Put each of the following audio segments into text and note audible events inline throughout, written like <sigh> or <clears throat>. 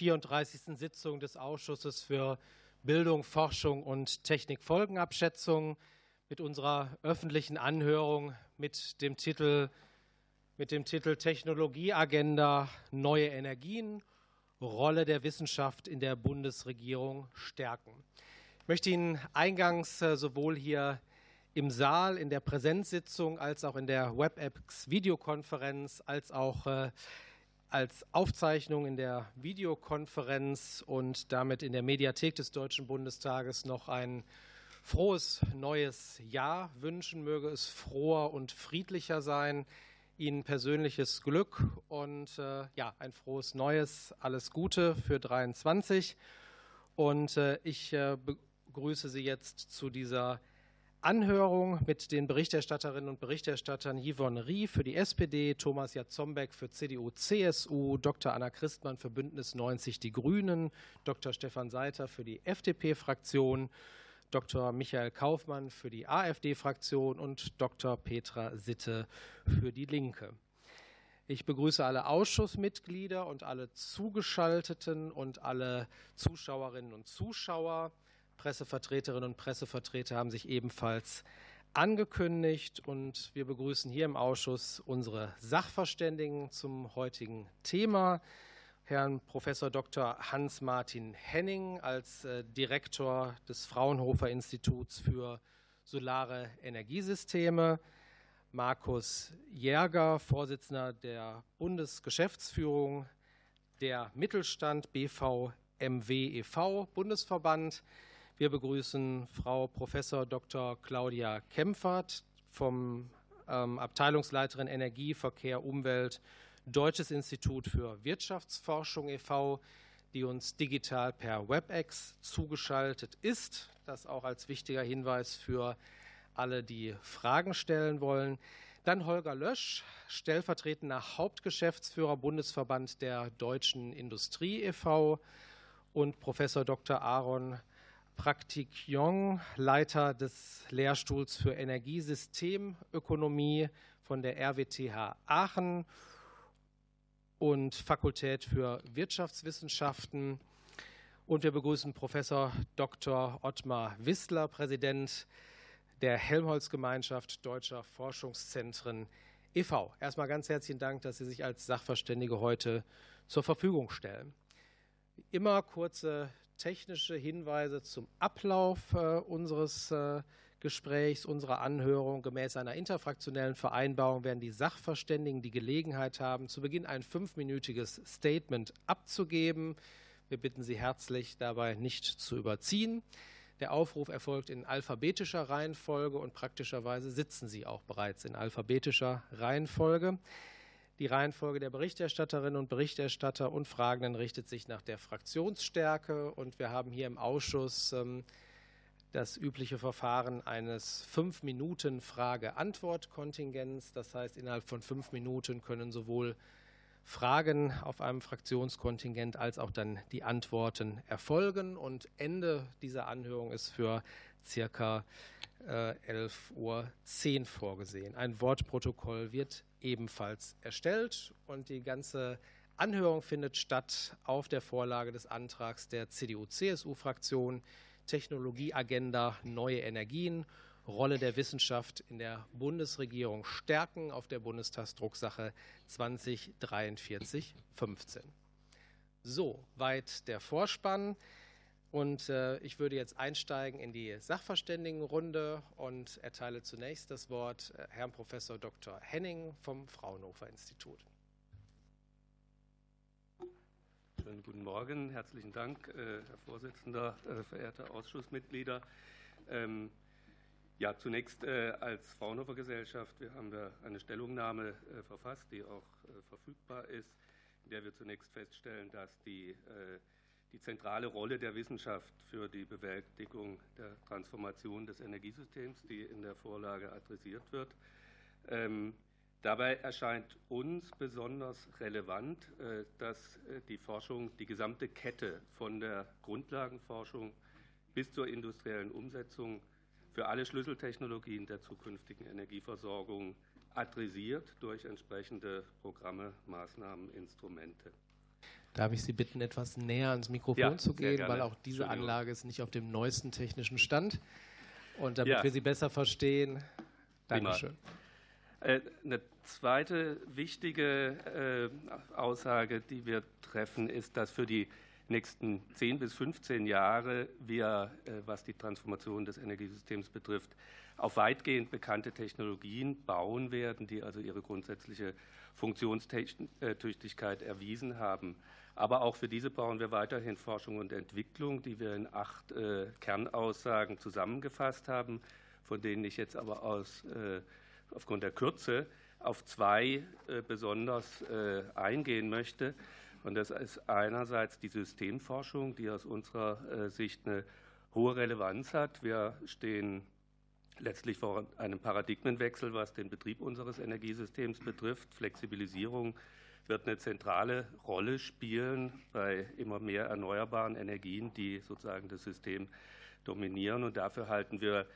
34. Sitzung des Ausschusses für Bildung, Forschung und Technikfolgenabschätzung mit unserer öffentlichen Anhörung mit dem Titel, mit dem Titel Technologieagenda Neue Energien, Rolle der Wissenschaft in der Bundesregierung stärken. Ich möchte Ihnen eingangs äh, sowohl hier im Saal in der Präsenzsitzung als auch in der WebEx-Videokonferenz als auch äh, als Aufzeichnung in der Videokonferenz und damit in der Mediathek des Deutschen Bundestages noch ein frohes neues Jahr wünschen. Möge es froher und friedlicher sein. Ihnen persönliches Glück und äh, ja, ein frohes neues, alles Gute für 23. Und äh, ich äh, begrüße Sie jetzt zu dieser Anhörung mit den Berichterstatterinnen und Berichterstattern Yvonne Rie für die SPD, Thomas Jatzombeck für CDU, CSU, Dr. Anna Christmann für Bündnis 90 Die Grünen, Dr. Stefan Seiter für die FDP-Fraktion, Dr. Michael Kaufmann für die AfD-Fraktion und Dr. Petra Sitte für die Linke. Ich begrüße alle Ausschussmitglieder und alle Zugeschalteten und alle Zuschauerinnen und Zuschauer. Pressevertreterinnen und Pressevertreter haben sich ebenfalls angekündigt und wir begrüßen hier im Ausschuss unsere Sachverständigen zum heutigen Thema. Herrn Professor Dr. Hans-Martin Henning als äh, Direktor des Fraunhofer Instituts für Solare Energiesysteme, Markus Jäger, Vorsitzender der Bundesgeschäftsführung der Mittelstand BVMW e.V. Bundesverband, wir begrüßen Frau Professor Dr. Claudia Kempfert vom ähm, Abteilungsleiterin Energie, Verkehr, Umwelt, Deutsches Institut für Wirtschaftsforschung e.V., die uns digital per WebEx zugeschaltet ist. Das auch als wichtiger Hinweis für alle, die Fragen stellen wollen. Dann Holger Lösch, stellvertretender Hauptgeschäftsführer Bundesverband der Deutschen Industrie e.V. und Professor Dr. Aaron Praktik Jong, Leiter des Lehrstuhls für Energiesystemökonomie von der RWTH Aachen und Fakultät für Wirtschaftswissenschaften. Und wir begrüßen Professor Dr. Ottmar Wissler, Präsident der Helmholtz-Gemeinschaft Deutscher Forschungszentren e.V. Erstmal ganz herzlichen Dank, dass Sie sich als Sachverständige heute zur Verfügung stellen. Immer kurze technische Hinweise zum Ablauf äh, unseres äh, Gesprächs, unserer Anhörung. Gemäß einer interfraktionellen Vereinbarung werden die Sachverständigen die Gelegenheit haben, zu Beginn ein fünfminütiges Statement abzugeben. Wir bitten Sie herzlich, dabei nicht zu überziehen. Der Aufruf erfolgt in alphabetischer Reihenfolge und praktischerweise sitzen Sie auch bereits in alphabetischer Reihenfolge. Die Reihenfolge der Berichterstatterinnen und Berichterstatter und Fragenden richtet sich nach der Fraktionsstärke. Und wir haben hier im Ausschuss ähm, das übliche Verfahren eines fünf Minuten Frage-Antwort-Kontingents. Das heißt, innerhalb von fünf Minuten können sowohl Fragen auf einem Fraktionskontingent als auch dann die Antworten erfolgen. Und Ende dieser Anhörung ist für circa 11.10 äh, Uhr vorgesehen. Ein Wortprotokoll wird ebenfalls erstellt. Und die ganze Anhörung findet statt auf der Vorlage des Antrags der CDU-CSU-Fraktion Technologieagenda Neue Energien, Rolle der Wissenschaft in der Bundesregierung stärken auf der Bundestagsdrucksache 2043 15. So weit der Vorspann. Und äh, ich würde jetzt einsteigen in die Sachverständigenrunde und erteile zunächst das Wort äh, Herrn Professor Dr. Henning vom Fraunhofer Institut. Schönen guten Morgen, herzlichen Dank, äh, Herr Vorsitzender, verehrte Ausschussmitglieder. Ähm, ja, zunächst als Fraunhofer Gesellschaft, wir haben wir eine Stellungnahme verfasst, die auch verfügbar ist, in der wir zunächst feststellen, dass die die zentrale Rolle der Wissenschaft für die Bewältigung der Transformation des Energiesystems, die in der Vorlage adressiert wird. Ähm, dabei erscheint uns besonders relevant, äh, dass äh, die Forschung die gesamte Kette von der Grundlagenforschung bis zur industriellen Umsetzung für alle Schlüsseltechnologien der zukünftigen Energieversorgung adressiert durch entsprechende Programme, Maßnahmen, Instrumente. Darf ich Sie bitten, etwas näher ans Mikrofon ja, zu gehen, weil auch diese Anlage ist nicht auf dem neuesten technischen Stand. Und damit ja. wir Sie besser verstehen, Dankeschön. Äh, eine zweite wichtige äh, Aussage, die wir treffen, ist, dass für die nächsten 10 bis 15 Jahre wir, äh, was die Transformation des Energiesystems betrifft, auf weitgehend bekannte Technologien bauen werden, die also ihre grundsätzliche Funktionstüchtigkeit erwiesen haben. Aber auch für diese brauchen wir weiterhin Forschung und Entwicklung, die wir in acht äh, Kernaussagen zusammengefasst haben, von denen ich jetzt aber aus, äh, aufgrund der Kürze auf zwei äh, besonders eingehen möchte. Und das ist einerseits die Systemforschung, die aus unserer Sicht eine hohe Relevanz hat. Wir stehen letztlich vor einem Paradigmenwechsel, was den Betrieb unseres Energiesystems betrifft. Flexibilisierung wird eine zentrale Rolle spielen bei immer mehr erneuerbaren Energien, die sozusagen das System dominieren. Und dafür halten wir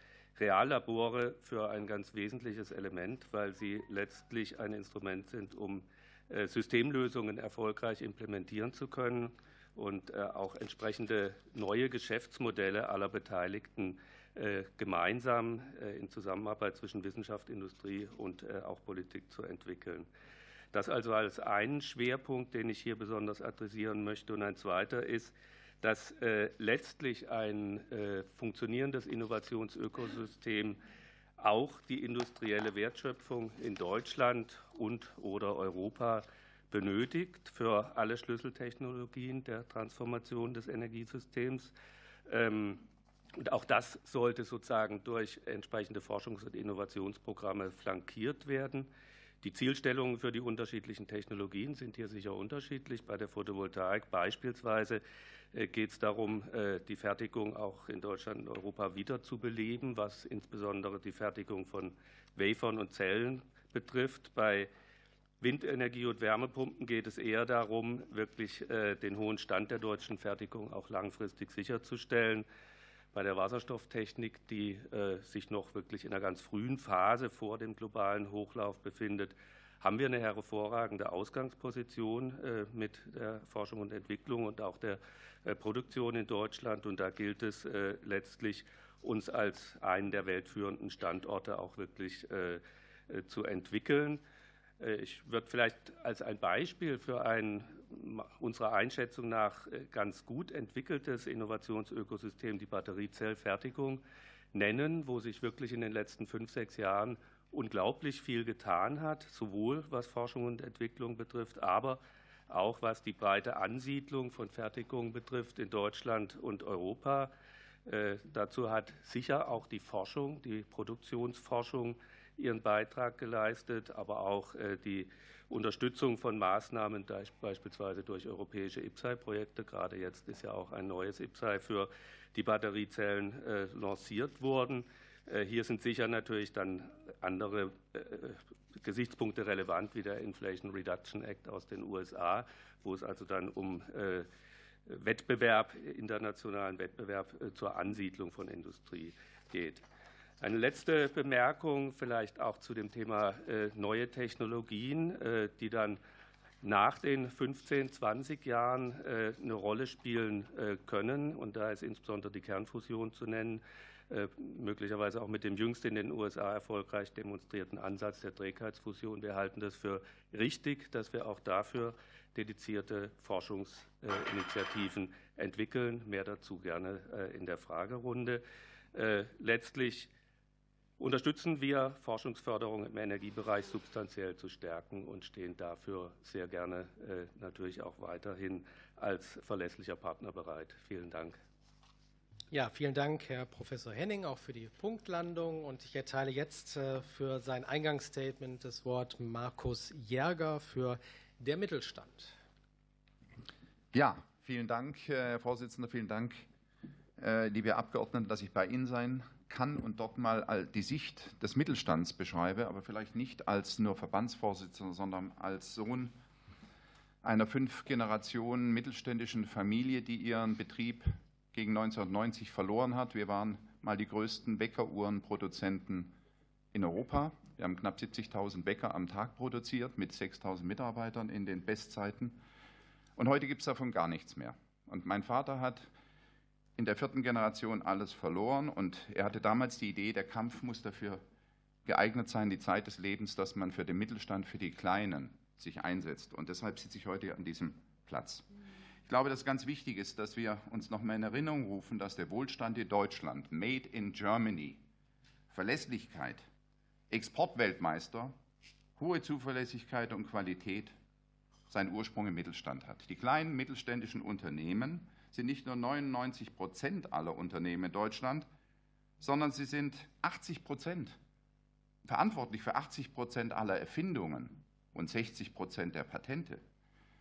Reallabore für ein ganz wesentliches Element, weil sie letztlich ein Instrument sind, um äh, Systemlösungen erfolgreich implementieren zu können und äh, auch entsprechende neue Geschäftsmodelle aller Beteiligten äh, gemeinsam in Zusammenarbeit zwischen Wissenschaft, Industrie und auch Politik zu entwickeln. Das also als einen Schwerpunkt, den ich hier besonders adressieren möchte. Und ein zweiter ist, dass äh, letztlich ein äh, funktionierendes Innovationsökosystem auch die industrielle Wertschöpfung in Deutschland und oder Europa benötigt für alle Schlüsseltechnologien der Transformation des Energiesystems. Und auch das sollte sozusagen durch entsprechende Forschungs- und Innovationsprogramme flankiert werden. Die Zielstellungen für die unterschiedlichen Technologien sind hier sicher unterschiedlich. Bei der Photovoltaik beispielsweise äh, geht es darum, äh, die Fertigung auch in Deutschland und Europa wiederzubeleben, was insbesondere die Fertigung von Wafern und Zellen betrifft. Bei Windenergie und Wärmepumpen geht es eher darum, wirklich äh, den hohen Stand der deutschen Fertigung auch langfristig sicherzustellen bei der Wasserstofftechnik, die äh, sich noch wirklich in einer ganz frühen Phase vor dem globalen Hochlauf befindet, haben wir eine hervorragende Ausgangsposition äh, mit der Forschung und Entwicklung und auch der äh, Produktion in Deutschland. Und da gilt es letztlich, uns als einen der weltführenden Standorte auch wirklich zu entwickeln. Ich würde vielleicht als ein Beispiel für ein unserer Einschätzung nach äh, ganz gut entwickeltes Innovationsökosystem, die Batteriezellfertigung, nennen, wo sich wirklich in den letzten fünf, sechs Jahren unglaublich viel getan hat, sowohl was Forschung und Entwicklung betrifft, aber auch was die breite Ansiedlung von Fertigungen betrifft in Deutschland und Europa. Äh, dazu hat sicher auch die Forschung, die Produktionsforschung ihren Beitrag geleistet, aber auch äh, die Unterstützung von Maßnahmen, beispielsweise durch europäische IPSAI-Projekte. Gerade jetzt ist ja auch ein neues IPSAI für die Batteriezellen äh, lanciert worden. Äh, hier sind sicher natürlich dann andere Gesichtspunkte relevant, wie der Inflation Reduction Act aus den USA, wo es also dann um Wettbewerb, internationalen Wettbewerb zur Ansiedlung von Industrie geht. Eine letzte Bemerkung vielleicht auch zu dem Thema äh, neue Technologien, äh, die dann nach den 15, 20 Jahren äh, eine Rolle spielen können. Und da ist insbesondere die Kernfusion zu nennen, möglicherweise auch mit dem jüngst in den USA erfolgreich demonstrierten Ansatz der Trägheitsfusion. Wir halten das für richtig, dass wir auch dafür dedizierte Forschungsinitiativen entwickeln. Mehr dazu gerne in der Fragerunde. Letztlich unterstützen wir Forschungsförderung im Energiebereich substanziell zu stärken und stehen dafür sehr gerne äh, natürlich auch weiterhin als verlässlicher Partner bereit. Vielen Dank. Ja, vielen Dank, Herr Professor Henning, auch für die Punktlandung. Und ich erteile jetzt äh, für sein Eingangsstatement das Wort Markus Jäger für der Mittelstand. Ja, vielen Dank, Herr Vorsitzender. Vielen Dank, äh, liebe Abgeordnete, dass ich bei Ihnen sein kann und dort mal die Sicht des Mittelstands beschreibe, aber vielleicht nicht als nur Verbandsvorsitzender, sondern als Sohn einer fünf Generationen mittelständischen Familie, die ihren Betrieb gegen 1990 verloren hat. Wir waren mal die größten Bäckeruhrenproduzenten in Europa. Wir haben knapp 70.000 Bäcker am Tag produziert mit 6.000 Mitarbeitern in den Bestzeiten. Und heute gibt es davon gar nichts mehr. Und mein Vater hat in der vierten Generation alles verloren und er hatte damals die Idee, der Kampf muss dafür geeignet sein, die Zeit des Lebens, dass man für den Mittelstand, für die Kleinen sich einsetzt. Und deshalb sitze ich heute an diesem Platz. Ich glaube, dass ganz wichtig ist, dass wir uns noch mal in Erinnerung rufen, dass der Wohlstand in Deutschland, Made in Germany, Verlässlichkeit, Exportweltmeister, hohe Zuverlässigkeit und Qualität seinen Ursprung im Mittelstand hat. Die kleinen mittelständischen Unternehmen sind nicht nur 99 Prozent aller Unternehmen in Deutschland, sondern sie sind 80 Prozent verantwortlich für 80 Prozent aller Erfindungen und 60 Prozent der Patente.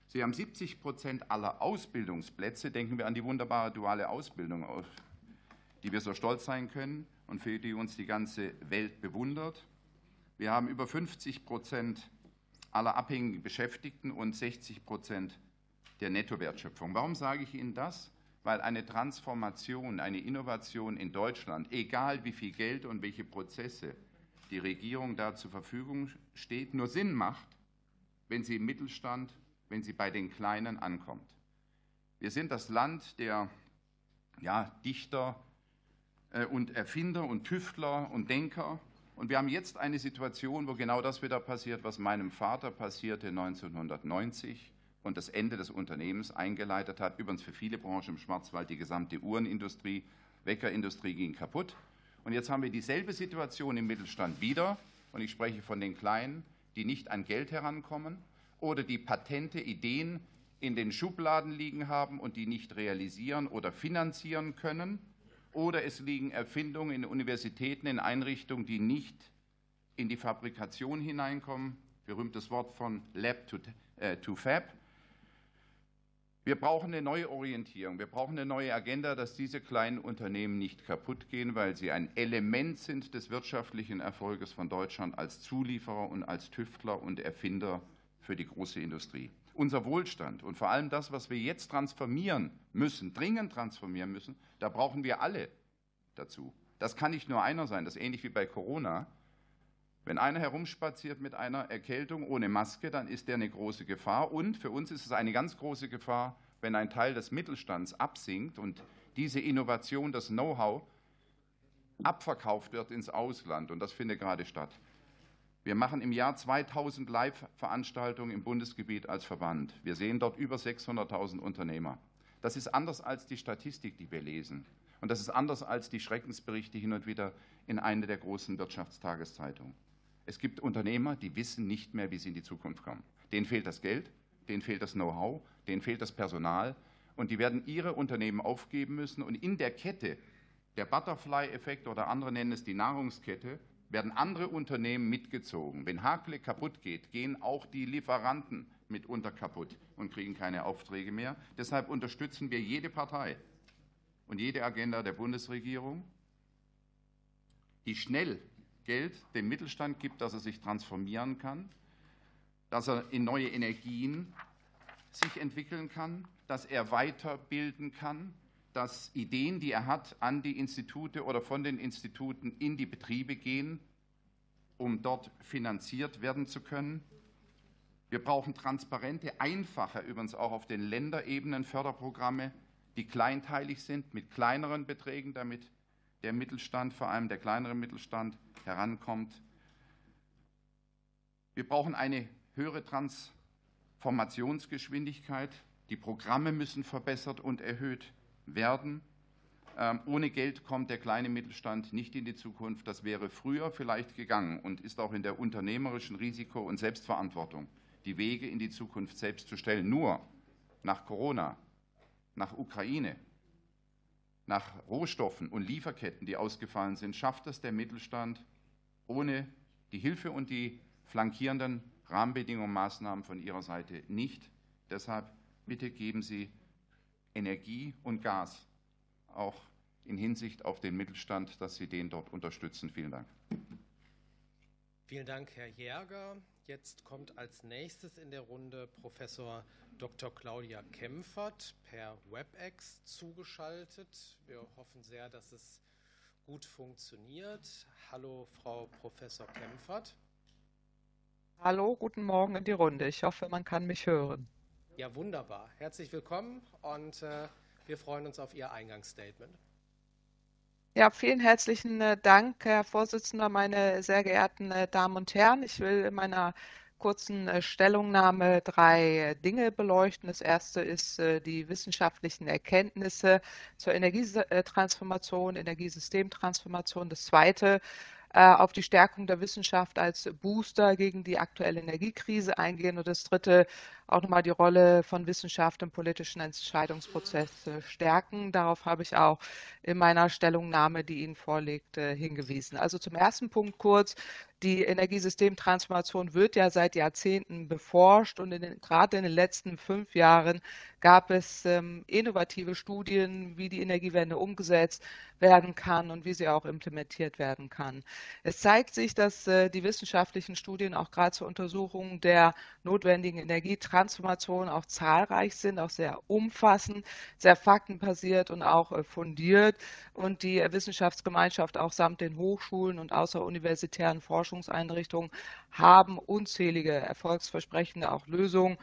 Sie haben 70 Prozent aller Ausbildungsplätze. Denken wir an die wunderbare duale Ausbildung, auf die wir so stolz sein können und für die uns die ganze Welt bewundert. Wir haben über 50 Prozent aller abhängigen Beschäftigten und 60 Prozent der Nettowertschöpfung. Warum sage ich Ihnen das? Weil eine Transformation, eine Innovation in Deutschland, egal wie viel Geld und welche Prozesse die Regierung da zur Verfügung steht, nur Sinn macht, wenn sie im Mittelstand, wenn sie bei den Kleinen ankommt. Wir sind das Land der ja, Dichter äh, und Erfinder und Tüftler und Denker. Und wir haben jetzt eine Situation, wo genau das wieder passiert, was meinem Vater passierte 1990 und das Ende des Unternehmens eingeleitet hat. Übrigens für viele Branchen im Schwarzwald, die gesamte Uhrenindustrie, Weckerindustrie ging kaputt. Und jetzt haben wir dieselbe Situation im Mittelstand wieder. Und ich spreche von den Kleinen, die nicht an Geld herankommen oder die Patente, Ideen in den Schubladen liegen haben und die nicht realisieren oder finanzieren können. Oder es liegen Erfindungen in Universitäten, in Einrichtungen, die nicht in die Fabrikation hineinkommen. Berühmtes Wort von Lab to, äh, to Fab. Wir brauchen eine neue Orientierung, wir brauchen eine neue Agenda, dass diese kleinen Unternehmen nicht kaputt gehen, weil sie ein Element sind des wirtschaftlichen Erfolges von Deutschland als Zulieferer und als Tüftler und Erfinder für die große Industrie. Unser Wohlstand und vor allem das, was wir jetzt transformieren müssen, dringend transformieren müssen, da brauchen wir alle dazu. Das kann nicht nur einer sein, das ist ähnlich wie bei Corona. Wenn einer herumspaziert mit einer Erkältung ohne Maske, dann ist der eine große Gefahr. Und für uns ist es eine ganz große Gefahr, wenn ein Teil des Mittelstands absinkt und diese Innovation, das Know-how abverkauft wird ins Ausland. Und das findet gerade statt. Wir machen im Jahr 2000 Live-Veranstaltungen im Bundesgebiet als Verband. Wir sehen dort über 600.000 Unternehmer. Das ist anders als die Statistik, die wir lesen. Und das ist anders als die Schreckensberichte hin und wieder in einer der großen Wirtschaftstageszeitungen. Es gibt Unternehmer, die wissen nicht mehr, wie sie in die Zukunft kommen. Denen fehlt das Geld, denen fehlt das Know-how, denen fehlt das Personal und die werden ihre Unternehmen aufgeben müssen und in der Kette, der Butterfly-Effekt oder andere nennen es die Nahrungskette, werden andere Unternehmen mitgezogen. Wenn Hakle kaputt geht, gehen auch die Lieferanten mitunter kaputt und kriegen keine Aufträge mehr. Deshalb unterstützen wir jede Partei und jede Agenda der Bundesregierung, die schnell Geld dem Mittelstand gibt, dass er sich transformieren kann, dass er in neue Energien sich entwickeln kann, dass er weiterbilden kann, dass Ideen, die er hat, an die Institute oder von den Instituten in die Betriebe gehen, um dort finanziert werden zu können. Wir brauchen transparente, einfache, übrigens auch auf den Länderebenen Förderprogramme, die kleinteilig sind, mit kleineren Beträgen, damit der Mittelstand, vor allem der kleinere Mittelstand, herankommt. Wir brauchen eine höhere Transformationsgeschwindigkeit. Die Programme müssen verbessert und erhöht werden. Ähm, ohne Geld kommt der kleine Mittelstand nicht in die Zukunft. Das wäre früher vielleicht gegangen und ist auch in der unternehmerischen Risiko- und Selbstverantwortung, die Wege in die Zukunft selbst zu stellen. Nur nach Corona, nach Ukraine, nach Rohstoffen und Lieferketten, die ausgefallen sind, schafft es der Mittelstand ohne die Hilfe und die flankierenden Rahmenbedingungen und Maßnahmen von Ihrer Seite nicht. Deshalb bitte geben Sie Energie und Gas auch in Hinsicht auf den Mittelstand, dass Sie den dort unterstützen. Vielen Dank. Vielen Dank, Herr Jäger. Jetzt kommt als nächstes in der Runde Professor Dr. Claudia Kempfert per WebEx zugeschaltet. Wir hoffen sehr, dass es gut funktioniert. Hallo, Frau Professor Kempfert. Hallo, guten Morgen in die Runde. Ich hoffe, man kann mich hören. Ja, wunderbar. Herzlich willkommen und äh, wir freuen uns auf Ihr Eingangsstatement. Ja, vielen herzlichen äh, Dank, Herr Vorsitzender, meine sehr geehrten äh, Damen und Herren. Ich will in meiner kurzen äh, Stellungnahme drei Dinge beleuchten. Das erste ist die wissenschaftlichen Erkenntnisse zur Energietransformation, Energiesystemtransformation. Das zweite auf die Stärkung der Wissenschaft als Booster gegen die aktuelle Energiekrise eingehen. Und das dritte auch nochmal die Rolle von Wissenschaft im politischen Entscheidungsprozess stärken. Darauf habe ich auch in meiner Stellungnahme, die Ihnen vorliegt, äh, hingewiesen. Also zum ersten Punkt kurz. Die Energiesystemtransformation wird ja seit Jahrzehnten beforscht und in den, gerade in den letzten fünf Jahren gab es ähm, innovative Studien, wie die Energiewende umgesetzt werden kann und wie sie auch implementiert werden kann. Es zeigt sich, dass äh, die wissenschaftlichen Studien auch gerade zur Untersuchung der notwendigen Energietransformation auch zahlreich sind, auch sehr umfassend, sehr faktenbasiert und auch äh, fundiert. Und die Wissenschaftsgemeinschaft auch samt den Hochschulen und außeruniversitären Forschungseinrichtungen haben unzählige erfolgsversprechende auch Lösungen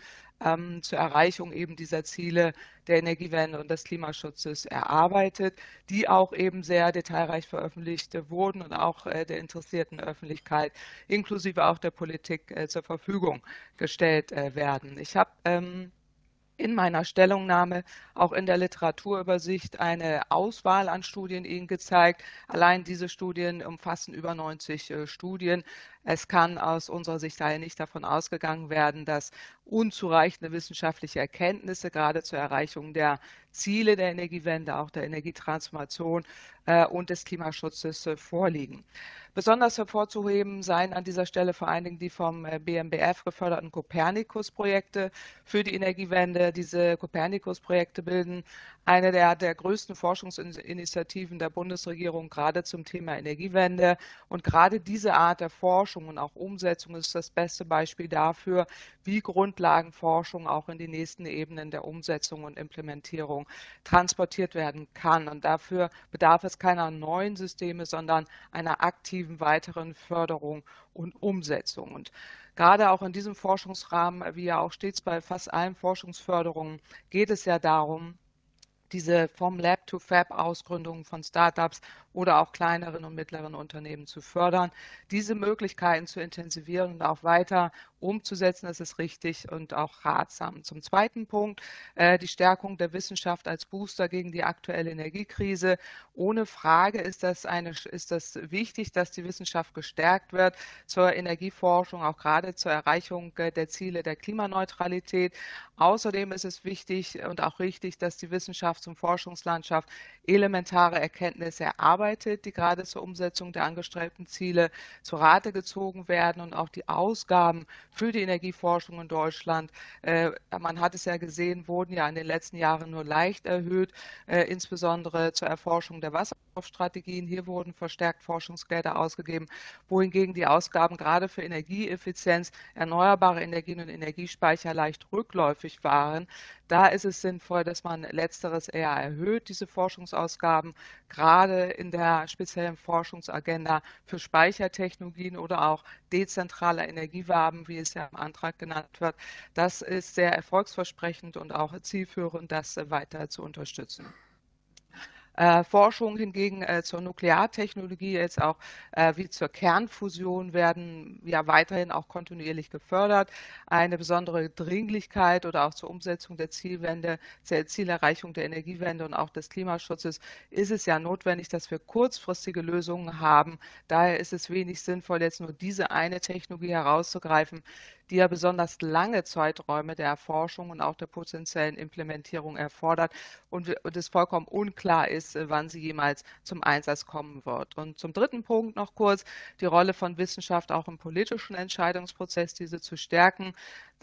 ähm, zur Erreichung eben dieser Ziele der Energiewende und des Klimaschutzes erarbeitet, die auch eben sehr detailreich veröffentlicht wurden und auch äh, der interessierten Öffentlichkeit inklusive auch der Politik äh, zur Verfügung gestellt äh, werden. Ich habe ähm, in meiner Stellungnahme auch in der Literaturübersicht eine Auswahl an Studien Ihnen gezeigt. Allein diese Studien umfassen über 90 äh, Studien. Es kann aus unserer Sicht daher nicht davon ausgegangen werden, dass unzureichende wissenschaftliche Erkenntnisse gerade zur Erreichung der Ziele der Energiewende, auch der Energietransformation äh, und des Klimaschutzes äh, vorliegen. Besonders hervorzuheben seien an dieser Stelle vor allen Dingen die vom äh, BMBF geförderten Copernicus-Projekte für die Energiewende. Diese Copernicus-Projekte bilden eine der, der größten Forschungsinitiativen der Bundesregierung gerade zum Thema Energiewende. Und gerade diese Art der Forschung und auch Umsetzung ist das beste Beispiel dafür, wie Grundlagenforschung auch in die nächsten Ebenen der Umsetzung und Implementierung transportiert werden kann. Und dafür bedarf es keiner neuen Systeme, sondern einer aktiven weiteren Förderung und Umsetzung. Und gerade auch in diesem Forschungsrahmen, wie ja auch stets bei fast allen Forschungsförderungen, geht es ja darum, diese vom Lab to Fab Ausgründungen von Startups oder auch kleineren und mittleren Unternehmen zu fördern. Diese Möglichkeiten zu intensivieren und auch weiter umzusetzen, das ist richtig und auch ratsam. Zum zweiten Punkt, äh, die Stärkung der Wissenschaft als Booster gegen die aktuelle Energiekrise. Ohne Frage ist das, eine, ist das wichtig, dass die Wissenschaft gestärkt wird zur Energieforschung, auch gerade zur Erreichung äh, der Ziele der Klimaneutralität. Außerdem ist es wichtig und auch richtig, dass die Wissenschafts- und Forschungslandschaft elementare Erkenntnisse erarbeitet, die gerade zur Umsetzung der angestrebten Ziele zu Rate gezogen werden und auch die Ausgaben für die Energieforschung in Deutschland, äh, man hat es ja gesehen, wurden ja in den letzten Jahren nur leicht erhöht, äh, insbesondere zur Erforschung der Wasserstoffstrategien. Hier wurden verstärkt Forschungsgelder ausgegeben, wohingegen die Ausgaben gerade für Energieeffizienz, erneuerbare Energien und Energiespeicher leicht rückläufig waren. Da ist es sinnvoll, dass man letzteres eher erhöht, diese Forschungsausgaben, gerade in der speziellen Forschungsagenda für Speichertechnologien oder auch dezentrale Energiewaben, wie es ja im Antrag genannt wird. Das ist sehr erfolgsversprechend und auch zielführend, das weiter zu unterstützen. Äh, Forschung hingegen äh, zur Nukleartechnologie, jetzt auch äh, wie zur Kernfusion, werden ja weiterhin auch kontinuierlich gefördert. Eine besondere Dringlichkeit oder auch zur Umsetzung der Zielwende, der Zielerreichung der Energiewende und auch des Klimaschutzes ist es ja notwendig, dass wir kurzfristige Lösungen haben. Daher ist es wenig sinnvoll, jetzt nur diese eine Technologie herauszugreifen, die ja besonders lange Zeiträume der Erforschung und auch der potenziellen Implementierung erfordert und, es vollkommen unklar ist, äh, wann sie jemals zum Einsatz kommen wird. Und zum dritten Punkt noch kurz die Rolle von Wissenschaft auch im politischen Entscheidungsprozess, diese zu stärken.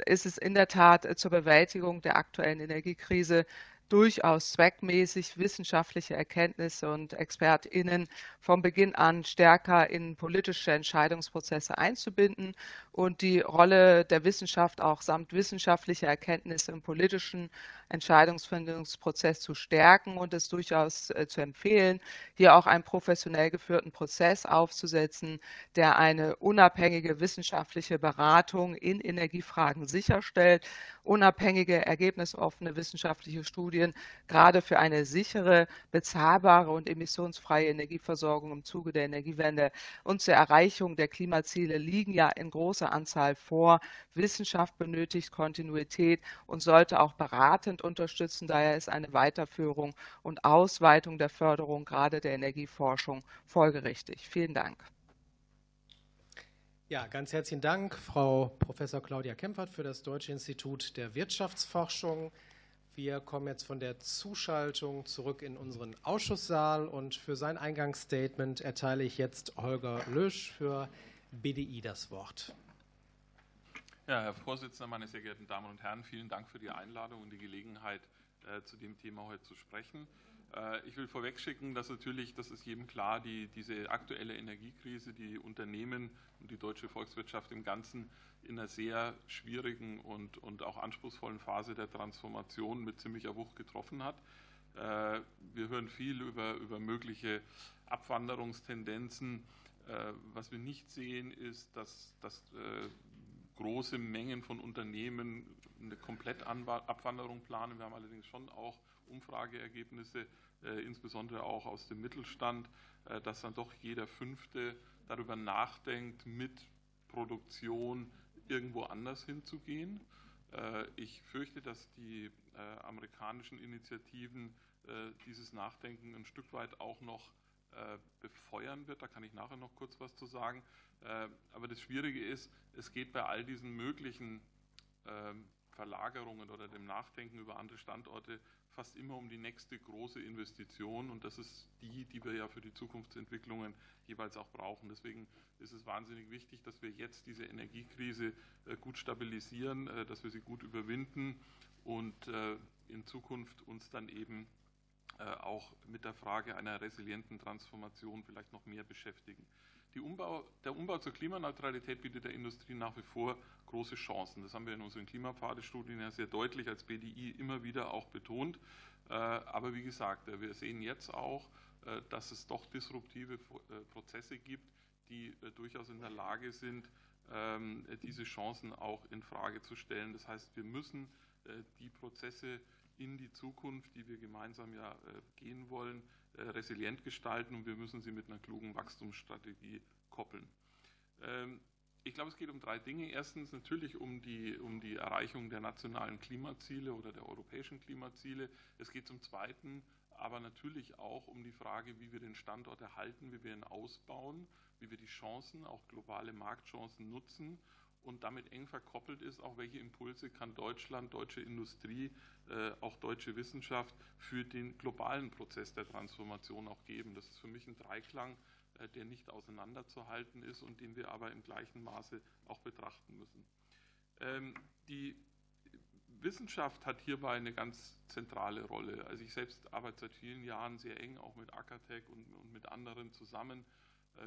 Ist es in der Tat äh, zur Bewältigung der aktuellen Energiekrise durchaus zweckmäßig wissenschaftliche Erkenntnisse und ExpertInnen vom Beginn an stärker in politische Entscheidungsprozesse einzubinden und die Rolle der Wissenschaft auch samt wissenschaftlicher Erkenntnisse im politischen Entscheidungsfindungsprozess zu stärken und es durchaus äh, zu empfehlen, hier auch einen professionell geführten Prozess aufzusetzen, der eine unabhängige wissenschaftliche Beratung in Energiefragen sicherstellt, unabhängige, ergebnisoffene wissenschaftliche Studien, gerade für eine sichere, bezahlbare und emissionsfreie Energieversorgung im Zuge der Energiewende und zur Erreichung der Klimaziele liegen ja in großer Anzahl vor. Wissenschaft benötigt Kontinuität und sollte auch beratend unterstützen. Daher ist eine Weiterführung und Ausweitung der Förderung gerade der Energieforschung folgerichtig. Vielen Dank. Ja, ganz herzlichen Dank, Frau Professor Claudia Kempfert für das Deutsche Institut der Wirtschaftsforschung. Wir kommen jetzt von der Zuschaltung zurück in unseren Ausschusssaal und für sein Eingangsstatement erteile ich jetzt Holger Lösch für BDI das Wort. Ja, Herr Vorsitzender, meine sehr geehrten Damen und Herren, vielen Dank für die Einladung und die Gelegenheit, äh, zu dem Thema heute zu sprechen. Äh, ich will vorwegschicken, dass natürlich, das ist jedem klar, die, diese aktuelle Energiekrise die Unternehmen und die deutsche Volkswirtschaft im Ganzen in einer sehr schwierigen und, und auch anspruchsvollen Phase der Transformation mit ziemlicher Wucht getroffen hat. Äh, wir hören viel über, über mögliche Abwanderungstendenzen. Was wir nicht sehen, ist, dass, dass große Mengen von Unternehmen eine Komplettabwanderung planen. Wir haben allerdings schon auch Umfrageergebnisse, äh, insbesondere auch aus dem Mittelstand, äh, dass dann doch jeder Fünfte darüber nachdenkt, mit Produktion irgendwo anders hinzugehen. Äh, ich fürchte, dass die amerikanischen Initiativen dieses Nachdenken ein Stück weit auch noch äh, befeuern wird. Da kann ich nachher noch kurz was zu sagen. aber das Schwierige ist, es geht bei all diesen möglichen ähm, Verlagerungen oder dem Nachdenken über andere Standorte fast immer um die nächste große Investition und das ist die, die wir ja für die Zukunftsentwicklungen jeweils auch brauchen. Deswegen ist es wahnsinnig wichtig, dass wir jetzt diese Energiekrise äh, gut stabilisieren, äh, dass wir sie gut überwinden und äh, in Zukunft uns dann eben auch mit der Frage einer resilienten Transformation vielleicht noch mehr beschäftigen. Umbau, der Umbau zur Klimaneutralität bietet der Industrie nach wie vor große Chancen. Das haben wir in unseren Klimapfadestudien ja sehr deutlich als BDI immer wieder auch betont. Äh, aber wie gesagt, äh, wir sehen jetzt auch, äh, dass es doch disruptive Prozesse gibt, die durchaus in der Lage sind, ähm, diese Chancen auch in Frage zu stellen. Das heißt, wir müssen die Prozesse in die Zukunft, die wir gemeinsam ja gehen wollen, äh, resilient gestalten und wir müssen sie mit einer klugen Wachstumsstrategie koppeln. Ähm, ich glaube, es geht um drei Dinge. Erstens natürlich um die, um die Erreichung der nationalen Klimaziele oder der europäischen Klimaziele. Es geht zum Zweiten aber natürlich auch um die Frage, wie wir den Standort erhalten, wie wir ihn ausbauen, wie wir die Chancen, auch globale Marktchancen nutzen und damit eng verkoppelt ist, auch welche Impulse kann Deutschland, deutsche Industrie, äh, auch deutsche Wissenschaft für den globalen Prozess der Transformation auch geben. Das ist für mich ein Dreiklang, äh, der nicht auseinanderzuhalten ist und den wir aber im gleichen Maße auch betrachten müssen. Ähm, die Wissenschaft hat hierbei eine ganz zentrale Rolle. Also ich selbst arbeite seit vielen Jahren sehr eng auch mit Acatec und, und mit anderen zusammen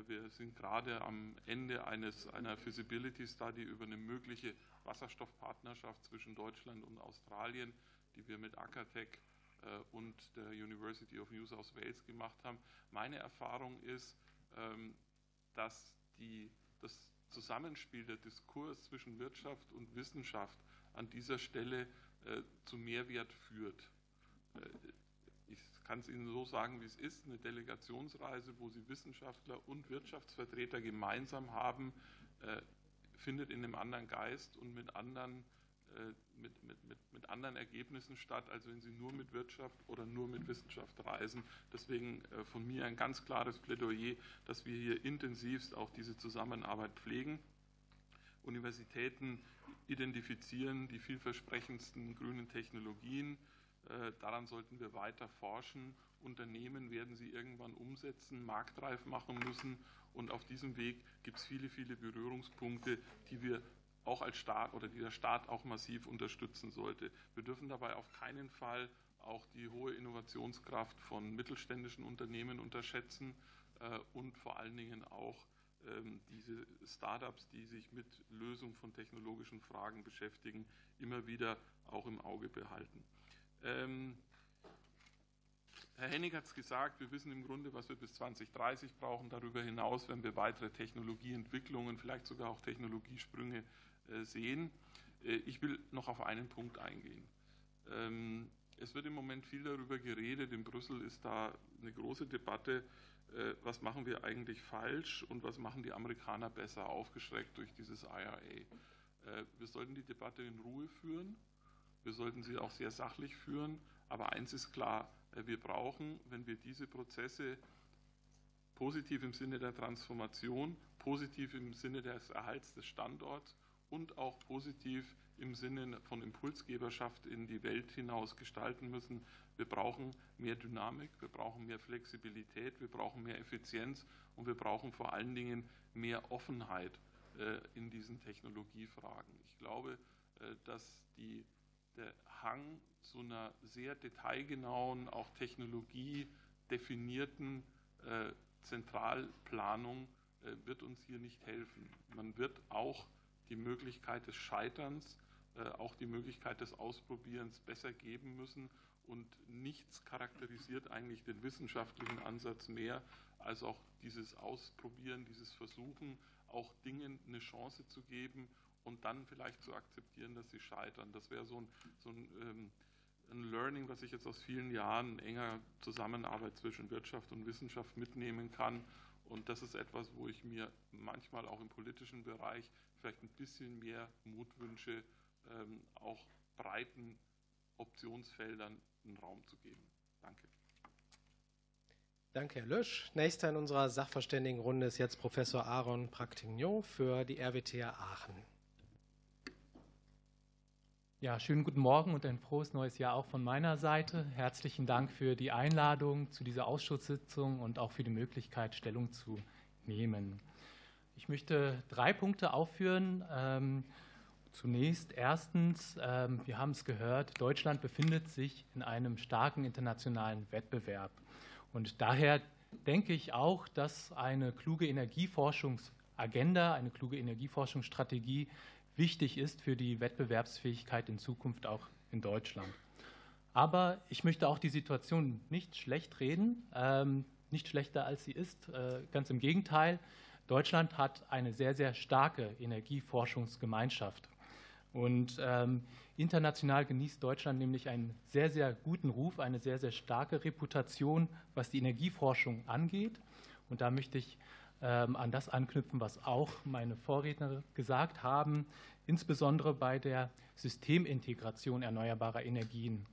wir sind gerade am Ende eines, einer Feasibility Study über eine mögliche Wasserstoffpartnerschaft zwischen Deutschland und Australien, die wir mit Acatec äh, und der University of New South Wales gemacht haben. Meine Erfahrung ist, ähm, dass die, das Zusammenspiel, der Diskurs zwischen Wirtschaft und Wissenschaft an dieser Stelle äh, zu Mehrwert führt kann es Ihnen so sagen, wie es ist, eine Delegationsreise, wo Sie Wissenschaftler und Wirtschaftsvertreter gemeinsam haben, äh, findet in einem anderen Geist und mit anderen, äh, mit, mit, mit, mit anderen Ergebnissen statt, als wenn Sie nur mit Wirtschaft oder nur mit Wissenschaft reisen. Deswegen äh, von mir ein ganz klares Plädoyer, dass wir hier intensivst auch diese Zusammenarbeit pflegen. Universitäten identifizieren die vielversprechendsten grünen Technologien, daran sollten wir weiter forschen. Unternehmen werden sie irgendwann umsetzen, marktreif machen müssen. Und auf diesem Weg gibt es viele, viele Berührungspunkte, die wir auch als Staat oder die der Staat auch massiv unterstützen sollte. Wir dürfen dabei auf keinen Fall auch die hohe Innovationskraft von mittelständischen Unternehmen unterschätzen äh, und vor allen Dingen auch ähm, diese Startups, die sich mit Lösung von technologischen Fragen beschäftigen, immer wieder auch im Auge behalten. Ähm, Herr Hennig hat es gesagt, wir wissen im Grunde, was wir bis 2030 brauchen. Darüber hinaus werden wir weitere Technologieentwicklungen, vielleicht sogar auch Technologiesprünge äh, sehen. Äh, ich will noch auf einen Punkt eingehen. Ähm, es wird im Moment viel darüber geredet. In Brüssel ist da eine große Debatte, äh, was machen wir eigentlich falsch und was machen die Amerikaner besser, aufgeschreckt durch dieses IRA. Wir sollten die Debatte in Ruhe führen. Wir sollten sie auch sehr sachlich führen. Aber eins ist klar, äh, wir brauchen, wenn wir diese Prozesse positiv im Sinne der Transformation, positiv im Sinne des Erhalts des Standorts und auch positiv im Sinne von Impulsgeberschaft in die Welt hinaus gestalten müssen. Wir brauchen mehr Dynamik, wir brauchen mehr Flexibilität, wir brauchen mehr Effizienz und wir brauchen vor allen Dingen mehr Offenheit äh, in diesen Technologiefragen. Ich glaube, äh, dass die der Hang zu einer sehr detailgenauen, auch technologiedefinierten äh, Zentralplanung äh, wird uns hier nicht helfen. Man wird auch die Möglichkeit des Scheiterns, äh, auch die Möglichkeit des Ausprobierens besser geben müssen. Und nichts charakterisiert eigentlich den wissenschaftlichen Ansatz mehr als auch dieses Ausprobieren, dieses Versuchen, auch Dingen eine Chance zu geben und dann vielleicht zu akzeptieren, dass sie scheitern. Das wäre so ein, so ein, ähm, ein Learning, was ich jetzt aus vielen Jahren enger Zusammenarbeit zwischen Wirtschaft und Wissenschaft mitnehmen kann. Und das ist etwas, wo ich mir manchmal auch im politischen Bereich vielleicht ein bisschen mehr Mut wünsche, ähm, auch breiten Optionsfeldern einen Raum zu geben. Danke. Danke, Herr Lösch. Nächster in unserer Sachverständigenrunde ist jetzt Professor Aaron Practignon für die RWTH Aachen. Ja, schönen guten Morgen und ein frohes neues Jahr auch von meiner Seite. Herzlichen Dank für die Einladung zu dieser Ausschusssitzung und auch für die Möglichkeit, Stellung zu nehmen. Ich möchte drei Punkte aufführen. Ähm, zunächst erstens, ähm, wir haben es gehört, Deutschland befindet sich in einem starken internationalen Wettbewerb. Und daher denke ich auch, dass eine kluge Energieforschungsagenda, eine kluge Energieforschungsstrategie wichtig ist für die Wettbewerbsfähigkeit in Zukunft auch in Deutschland. Aber ich möchte auch die Situation nicht schlecht reden, ähm, nicht schlechter als sie ist. Äh, ganz im Gegenteil, Deutschland hat eine sehr, sehr starke Energieforschungsgemeinschaft. Und ähm, international genießt Deutschland nämlich einen sehr, sehr guten Ruf, eine sehr, sehr starke Reputation, was die Energieforschung angeht. Und da möchte ich an das anknüpfen, was auch meine Vorredner gesagt haben, insbesondere bei der Systemintegration erneuerbarer Energien.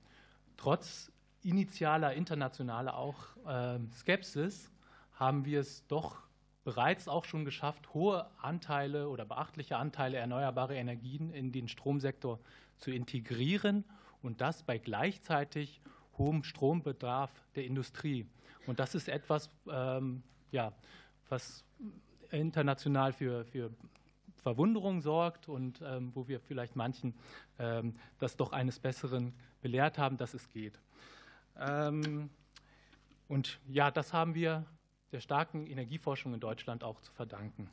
Trotz initialer internationaler auch ähm, Skepsis haben wir es doch bereits auch schon geschafft, hohe Anteile oder beachtliche Anteile erneuerbarer Energien in den Stromsektor zu integrieren und das bei gleichzeitig hohem Strombedarf der Industrie. Und das ist etwas, ähm, ja, was international für, für Verwunderung sorgt und ähm, wo wir vielleicht manchen ähm, das doch eines Besseren belehrt haben, dass es geht. Ähm, und ja, das haben wir der starken Energieforschung in Deutschland auch zu verdanken.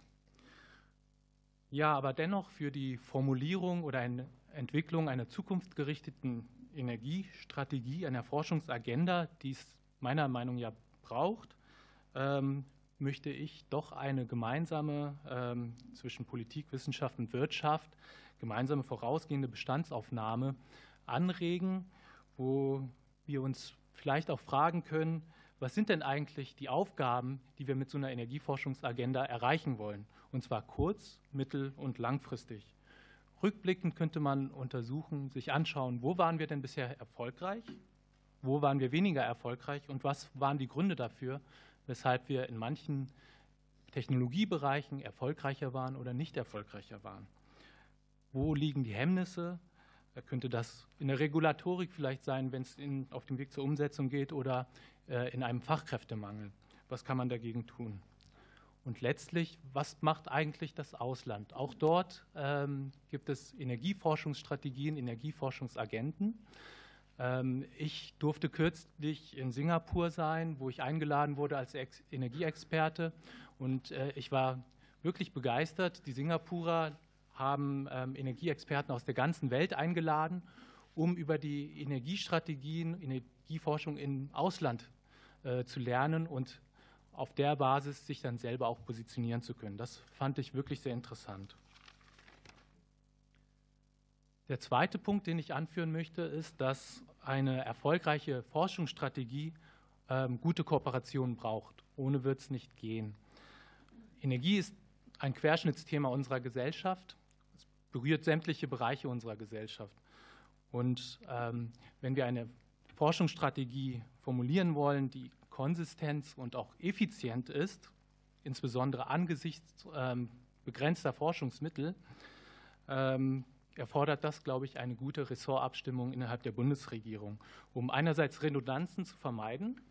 Ja, aber dennoch für die Formulierung oder eine Entwicklung einer zukunftsgerichteten Energiestrategie, einer Forschungsagenda, die es meiner Meinung nach ja braucht, ähm, möchte ich doch eine gemeinsame ähm, zwischen Politik, Wissenschaft und Wirtschaft, gemeinsame vorausgehende Bestandsaufnahme anregen, wo wir uns vielleicht auch fragen können, was sind denn eigentlich die Aufgaben, die wir mit so einer Energieforschungsagenda erreichen wollen? Und zwar kurz-, mittel- und langfristig. Rückblickend könnte man untersuchen, sich anschauen, wo waren wir denn bisher erfolgreich, wo waren wir weniger erfolgreich und was waren die Gründe dafür, weshalb wir in manchen Technologiebereichen erfolgreicher waren oder nicht erfolgreicher waren. Wo liegen die Hemmnisse? Da könnte das in der Regulatorik vielleicht sein, wenn es in, auf dem Weg zur Umsetzung geht oder äh, in einem Fachkräftemangel. Was kann man dagegen tun? Und letztlich, was macht eigentlich das Ausland? Auch dort ähm, gibt es Energieforschungsstrategien, Energieforschungsagenten. Ähm, ich durfte kürzlich in Singapur sein, wo ich eingeladen wurde als Energieexperte. Und äh, ich war wirklich begeistert. Die Singapurer haben ähm, Energieexperten aus der ganzen Welt eingeladen. um über die Energiestrategien, Energieforschung im Ausland äh, zu lernen und auf der Basis sich dann selber auch positionieren zu können. Das fand ich wirklich sehr interessant. Der zweite Punkt, den ich anführen möchte, ist, dass eine erfolgreiche Forschungsstrategie ähm, gute Kooperationen braucht. Ohne wird es nicht gehen. Energie ist ein Querschnittsthema unserer Gesellschaft. Es berührt sämtliche Bereiche unserer Gesellschaft. Und ähm, wenn wir eine Forschungsstrategie formulieren wollen, die konsistent und auch effizient ist, insbesondere angesichts ähm, begrenzter Forschungsmittel, ähm, erfordert das, glaube ich, eine gute Ressortabstimmung innerhalb der Bundesregierung, um einerseits Redundanzen zu vermeiden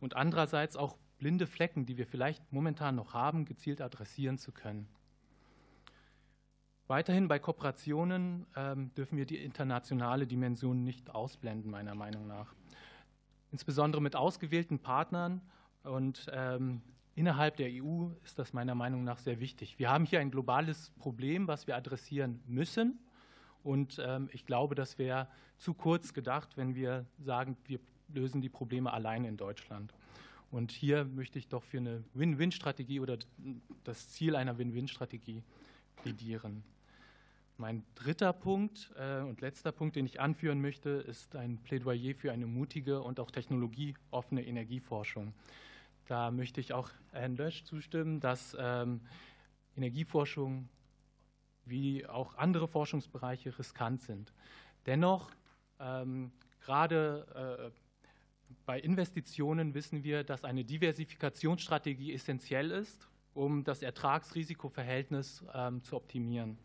und andererseits auch blinde Flecken, die wir vielleicht momentan noch haben, gezielt adressieren zu können. Weiterhin bei Kooperationen ähm, dürfen wir die internationale Dimension nicht ausblenden, meiner Meinung nach. Insbesondere mit ausgewählten Partnern und ähm, innerhalb der EU ist das meiner Meinung nach sehr wichtig. Wir haben hier ein globales Problem, was wir adressieren müssen. Und ähm, ich glaube, das wäre zu kurz gedacht, wenn wir sagen, wir lösen die Probleme alleine in Deutschland. Und hier möchte ich doch für eine Win-Win-Strategie oder das Ziel einer Win-Win-Strategie plädieren. Mein dritter Punkt äh, und letzter Punkt, den ich anführen möchte, ist ein Plädoyer für eine mutige und auch technologieoffene Energieforschung. Da möchte ich auch Herrn Lösch zustimmen, dass ähm, Energieforschung wie auch andere Forschungsbereiche riskant sind. Dennoch, ähm, gerade äh, bei Investitionen wissen wir, dass eine Diversifikationsstrategie essentiell ist, um das Ertragsrisikoverhältnis ähm, zu optimieren.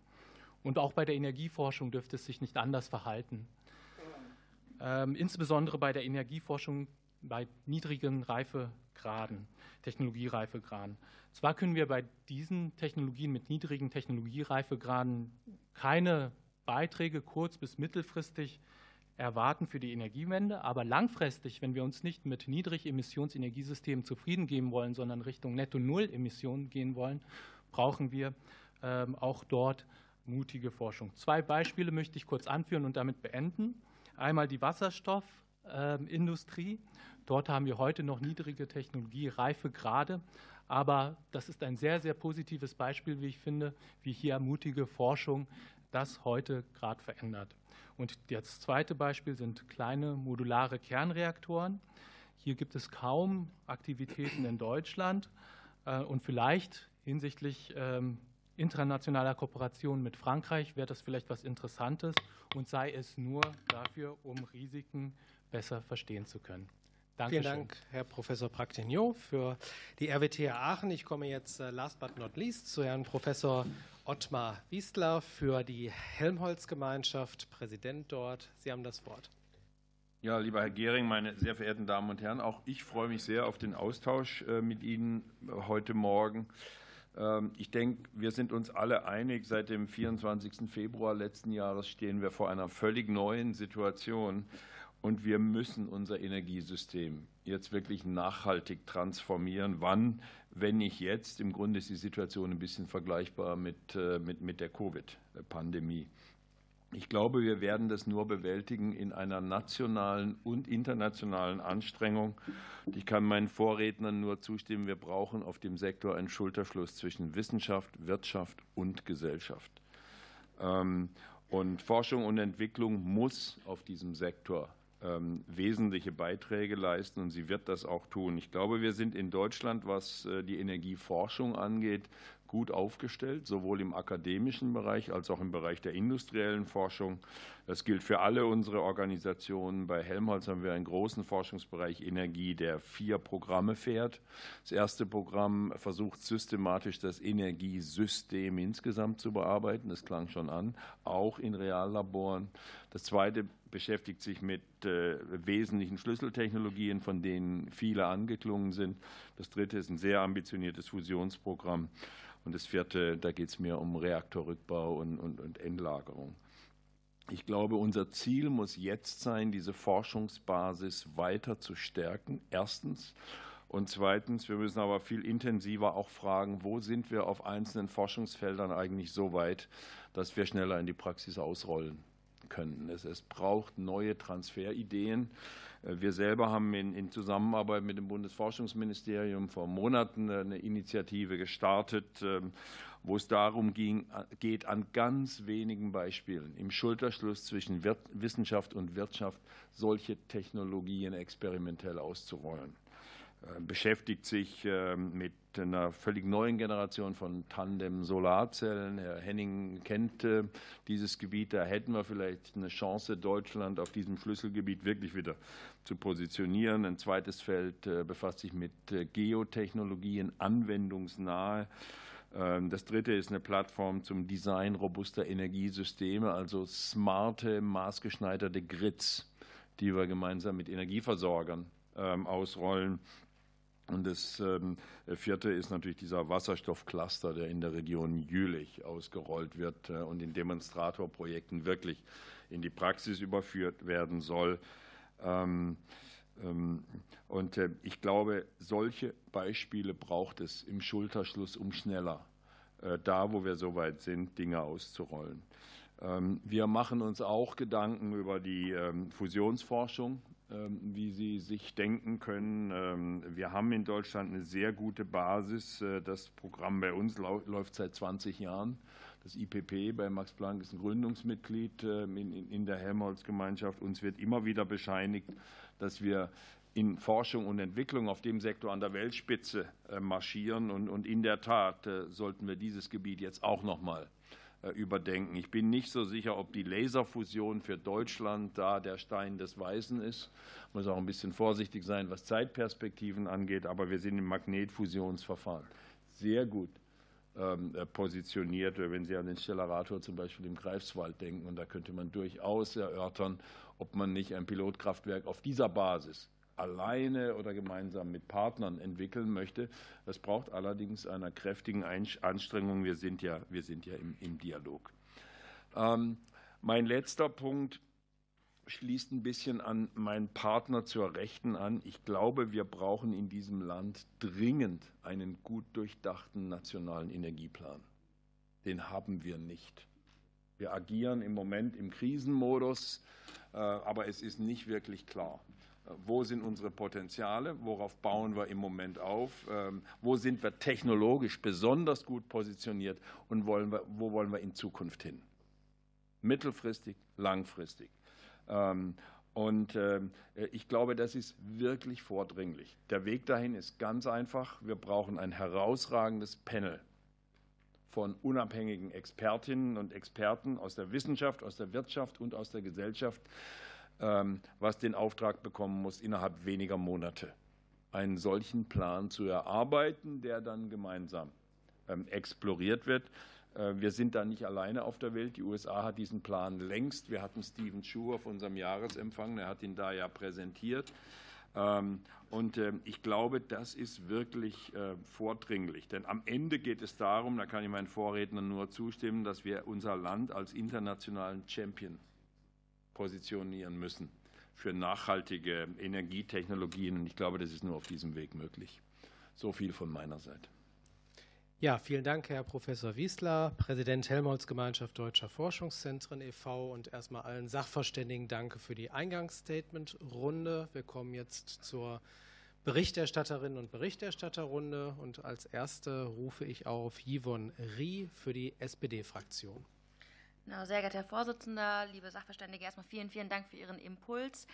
Und auch bei der Energieforschung dürfte es sich nicht anders verhalten. Ähm, insbesondere bei der Energieforschung bei niedrigen Reifegraden, Technologiereifegraden. Zwar können wir bei diesen Technologien mit niedrigen Technologiereifegraden keine Beiträge kurz- bis mittelfristig erwarten für die Energiewende, aber langfristig, wenn wir uns nicht mit Niedrigemissionsenergiesystemen zufrieden geben wollen, sondern Richtung Netto-Null-Emissionen gehen wollen, brauchen wir ähm, auch dort mutige Forschung. Zwei Beispiele möchte ich kurz anführen und damit beenden. Einmal die Wasserstoffindustrie. Dort haben wir heute noch niedrige Technologiereifegrade, aber das ist ein sehr, sehr positives Beispiel, wie ich finde, wie hier mutige Forschung das heute gerade verändert. Und das zweite Beispiel sind kleine modulare Kernreaktoren. Hier gibt es kaum Aktivitäten in Deutschland äh, und vielleicht hinsichtlich ähm, internationaler Kooperation mit Frankreich wäre das vielleicht was Interessantes und sei es nur dafür, um Risiken besser verstehen zu können. Dankeschön. Vielen Dank, Herr Professor Practignot, für die RWTH Aachen. Ich komme jetzt äh, last but not least zu Herrn Professor Ottmar Wiestler für die Helmholtz-Gemeinschaft, Präsident dort. Sie haben das Wort. Ja, lieber Herr Gehring, meine sehr verehrten Damen und Herren, auch ich freue mich sehr auf den Austausch äh, mit Ihnen äh, heute Morgen. Ähm, ich denke, wir sind uns alle einig, seit dem 24. Februar letzten Jahres stehen wir vor einer völlig neuen Situation. Und wir müssen unser Energiesystem jetzt wirklich nachhaltig transformieren. Wann, wenn nicht jetzt? Im Grunde ist die Situation ein bisschen vergleichbar mit, äh, mit, mit der Covid-Pandemie. Ich glaube, wir werden das nur bewältigen in einer nationalen und internationalen Anstrengung. Ich kann meinen Vorrednern nur zustimmen, wir brauchen auf dem Sektor einen Schulterschluss zwischen Wissenschaft, Wirtschaft und Gesellschaft. Ähm, und Forschung und Entwicklung muss auf diesem Sektor wesentliche Beiträge leisten und sie wird das auch tun. Ich glaube, wir sind in Deutschland, was äh, die Energieforschung angeht, gut aufgestellt, sowohl im akademischen Bereich als auch im Bereich der industriellen Forschung. Das gilt für alle unsere Organisationen. Bei Helmholtz haben wir einen großen Forschungsbereich Energie, der vier Programme fährt. Das erste Programm versucht systematisch das Energiesystem insgesamt zu bearbeiten. Das klang schon an, auch in Reallaboren. Das zweite beschäftigt sich mit äh, wesentlichen Schlüsseltechnologien, von denen viele angeklungen sind. Das dritte ist ein sehr ambitioniertes Fusionsprogramm. Und das vierte, da geht es mir um Reaktorrückbau und, und, und Endlagerung. Ich glaube, unser Ziel muss jetzt sein, diese Forschungsbasis weiter zu stärken. Erstens. Und zweitens, wir müssen aber viel intensiver auch fragen, wo sind wir auf einzelnen Forschungsfeldern eigentlich so weit, dass wir schneller in die Praxis ausrollen können. Es, es braucht neue Transferideen. Äh, wir selber haben in, in, Zusammenarbeit mit dem Bundesforschungsministerium vor Monaten eine Initiative gestartet, ähm, wo es darum ging, geht, an ganz wenigen Beispielen im Schulterschluss zwischen Wissenschaft und Wirtschaft solche Technologien experimentell auszurollen. Äh, beschäftigt sich ähm, mit einer völlig neuen Generation von Tandem-Solarzellen. Herr Henning kennt äh, dieses Gebiet. Da hätten wir vielleicht eine Chance, Deutschland auf diesem Schlüsselgebiet wirklich wieder zu positionieren. Ein zweites Feld äh, befasst sich mit Geotechnologien, anwendungsnahe. Ähm, das dritte ist eine Plattform zum Design robuster Energiesysteme, also smarte, maßgeschneiderte Grids, die wir gemeinsam mit Energieversorgern ähm, ausrollen. Und das ähm, vierte ist natürlich dieser Wasserstoffcluster, der in der Region Jülich ausgerollt wird äh, und in Demonstratorprojekten wirklich in die Praxis überführt werden soll. Ähm, ähm, und äh, ich glaube, solche Beispiele braucht es im Schulterschluss, um schneller, äh, da wo wir soweit sind, Dinge auszurollen. Wir machen uns auch Gedanken über die Fusionsforschung. Ähm, wie Sie sich denken können. Ähm, wir haben in Deutschland eine sehr gute Basis. Äh, das Programm bei uns läuft seit 20 Jahren. Das IPP bei Max Planck ist ein Gründungsmitglied ähm, in der Helmholtz-Gemeinschaft. Uns wird immer wieder bescheinigt, dass wir in Forschung und Entwicklung auf dem Sektor an der Weltspitze äh, marschieren. Und in der Tat äh, sollten wir dieses Gebiet jetzt auch noch mal überdenken. Ich bin nicht so sicher, ob die Laserfusion für Deutschland da der Stein des Weißen ist. Muss auch ein bisschen vorsichtig sein, was Zeitperspektiven angeht, aber wir sind im Magnetfusionsverfahren sehr gut ähm, äh, positioniert, wenn Sie an den Stellarator zum Beispiel im Greifswald denken. Und da könnte man durchaus erörtern, ob man nicht ein Pilotkraftwerk auf dieser Basis alleine oder gemeinsam mit Partnern entwickeln möchte. Das braucht allerdings einer kräftigen Anstrengung. Wir sind ja, wir sind ja im, im Dialog. Ähm, mein letzter Punkt schließt ein bisschen an meinen Partner zur Rechten an. Ich glaube, wir brauchen in diesem Land dringend einen gut durchdachten nationalen Energieplan. Den haben wir nicht. Wir agieren im Moment im Krisenmodus, äh, aber es ist nicht wirklich klar wo sind unsere Potenziale, worauf bauen wir im Moment auf, ähm, wo sind wir technologisch besonders gut positioniert und wollen wir, wo wollen wir in Zukunft hin. Mittelfristig, langfristig. Ähm, und ähm, ich glaube, das ist wirklich vordringlich. Der Weg dahin ist ganz einfach. Wir brauchen ein herausragendes Panel von unabhängigen Expertinnen und Experten aus der Wissenschaft, aus der Wirtschaft und aus der Gesellschaft, was den Auftrag bekommen muss, innerhalb weniger Monate einen solchen Plan zu erarbeiten, der dann gemeinsam ähm, exploriert wird. Äh, wir sind da nicht alleine auf der Welt. Die USA hat diesen Plan längst. Wir hatten Steven Chu auf unserem Jahresempfang, er hat ihn da ja präsentiert. Ähm, und ich glaube, das ist wirklich äh, vordringlich. Denn am Ende geht es darum, da kann ich meinen Vorrednern nur zustimmen, dass wir unser Land als internationalen Champion positionieren müssen für nachhaltige Energietechnologien. Und ich glaube, das ist nur auf diesem Weg möglich. So viel von meiner Seite. Ja, vielen Dank, Herr Professor Wiesler, Präsident Helmholtz-Gemeinschaft Deutscher Forschungszentren e.V. und erstmal allen Sachverständigen danke für die Eingangsstatement-Runde. Wir kommen jetzt zur Berichterstatterinnen und Berichterstatterrunde und als erste rufe ich auf Yvonne Rie für die SPD-Fraktion. Genau, sehr geehrter Herr Vorsitzender, liebe Sachverständige, erstmal vielen, vielen Dank für Ihren Impuls.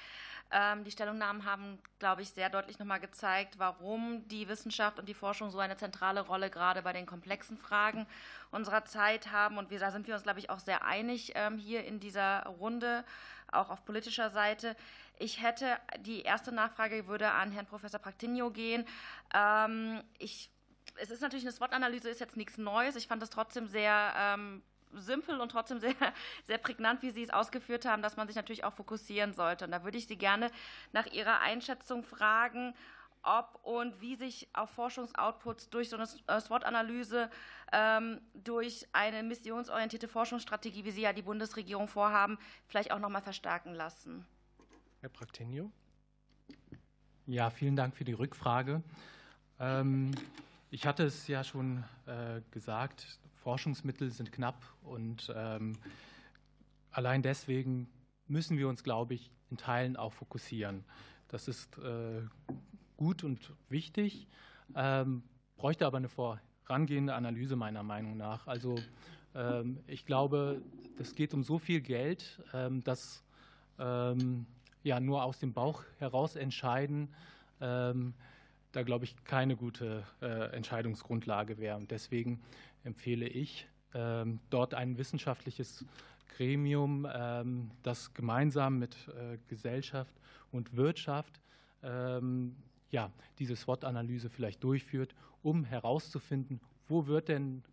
Ähm, die Stellungnahmen haben, glaube ich, sehr deutlich nochmal gezeigt, warum die Wissenschaft und die Forschung so eine zentrale Rolle gerade bei den komplexen Fragen unserer Zeit haben. Und da sind wir uns, glaube ich, auch sehr einig ähm, hier in dieser Runde, auch auf politischer Seite. Ich hätte die erste Nachfrage würde an Herrn Professor Praktinio gehen. Ähm, ich es ist natürlich eine SWOT-Analyse, ist jetzt nichts Neues. Ich fand es trotzdem sehr ähm, simpel und trotzdem sehr, <laughs> sehr prägnant, wie Sie es ausgeführt haben, dass man sich natürlich auch fokussieren sollte. Und da würde ich Sie gerne nach Ihrer Einschätzung fragen, ob und wie sich auch Forschungsoutputs durch so eine äh, SWOT-Analyse, ähm, durch eine missionsorientierte Forschungsstrategie, wie sie ja die Bundesregierung vorhaben, vielleicht auch noch mal verstärken lassen. Herr Praktinio. Ja, vielen Dank für die Rückfrage. Ähm, ich hatte es ja schon äh, gesagt, Forschungsmittel sind knapp und ähm, allein deswegen müssen wir uns, glaube ich, in Teilen auch fokussieren. Das ist äh, gut und wichtig, ähm, bräuchte aber eine vorangehende Analyse meiner Meinung nach. Also ähm, ich glaube, es geht um so viel Geld, dass ja nur aus dem Bauch heraus entscheiden, da glaube ich keine gute äh, Entscheidungsgrundlage wäre. Und deswegen empfehle ich, ähm, dort ein wissenschaftliches Gremium, ähm, das gemeinsam mit äh, Gesellschaft und Wirtschaft ähm, ja, diese SWOT-Analyse vielleicht durchführt, um herauszufinden, wo wird denn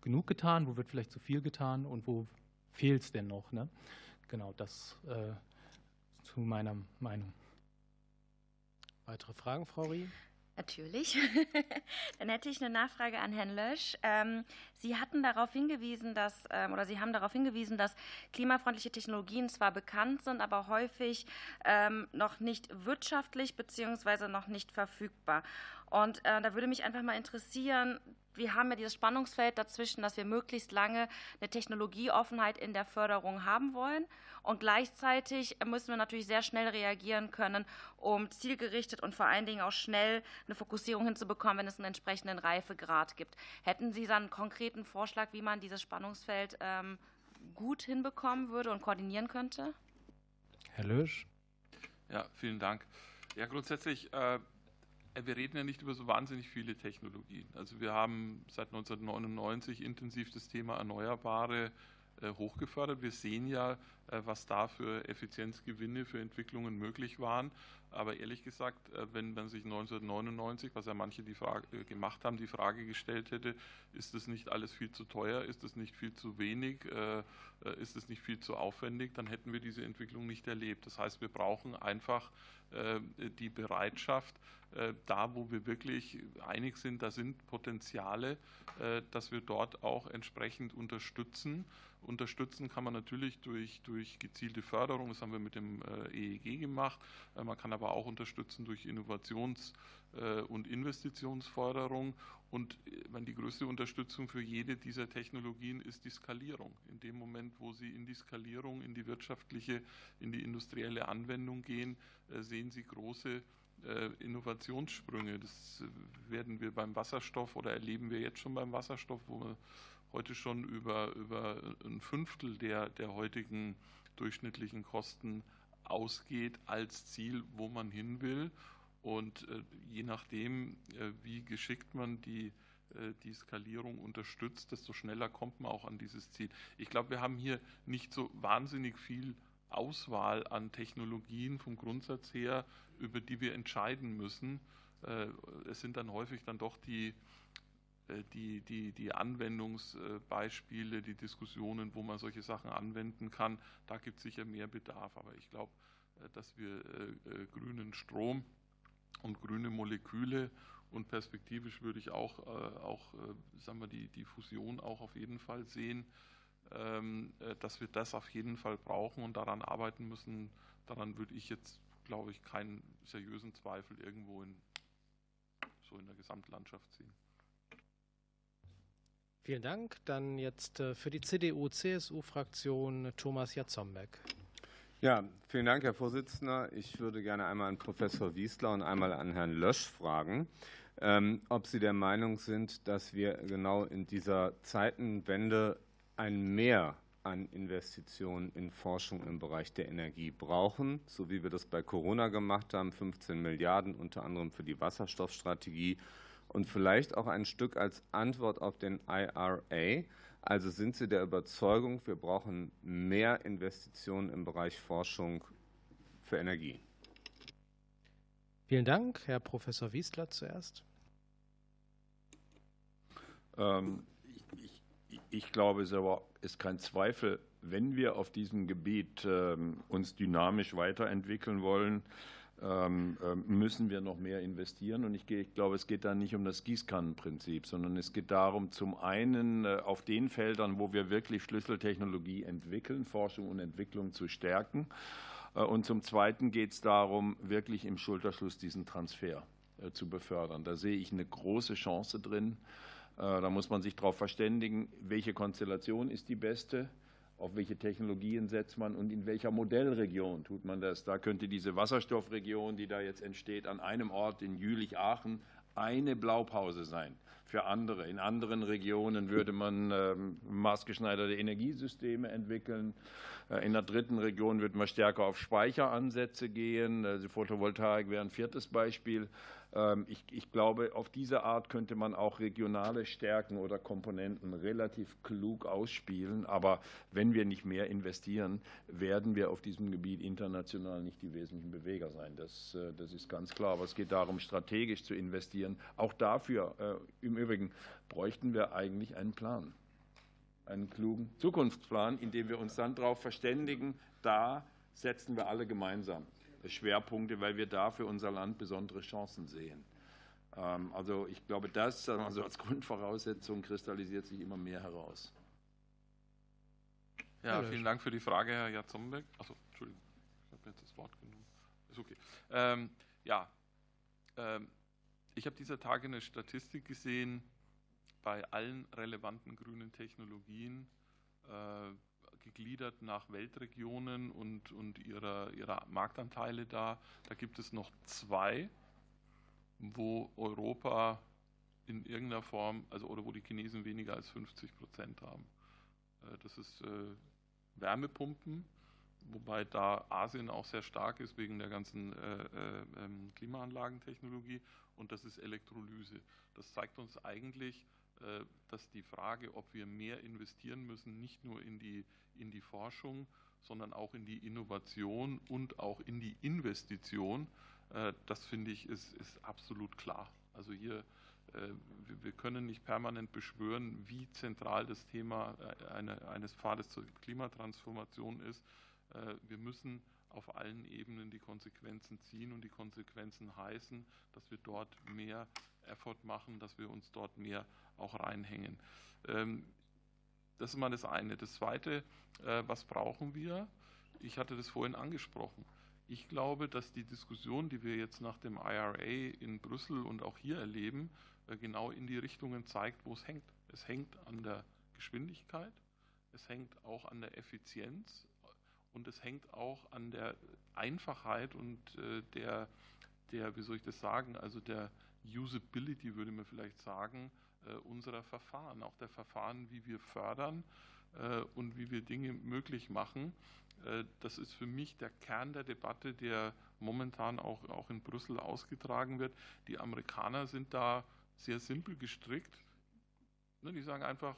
genug getan, wo wird vielleicht zu viel getan und wo fehlt es denn noch. Ne? Genau, das äh, zu meiner Meinung. Weitere Fragen, Frau Rie? Natürlich. <laughs> Dann hätte ich eine Nachfrage an Herrn Lösch. Ähm, Sie hatten darauf hingewiesen, dass ähm, oder Sie haben darauf hingewiesen, dass klimafreundliche Technologien zwar bekannt sind, aber häufig ähm, noch nicht wirtschaftlich bzw. noch nicht verfügbar. Und äh, da würde mich einfach mal interessieren, wir haben ja dieses Spannungsfeld dazwischen, dass wir möglichst lange eine Technologieoffenheit in der Förderung haben wollen. Und gleichzeitig müssen wir natürlich sehr schnell reagieren können, um zielgerichtet und vor allen Dingen auch schnell eine Fokussierung hinzubekommen, wenn es einen entsprechenden Reifegrad gibt. Hätten Sie dann einen konkreten Vorschlag, wie man dieses Spannungsfeld ähm, gut hinbekommen würde und koordinieren könnte? Herr Lösch. Ja, vielen Dank. Ja, grundsätzlich äh, äh, wir reden ja nicht über so wahnsinnig viele Technologien. Also wir haben seit 1999 intensiv das Thema Erneuerbare äh, hochgefördert. Wir sehen ja, äh, was da für Effizienzgewinne für Entwicklungen möglich waren. Aber ehrlich gesagt, wenn man sich 1999, was ja manche die Frage gemacht haben, die Frage gestellt hätte, ist das nicht alles viel zu teuer, ist das nicht viel zu wenig, ist das nicht viel zu aufwendig, dann hätten wir diese Entwicklung nicht erlebt. Das heißt, wir brauchen einfach die Bereitschaft, äh, da, wo wir wirklich einig sind, da sind Potenziale, äh, dass wir dort auch entsprechend unterstützen. Unterstützen kann man natürlich durch, durch gezielte Förderung, das haben wir mit dem EEG äh, gemacht. Man kann aber auch unterstützen durch Innovations- und Investitionsförderung. Und wenn die größte Unterstützung für jede dieser Technologien ist die Skalierung. In dem Moment, wo sie in die Skalierung, in die wirtschaftliche, in die industrielle Anwendung gehen, sehen sie große äh, Innovationssprünge. Das werden wir beim Wasserstoff oder erleben wir jetzt schon beim Wasserstoff, wo wir heute schon über, über ein Fünftel der, der heutigen durchschnittlichen Kosten ausgeht als Ziel, wo man hin will. Und äh, je nachdem, äh, wie geschickt man die, die Skalierung unterstützt, desto schneller kommt man auch an dieses Ziel. Ich glaube, wir haben hier nicht so wahnsinnig viel Auswahl an Technologien vom Grundsatz her, über die wir entscheiden müssen. Äh, es sind dann häufig dann doch die, äh, die, die, die Anwendungsbeispiele, die Diskussionen, wo man solche Sachen anwenden kann. Da gibt es sicher mehr Bedarf. Aber ich glaube, äh, dass wir grünen Strom und grüne Moleküle und perspektivisch würde ich auch, auch sagen wir, die, die Fusion auch auf jeden Fall sehen. Ähm, äh, dass wir das auf jeden Fall brauchen und daran arbeiten müssen. Daran würde ich jetzt, glaube ich, keinen seriösen Zweifel irgendwo in, so in der Gesamtlandschaft sehen. Vielen Dank. Dann jetzt äh, für die CDU-CSU-Fraktion Thomas Jatzombeck. Ja, vielen Dank, Herr Vorsitzender. Ich würde gerne einmal an Professor Wiesler und einmal an Herrn Lösch fragen, ähm, ob Sie der Meinung sind, dass wir genau in dieser Zeitenwende ein Mehr an Investitionen in Forschung im Bereich der Energie brauchen, so wie wir das bei Corona gemacht haben, 15 Milliarden unter anderem für die Wasserstoffstrategie und vielleicht auch ein Stück als Antwort auf den IRA. Also sind Sie der Überzeugung, wir brauchen mehr Investitionen im Bereich Forschung für Energie? Vielen Dank, Herr Professor Wiesler zuerst. Ähm, ich glaube, es ist kein Zweifel, wenn wir auf diesem Gebiet ähm, uns dynamisch weiterentwickeln wollen, müssen wir noch mehr investieren. Und ich, glaube, es geht da nicht um das Gießkannenprinzip, sondern es geht darum, zum einen äh, auf den Feldern, wo wir wirklich Schlüsseltechnologie entwickeln, Forschung und Entwicklung zu stärken. Äh, und zum Zweiten geht es darum, wirklich im Schulterschluss diesen Transfer äh, zu befördern. Da sehe ich eine große Chance drin. Da muss man sich darauf verständigen, welche Konstellation ist die beste auf welche Technologien setzt man und in welcher Modellregion tut man das. Da könnte diese Wasserstoffregion, die da jetzt entsteht, an einem Ort in Jülich-Aachen eine Blaupause sein für andere. In anderen Regionen würde man ähm, maßgeschneiderte Energiesysteme entwickeln. Äh, in der dritten Region würde man stärker auf Speicheransätze gehen. Also Photovoltaik wäre ein viertes Beispiel. Ähm, ich, ich, glaube, auf diese Art könnte man auch regionale Stärken oder Komponenten relativ klug ausspielen. Aber wenn wir nicht mehr investieren, werden wir auf diesem Gebiet international nicht die wesentlichen Beweger sein. Das, äh, das ist ganz klar. Aber es geht darum, strategisch zu investieren. Auch dafür, äh, im Übrigen, bräuchten wir eigentlich einen Plan. Einen klugen Zukunftsplan, in dem wir uns dann darauf verständigen, da setzen wir alle gemeinsam. Schwerpunkte, weil wir da für unser Land besondere Chancen sehen. Ähm, also ich glaube, das also als Grundvoraussetzung kristallisiert sich immer mehr heraus. Ja, vielen Dank für die Frage, Herr Jatzombeck. Achso, Entschuldigung, ich habe jetzt das Wort genommen. Ist okay. Ähm, ja, ähm, ich habe dieser Tage eine Statistik gesehen bei allen relevanten grünen Technologien. Äh, gegliedert nach Weltregionen und, und ihrer, ihrer Marktanteile da. Da gibt es noch zwei, wo Europa in irgendeiner Form, also oder wo die Chinesen weniger als 50 Prozent haben. Äh, das ist äh, Wärmepumpen, wobei da Asien auch sehr stark ist wegen der ganzen äh, ähm, Klimaanlagentechnologie und das ist Elektrolyse. Das zeigt uns eigentlich, dass die Frage, ob wir mehr investieren müssen, nicht nur in die in die Forschung, sondern auch in die Innovation und auch in die Investition. Äh, das finde ich ist, ist absolut klar. Also hier, äh, wir können nicht permanent beschwören, wie zentral das Thema äh, eine, eines Pfades zur Klimatransformation ist. Wir müssen auf allen Ebenen die Konsequenzen ziehen und die Konsequenzen heißen, dass wir dort mehr Effort machen, dass wir uns dort mehr auch reinhängen. Ähm, das ist mal das eine. Das zweite, äh, was brauchen wir? Ich hatte das vorhin angesprochen. Ich glaube, dass die Diskussion, die wir jetzt nach dem IRA in Brüssel und auch hier erleben, äh, genau in die Richtungen zeigt, wo es hängt. Es hängt an der Geschwindigkeit, es hängt auch an der Effizienz und es hängt auch an der Einfachheit und äh, der, der, wie soll ich das sagen, also der Usability würde man vielleicht sagen, äh, unserer Verfahren, auch der Verfahren, wie wir fördern äh, und wie wir Dinge möglich machen. Das ist für mich der Kern der Debatte, der momentan auch, auch in Brüssel ausgetragen wird. Die Amerikaner sind da sehr simpel gestrickt. Ne, die sagen einfach,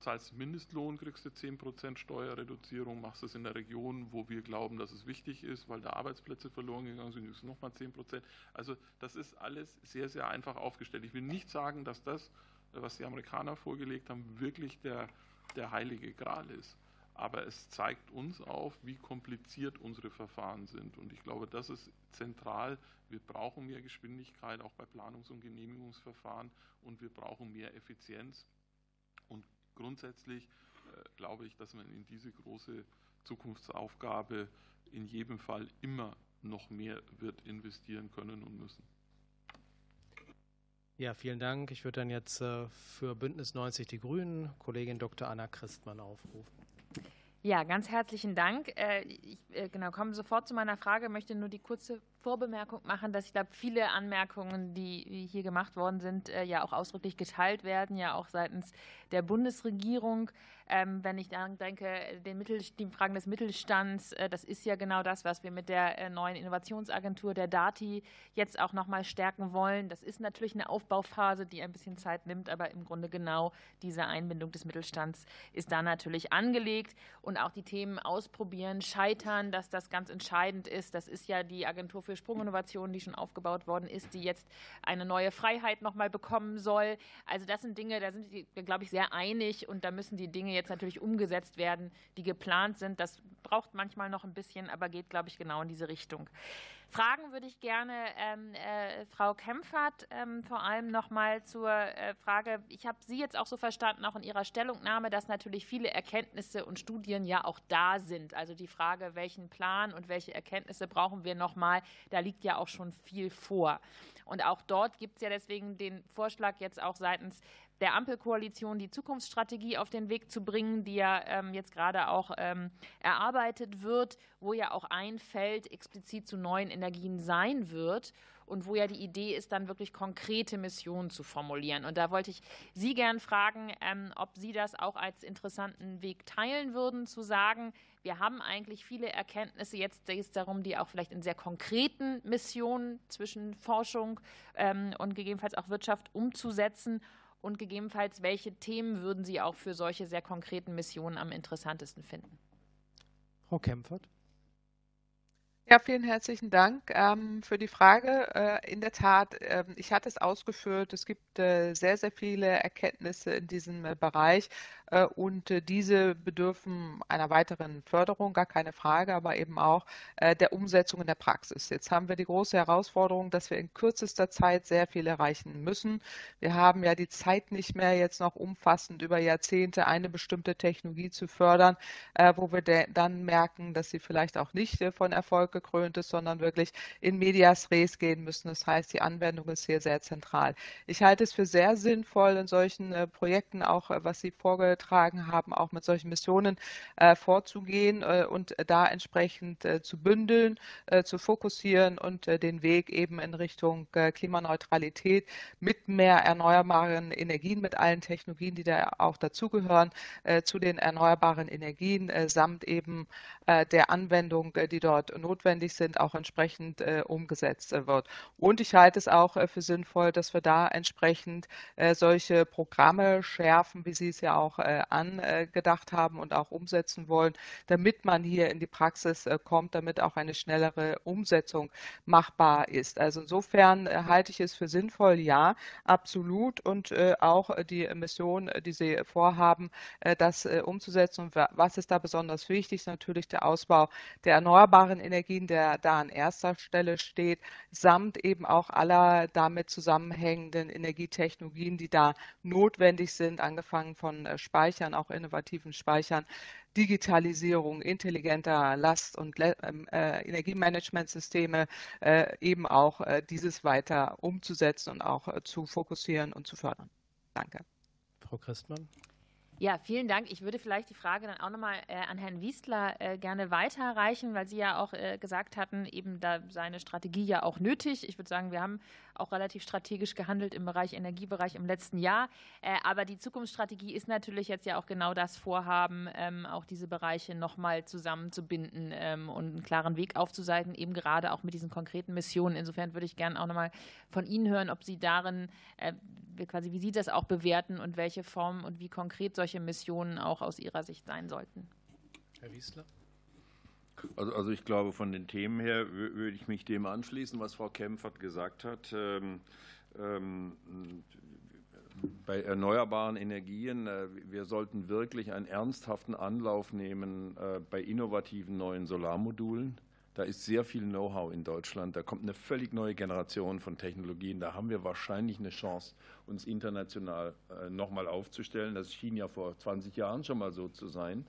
zahlst Mindestlohn, kriegst du 10% Steuerreduzierung, machst es in der Region, wo wir glauben, dass es wichtig ist, weil da Arbeitsplätze verloren gegangen sind, du nochmal 10%. Also das ist alles sehr, sehr einfach aufgestellt. Ich will nicht sagen, dass das, was die Amerikaner vorgelegt haben, wirklich der, der heilige Gral ist. Aber es zeigt uns auf, wie kompliziert unsere Verfahren sind. Und ich glaube, das ist zentral. Wir brauchen mehr Geschwindigkeit, auch bei Planungs- und Genehmigungsverfahren. Und wir brauchen mehr Effizienz. Und grundsätzlich äh, glaube ich, dass man in diese große Zukunftsaufgabe in jedem Fall immer noch mehr wird investieren können und müssen. Ja, vielen Dank. Ich würde dann jetzt äh, für Bündnis 90 Die Grünen Kollegin Dr. Anna Christmann aufrufen. Ja, ganz herzlichen Dank. Äh, ich genau, komme sofort zu meiner Frage, möchte nur die kurze Vorbemerkung machen, dass ich glaube, viele Anmerkungen, die hier gemacht worden sind, ja auch ausdrücklich geteilt werden, ja auch seitens der Bundesregierung. Ähm, wenn ich dann denke, den Mittel, die Fragen des Mittelstands, äh, das ist ja genau das, was wir mit der äh, neuen Innovationsagentur der DATI jetzt auch noch mal stärken wollen. Das ist natürlich eine Aufbauphase, die ein bisschen Zeit nimmt, aber im Grunde genau diese Einbindung des Mittelstands ist da natürlich angelegt und auch die Themen ausprobieren, scheitern, dass das ganz entscheidend ist. Das ist ja die Agentur für Sprunginnovation, die schon aufgebaut worden ist, die jetzt eine neue Freiheit noch mal bekommen soll. Also das sind Dinge, da sind wir, glaube ich, sehr einig und da müssen die Dinge jetzt natürlich umgesetzt werden, die geplant sind. Das braucht manchmal noch ein bisschen, aber geht, glaube ich, genau in diese Richtung. Fragen würde ich gerne ähm, äh, Frau Kempfert ähm, vor allem noch mal zur äh, Frage. Ich habe Sie jetzt auch so verstanden, auch in Ihrer Stellungnahme, dass natürlich viele Erkenntnisse und Studien ja auch da sind. Also die Frage, welchen Plan und welche Erkenntnisse brauchen wir noch mal, da liegt ja auch schon viel vor. Und auch dort gibt es ja deswegen den Vorschlag jetzt auch seitens der Ampelkoalition die Zukunftsstrategie auf den Weg zu bringen, die ja ähm, jetzt gerade auch ähm, erarbeitet wird, wo ja auch ein Feld explizit zu neuen Energien sein wird und wo ja die Idee ist, dann wirklich konkrete Missionen zu formulieren. Und da wollte ich Sie gern fragen, ähm, ob Sie das auch als interessanten Weg teilen würden, zu sagen, wir haben eigentlich viele Erkenntnisse. Jetzt geht es darum, die auch vielleicht in sehr konkreten Missionen zwischen Forschung und gegebenenfalls auch Wirtschaft umzusetzen. Und gegebenenfalls, welche Themen würden Sie auch für solche sehr konkreten Missionen am interessantesten finden? Frau Kempfert. Ja, vielen herzlichen Dank ähm, für die Frage. Äh, in der Tat, äh, ich hatte es ausgeführt, es gibt äh, sehr, sehr viele Erkenntnisse in diesem äh, Bereich und äh, diese bedürfen einer weiteren Förderung, gar keine Frage, aber eben auch der Umsetzung in der Praxis. Jetzt haben wir die große Herausforderung, dass wir in kürzester Zeit sehr viel erreichen müssen. Wir haben ja die Zeit nicht mehr, jetzt noch umfassend über Jahrzehnte eine bestimmte Technologie zu fördern, wo wir dann merken, dass sie vielleicht auch nicht von Erfolg gekrönt ist, sondern wirklich in medias res gehen müssen. Das heißt, die Anwendung ist hier sehr zentral. Ich halte es für sehr sinnvoll, in solchen äh, Projekten auch, äh, was Sie vorgetragen haben, auch mit solchen Missionen äh, vorzugehen äh, und da entsprechend äh, zu bündeln, äh, zu fokussieren und den Weg eben in Richtung Klimaneutralität mit mehr erneuerbaren Energien, mit allen Technologien, die da auch dazugehören, zu den erneuerbaren Energien samt eben der Anwendung, die dort notwendig sind, auch entsprechend äh, umgesetzt äh, wird. Und ich halte es auch äh, für sinnvoll, dass wir da entsprechend äh, solche Programme schärfen, wie Sie es ja auch äh, angedacht haben und auch umsetzen wollen, damit man hier in die Praxis äh, kommt, damit auch eine schnellere Umsetzung machbar ist. Also insofern halte ich es für sinnvoll, ja, absolut. Und auch die Mission, die Sie vorhaben, das umzusetzen. Und was ist da besonders wichtig? Natürlich der Ausbau der erneuerbaren Energien der da an erster Stelle steht, samt eben auch aller damit zusammenhängenden Energietechnologien, die da notwendig sind, angefangen von äh, Speichern, auch innovativen Speichern, Digitalisierung, intelligenter Last- und ähm, äh, Energiemanagementsysteme, äh, eben auch äh, dieses weiter umzusetzen und auch äh, zu fokussieren und zu fördern. Danke. Frau Christmann. Ja, vielen Dank. Ich würde vielleicht die Frage dann auch nochmal äh, an Herrn Wiestler äh, gerne weiterreichen, weil Sie ja auch äh, gesagt hatten, eben da seine Strategie ja auch nötig. Ich würde sagen, wir haben auch relativ strategisch gehandelt im Bereich Energiebereich im letzten Jahr. Äh, aber die Zukunftsstrategie ist natürlich jetzt ja auch genau das Vorhaben, ähm, auch diese Bereiche nochmal zusammenzubinden ähm, und einen klaren Weg aufzuzeigen, eben gerade auch mit diesen konkreten Missionen. Insofern würde ich gerne auch nochmal von Ihnen hören, ob Sie darin äh, quasi, wie Sie das auch bewerten und welche Form und wie konkret solche Missionen auch aus Ihrer Sicht sein sollten. Herr Wiesler? Also, also ich glaube, von den Themen her würde ich mich dem anschließen, was Frau Kempfert gesagt hat. Ähm, ähm, bei erneuerbaren Energien, äh, wir sollten wirklich einen ernsthaften Anlauf nehmen äh, bei innovativen neuen Solarmodulen. Da ist sehr viel Know-how in Deutschland. Da kommt eine völlig neue Generation von Technologien. Da haben wir wahrscheinlich eine Chance, uns international äh, nochmal aufzustellen. Das schien ja vor 20 Jahren schon mal so zu sein.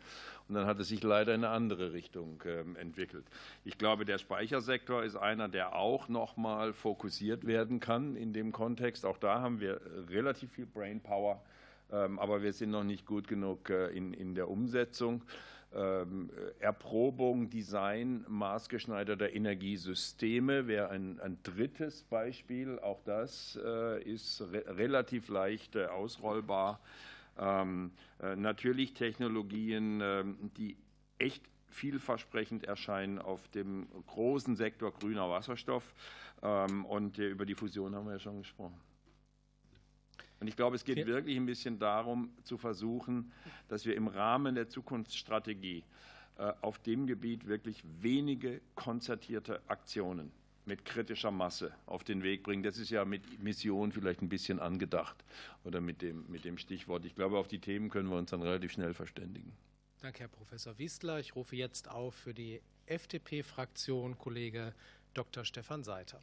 Und dann hat es sich leider in eine andere Richtung ähm, entwickelt. Ich glaube, der Speichersektor ist einer, der auch nochmal fokussiert werden kann in dem Kontext. Auch da haben wir relativ viel Brainpower, ähm, aber wir sind noch nicht gut genug äh, in, in der Umsetzung. Ähm, Erprobung, Design maßgeschneiderter Energiesysteme wäre ein, ein, drittes Beispiel. Auch das äh, ist re relativ leicht äh, ausrollbar. Ähm, äh, natürlich Technologien, ähm, die echt vielversprechend erscheinen auf dem großen Sektor grüner Wasserstoff. Und über die Fusion haben wir ja schon gesprochen. Und ich glaube, es geht wirklich ein bisschen darum, zu versuchen, dass wir im Rahmen der Zukunftsstrategie äh, auf dem Gebiet wirklich wenige konzertierte Aktionen mit kritischer Masse auf den Weg bringen. Das ist ja mit Mission vielleicht ein bisschen angedacht oder mit dem, mit dem Stichwort. Ich glaube, auf die Themen können wir uns dann relativ schnell verständigen. Danke, Herr Professor Wiestler. Ich rufe jetzt auf für die FDP-Fraktion Kollege Dr. Stefan Seiter.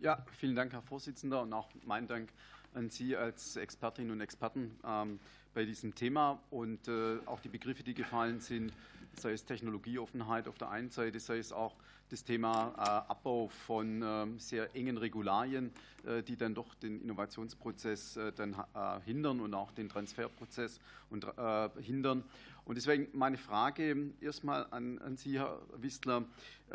Ja, vielen Dank, Herr Vorsitzender, und auch mein Dank an Sie als Expertinnen und Experten ähm, bei diesem Thema und äh, auch die Begriffe, die gefallen sind, sei es Technologieoffenheit auf der einen Seite, sei es auch das Thema äh, Abbau von ähm, sehr engen Regularien, äh, die dann doch den Innovationsprozess dann hindern und auch den Transferprozess und, hindern. Und deswegen meine Frage erstmal an, an Sie, Herr Wistler.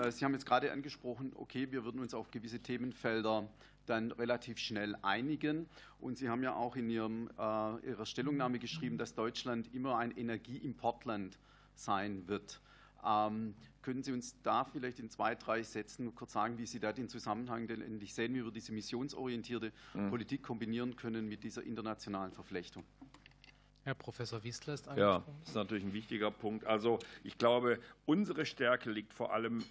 Sie haben jetzt gerade angesprochen, okay, wir würden uns auf gewisse Themenfelder dann relativ schnell einigen. Und Sie haben ja auch in Ihrem, äh, Ihrer Stellungnahme geschrieben, dass Deutschland immer ein Energieimportland sein wird. Ähm, können Sie uns da vielleicht in zwei, drei Sätzen kurz sagen, wie Sie da den Zusammenhang denn endlich sehen, wie wir diese missionsorientierte mhm. Politik kombinieren können mit dieser internationalen Verflechtung? Herr Professor Wiesler ist angesprochen. Ja, das ist natürlich ein wichtiger Punkt. Also ich glaube, unsere Stärke liegt vor allem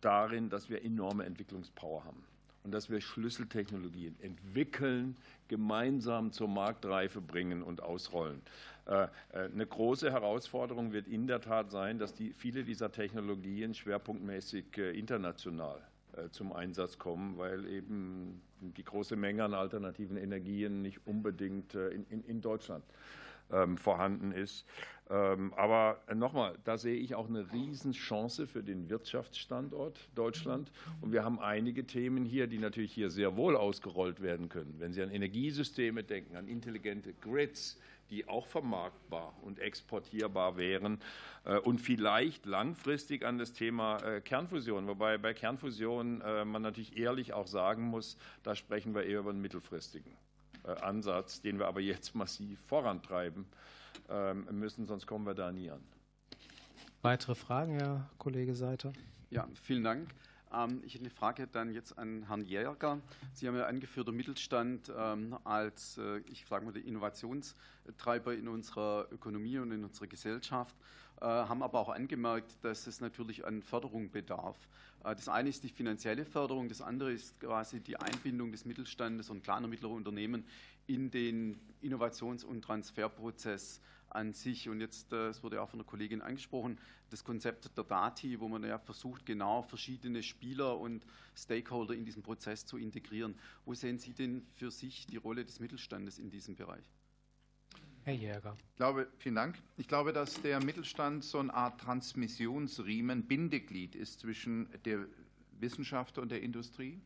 darin, dass wir enorme Entwicklungspower haben und dass wir Schlüsseltechnologien entwickeln, gemeinsam zur Marktreife bringen und ausrollen. Äh, äh, eine große Herausforderung wird in der Tat sein, dass die, viele dieser Technologien schwerpunktmäßig äh, international zum Einsatz kommen, weil eben die große Menge an alternativen Energien nicht unbedingt in, in, in Deutschland ähm, vorhanden ist. Ähm, aber nochmal, da sehe ich auch eine Riesenchance für den Wirtschaftsstandort Deutschland. Und wir haben einige Themen hier, die natürlich hier sehr wohl ausgerollt werden können. Wenn Sie an Energiesysteme denken, an intelligente Grids, die auch vermarktbar und exportierbar wären äh, und vielleicht langfristig an das Thema äh, Kernfusion, wobei bei Kernfusion äh, man natürlich ehrlich auch sagen muss, da sprechen wir eher über einen mittelfristigen Ansatz, den wir aber jetzt massiv vorantreiben müssen, sonst kommen wir da nie an. Weitere Fragen, Herr Kollege Seiter? Ja, vielen Dank. Ähm, ich hätte eine Frage dann jetzt an Herrn Jäger. Sie haben ja angeführt, der Mittelstand ähm, als, äh, ich sage mal, der Innovationstreiber in unserer Ökonomie und in unserer Gesellschaft, haben aber auch angemerkt, dass es natürlich an Förderung bedarf. Äh, das eine ist die finanzielle Förderung, das andere ist quasi die Einbindung des Mittelstandes und kleiner mittlerer Unternehmen in den Innovations- und Transferprozess an sich. Und jetzt, äh, es wurde auch von der Kollegin angesprochen, das Konzept der Dati, wo man ja versucht, genau verschiedene Spieler und Stakeholder in diesen Prozess zu integrieren. Wo sehen Sie denn für sich die Rolle des Mittelstandes in diesem Bereich? Herr Jäger. Ich glaube, vielen Dank. Ich glaube, dass der Mittelstand so eine Art Transmissionsriemen, Bindeglied ist zwischen der Wissenschaft und der Industrie.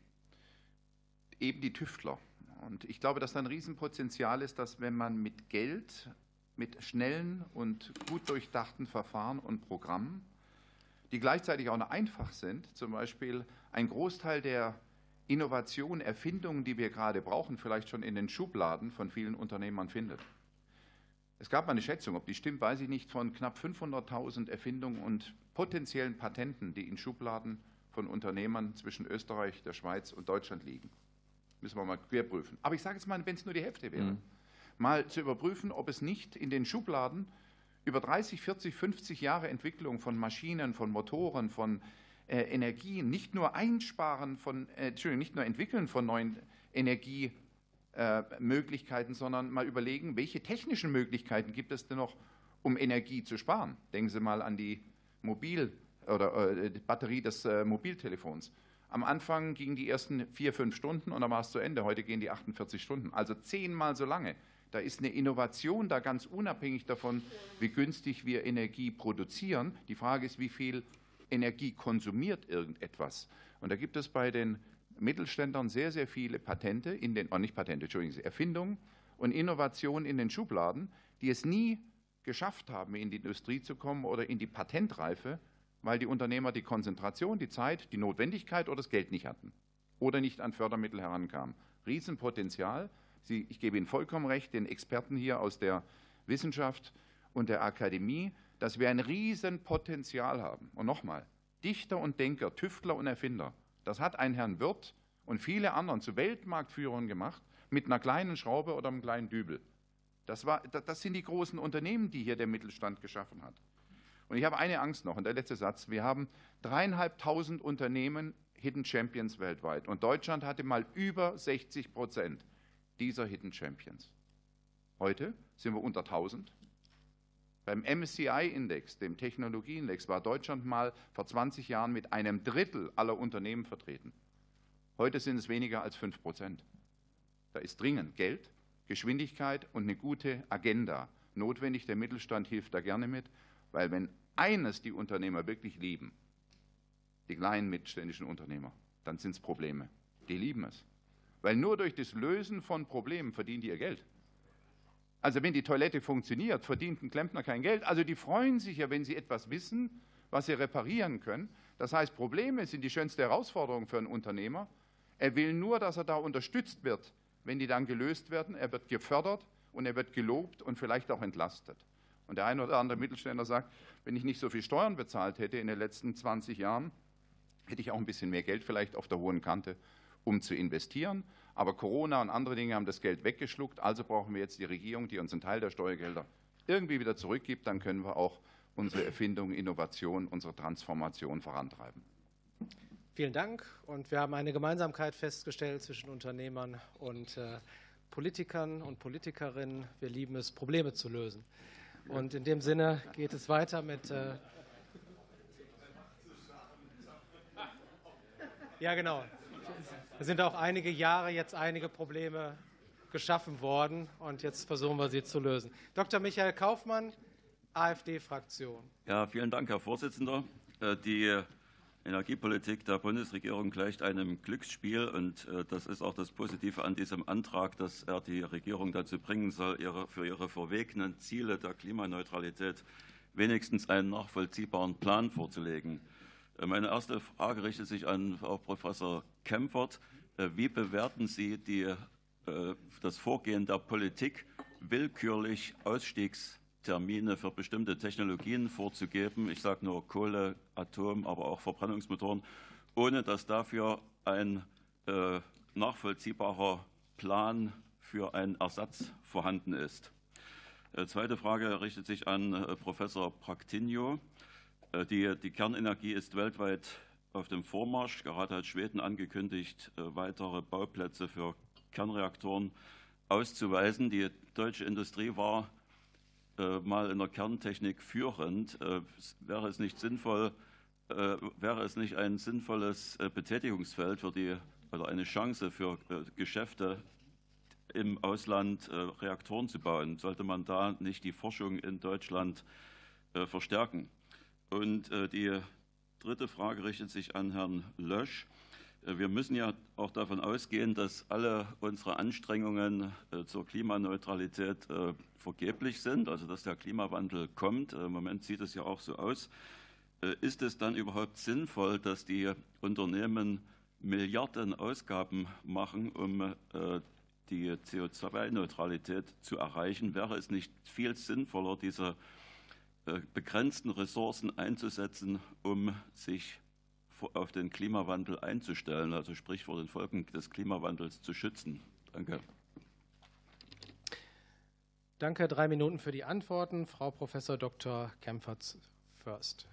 Eben die Tüftler. Und ich glaube, dass da ein Riesenpotenzial ist, dass wenn man mit Geld mit schnellen und gut durchdachten Verfahren und Programmen, die gleichzeitig auch noch einfach sind, zum Beispiel ein Großteil der Innovationen, Erfindungen, die wir gerade brauchen, vielleicht schon in den Schubladen von vielen Unternehmern findet. Es gab mal eine Schätzung, ob die stimmt, weiß ich nicht, von knapp 500.000 Erfindungen und potenziellen Patenten, die in Schubladen von Unternehmern zwischen Österreich, der Schweiz und Deutschland liegen. Müssen wir mal querprüfen. Aber ich sage jetzt mal, wenn es nur die Hälfte wäre. Mhm mal zu überprüfen, ob es nicht in den Schubladen über 30, 40, 50 Jahre Entwicklung von Maschinen, von Motoren, von äh, Energien, nicht nur Einsparen von, äh, Entschuldigung, nicht nur Entwickeln von neuen Energiemöglichkeiten, äh, sondern mal überlegen, welche technischen Möglichkeiten gibt es denn noch, um Energie zu sparen. Denken Sie mal an die Mobil- oder äh, die Batterie des äh, Mobiltelefons. Am Anfang gingen die ersten vier, fünf Stunden und dann war es zu Ende. Heute gehen die 48 Stunden, also zehnmal so lange. Da ist eine Innovation da ganz unabhängig davon, wie günstig wir Energie produzieren. Die Frage ist, wie viel Energie konsumiert irgendetwas. Und da gibt es bei den Mittelständlern sehr, sehr viele Patente, in den, oh nicht Patente, Entschuldigung, Erfindungen und Innovationen in den Schubladen, die es nie geschafft haben, in die Industrie zu kommen oder in die Patentreife, weil die Unternehmer die Konzentration, die Zeit, die Notwendigkeit oder das Geld nicht hatten oder nicht an Fördermittel herankamen. Riesenpotenzial, Sie, ich gebe Ihnen vollkommen recht, den Experten hier aus der Wissenschaft und der Akademie, dass wir ein Riesenpotenzial haben. Und nochmal, Dichter und Denker, Tüftler und Erfinder, das hat ein Herrn Wirth und viele anderen zu Weltmarktführern gemacht, mit einer kleinen Schraube oder einem kleinen Dübel. Das, war, das sind die großen Unternehmen, die hier der Mittelstand geschaffen hat. Und ich habe eine Angst noch, und der letzte Satz. Wir haben dreieinhalbtausend Unternehmen, Hidden Champions weltweit. Und Deutschland hatte mal über 60 Prozent dieser Hidden Champions. Heute sind wir unter 1000. Beim MSCI-Index, dem Technologieindex, war Deutschland mal vor 20 Jahren mit einem Drittel aller Unternehmen vertreten. Heute sind es weniger als 5 Prozent. Da ist dringend Geld, Geschwindigkeit und eine gute Agenda notwendig. Der Mittelstand hilft da gerne mit, weil wenn eines die Unternehmer wirklich lieben, die kleinen mittelständischen Unternehmer, dann sind es Probleme. Die lieben es. Weil nur durch das Lösen von Problemen verdienen die ihr Geld. Also wenn die Toilette funktioniert, verdient ein Klempner kein Geld. Also die freuen sich ja, wenn sie etwas wissen, was sie reparieren können. Das heißt, Probleme sind die schönste Herausforderung für einen Unternehmer. Er will nur, dass er da unterstützt wird, wenn die dann gelöst werden. Er wird gefördert und er wird gelobt und vielleicht auch entlastet. Und der eine oder andere Mittelständler sagt, wenn ich nicht so viel Steuern bezahlt hätte in den letzten 20 Jahren, hätte ich auch ein bisschen mehr Geld vielleicht auf der hohen Kante, um zu investieren. Aber Corona und andere Dinge haben das Geld weggeschluckt. Also brauchen wir jetzt die Regierung, die uns einen Teil der Steuergelder irgendwie wieder zurückgibt. Dann können wir auch unsere Erfindung, Innovation, unsere Transformation vorantreiben. Vielen Dank. Und wir haben eine Gemeinsamkeit festgestellt zwischen Unternehmern und äh, Politikern und Politikerinnen. Wir lieben es, Probleme zu lösen. Und in dem Sinne geht es weiter mit. Äh ja, genau. Es sind auch einige Jahre jetzt einige Probleme geschaffen worden und jetzt versuchen wir sie zu lösen. Dr. Michael Kaufmann, AfD-Fraktion. Ja, vielen Dank, Herr Vorsitzender. Äh, die Energiepolitik der Bundesregierung gleicht einem Glücksspiel und äh, das ist auch das Positive an diesem Antrag, dass er die Regierung dazu bringen soll, ihre, für ihre verwegenen Ziele der Klimaneutralität wenigstens einen nachvollziehbaren Plan vorzulegen. Äh, meine erste Frage richtet sich an Frau Professor Kempfert. Äh, wie bewerten Sie die, das Vorgehen der Politik, willkürlich Ausstiegs Termine für bestimmte Technologien vorzugeben. Ich sage nur Kohle, Atom, aber auch Verbrennungsmotoren, ohne dass dafür ein äh, nachvollziehbarer Plan für einen Ersatz vorhanden ist. Äh, zweite Frage richtet sich an äh, Professor Praktinio. Äh, die, die, Kernenergie ist weltweit auf dem Vormarsch. Gerade hat Schweden angekündigt, äh, weitere Bauplätze für Kernreaktoren auszuweisen. Die deutsche Industrie war äh, mal in der Kerntechnik führend. Wäre es nicht sinnvoll, wäre es nicht ein sinnvolles Betätigungsfeld für die oder eine Chance für Geschäfte im Ausland Reaktoren zu bauen? Sollte man da nicht die Forschung in Deutschland verstärken? Und die dritte Frage richtet sich an Herrn Lösch. Wir müssen ja auch davon ausgehen, dass alle unsere Anstrengungen äh, zur Klimaneutralität äh, vergeblich sind, also dass der Klimawandel kommt. Im Moment sieht es ja auch so aus. Äh, ist es dann überhaupt sinnvoll, dass die Unternehmen Milliarden Ausgaben machen, um die CO2-Neutralität zu erreichen? Wäre es nicht viel sinnvoller, diese begrenzten Ressourcen einzusetzen, um sich auf den Klimawandel einzustellen, also sprich vor den Folgen des Klimawandels zu schützen. Danke. Danke. Drei Minuten für die Antworten. Frau Professor Dr. Kempferts first.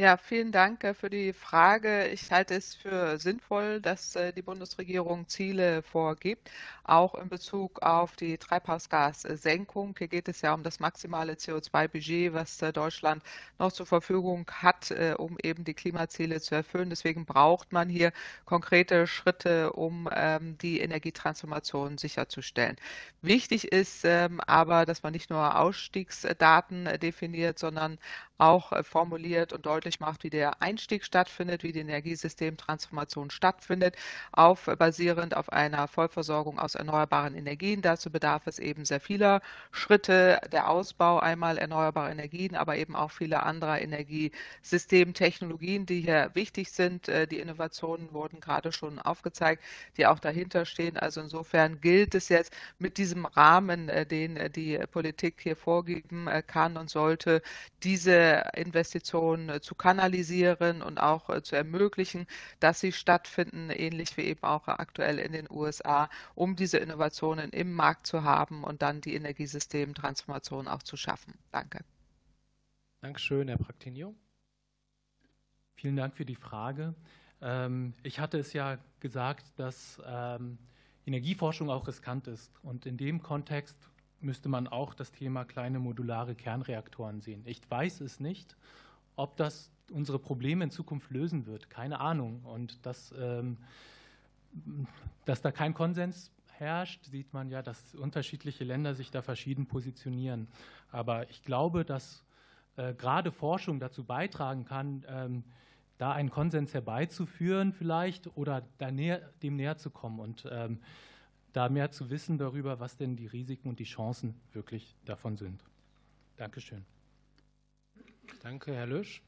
Ja, vielen Dank äh, für die Frage. Ich halte es für sinnvoll, dass äh, die Bundesregierung Ziele vorgibt, auch in Bezug auf die Treibhausgassenkung. Hier geht es ja um das maximale CO2-Budget, was äh, Deutschland noch zur Verfügung hat, um eben die Klimaziele zu erfüllen. Deswegen braucht man hier konkrete Schritte, um ähm, die Energietransformation sicherzustellen. Wichtig ist ähm, aber, dass man nicht nur Ausstiegsdaten definiert, sondern auch formuliert und deutlich deutlich macht, wie der Einstieg stattfindet, wie die Energiesystemtransformation stattfindet, auf, basierend auf einer Vollversorgung aus erneuerbaren Energien. Dazu bedarf es eben sehr vieler Schritte, der Ausbau einmal erneuerbarer Energien, aber eben auch viele anderer Energiesystemtechnologien, die hier wichtig sind. Äh, die Innovationen wurden gerade schon aufgezeigt, die auch dahinter stehen. Also insofern gilt es jetzt mit diesem Rahmen, äh, den äh, die Politik hier vorgeben kann und sollte, diese Investitionen zu kanalisieren und auch äh, zu ermöglichen, dass sie stattfinden, ähnlich wie eben auch aktuell in den USA, um diese Innovationen im Markt zu haben und dann die Energiesystemtransformation auch zu schaffen. Danke. Dankeschön, Herr Praktinio. Vielen Dank für die Frage. Ähm, ich hatte es ja gesagt, dass ähm, Energieforschung auch riskant ist. Und in dem Kontext müsste man auch das Thema kleine modulare Kernreaktoren sehen. Ich weiß es nicht, ob das unsere Probleme in Zukunft lösen wird, keine Ahnung. Und dass, ähm, dass da kein Konsens herrscht, sieht man ja, dass unterschiedliche Länder sich da verschieden positionieren. Aber ich glaube, dass äh, gerade Forschung dazu beitragen kann, ähm, da einen Konsens herbeizuführen vielleicht oder näher, dem näher zu kommen und ähm, da mehr zu wissen darüber, was denn die Risiken und die Chancen wirklich davon sind. Dankeschön. Danke, Herr Lösch.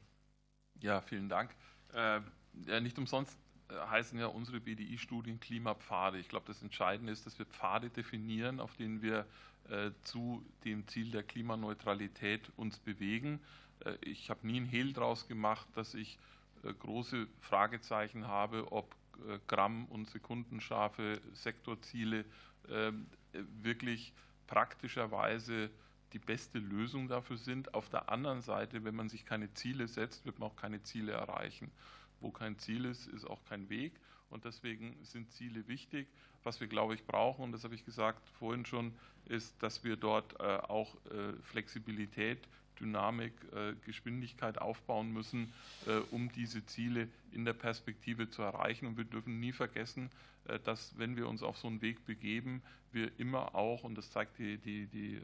Ja, vielen Dank. Äh, ja, nicht umsonst äh, heißen ja unsere BDI-Studien Klimapfade. Ich glaube, das Entscheidende ist, dass wir Pfade definieren, auf denen wir äh, zu dem Ziel der Klimaneutralität uns bewegen. Ich habe nie einen Hehl draus gemacht, dass ich große Fragezeichen habe, ob Gramm- und sekundenscharfe Sektorziele ähm, wirklich praktischerweise die beste Lösung dafür sind. Auf der anderen Seite, wenn man sich keine Ziele setzt, wird man auch keine Ziele erreichen. Wo kein Ziel ist, ist auch kein Weg. Und deswegen sind Ziele wichtig. Was wir, glaube ich, brauchen, und das habe ich gesagt vorhin schon, ist, dass wir dort äh, auch äh, Flexibilität, Dynamik, äh, Geschwindigkeit aufbauen müssen, äh, um diese Ziele in der Perspektive zu erreichen. Und wir dürfen nie vergessen, äh, dass wenn wir uns auf so einen Weg begeben, wir immer auch, und das zeigt die, die, die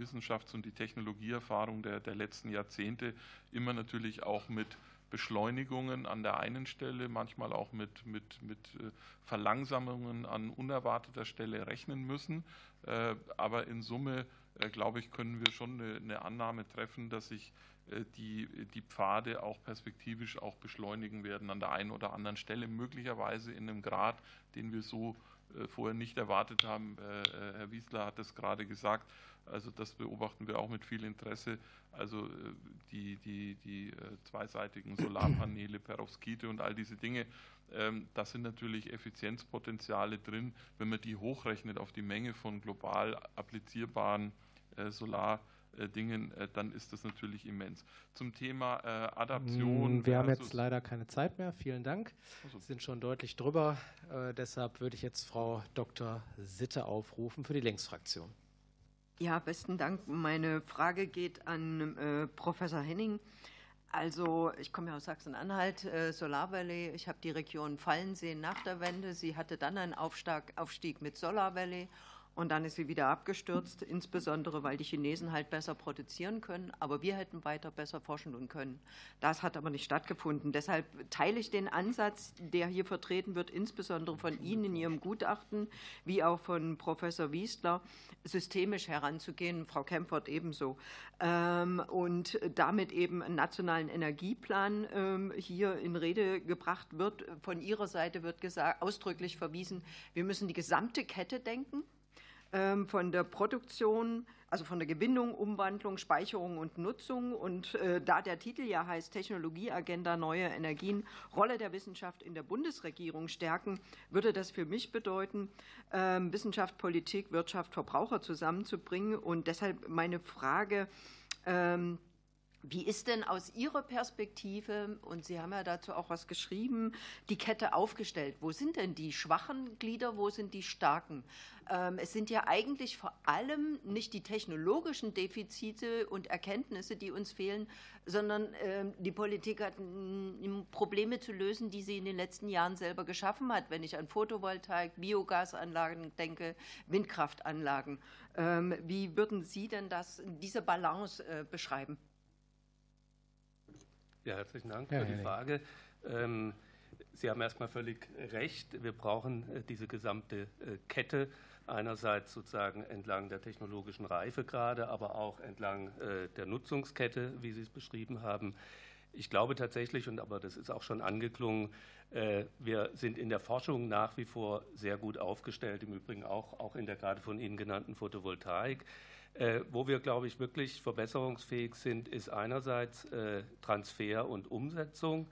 Wissenschafts- und die Technologieerfahrung der, der letzten Jahrzehnte, immer natürlich auch mit Beschleunigungen an der einen Stelle, manchmal auch mit, mit, mit Verlangsamungen an unerwarteter Stelle rechnen müssen. Aber in Summe, glaube ich, können wir schon eine, Annahme treffen, dass sich die, die Pfade auch perspektivisch auch beschleunigen werden an der einen oder anderen Stelle, möglicherweise in einem Grad, den wir so vorher nicht erwartet haben. Herr Wiesler hat es gerade gesagt. Also das beobachten wir auch mit viel Interesse. Also die, die, die zweiseitigen Solarpaneele, Perovskite und all diese Dinge, da sind natürlich Effizienzpotenziale drin, wenn man die hochrechnet auf die Menge von global applizierbaren Solar Dingen, dann ist das natürlich immens. Zum Thema Adaption. Wir haben jetzt leider keine Zeit mehr. Vielen Dank. Wir sind schon deutlich drüber. deshalb würde ich jetzt Frau Dr. Sitte aufrufen für die Linksfraktion. Ja, besten Dank. Meine Frage geht an äh, Professor Henning. Also ich komme ja aus Sachsen-Anhalt, äh, Solar Valley. Ich habe die Region fallen sehen nach der Wende. Sie hatte dann einen Aufstieg, Aufstieg mit Solar Valley und dann ist sie wieder abgestürzt, insbesondere weil die Chinesen halt besser produzieren können, aber wir hätten weiter besser forschen können. Das hat aber nicht stattgefunden. Deshalb teile ich den Ansatz, der hier vertreten wird, insbesondere von Ihnen in Ihrem Gutachten, wie auch von Professor Wiestler, systemisch heranzugehen, Frau Kempfert ebenso, ähm, und damit eben einen nationalen Energieplan ähm, hier in Rede gebracht wird. Von Ihrer Seite wird gesagt, ausdrücklich verwiesen, wir müssen die gesamte Kette denken von der Produktion, also von der Gewinnung, Umwandlung, Speicherung und Nutzung. Und äh, da der Titel ja heißt Technologieagenda Neue Energien, Rolle der Wissenschaft in der Bundesregierung stärken, würde das für mich bedeuten, äh, Wissenschaft, Politik, Wirtschaft, Verbraucher zusammenzubringen. Und deshalb meine Frage, ähm, wie ist denn aus Ihrer Perspektive, und Sie haben ja dazu auch was geschrieben, die Kette aufgestellt? Wo sind denn die schwachen Glieder, wo sind die starken? Ähm, es sind ja eigentlich vor allem nicht die technologischen Defizite und Erkenntnisse, die uns fehlen, sondern ähm, die Politik hat Probleme zu lösen, die sie in den letzten Jahren selber geschaffen hat. Wenn ich an Photovoltaik, Biogasanlagen denke, Windkraftanlagen. Ähm, wie würden Sie denn das, diese Balance äh, beschreiben? Ja, herzlichen Dank für die Frage. Ähm, Sie haben erstmal völlig recht. Wir brauchen diese gesamte Kette. Einerseits sozusagen entlang der technologischen Reifegrade, aber auch entlang der Nutzungskette, wie Sie es beschrieben haben. Ich glaube tatsächlich, und aber das ist auch schon angeklungen, wir sind in der Forschung nach wie vor sehr gut aufgestellt, im Übrigen auch, auch in der gerade von Ihnen genannten Photovoltaik. Äh, wo wir, glaube ich, wirklich verbesserungsfähig sind, ist einerseits äh, Transfer und Umsetzung.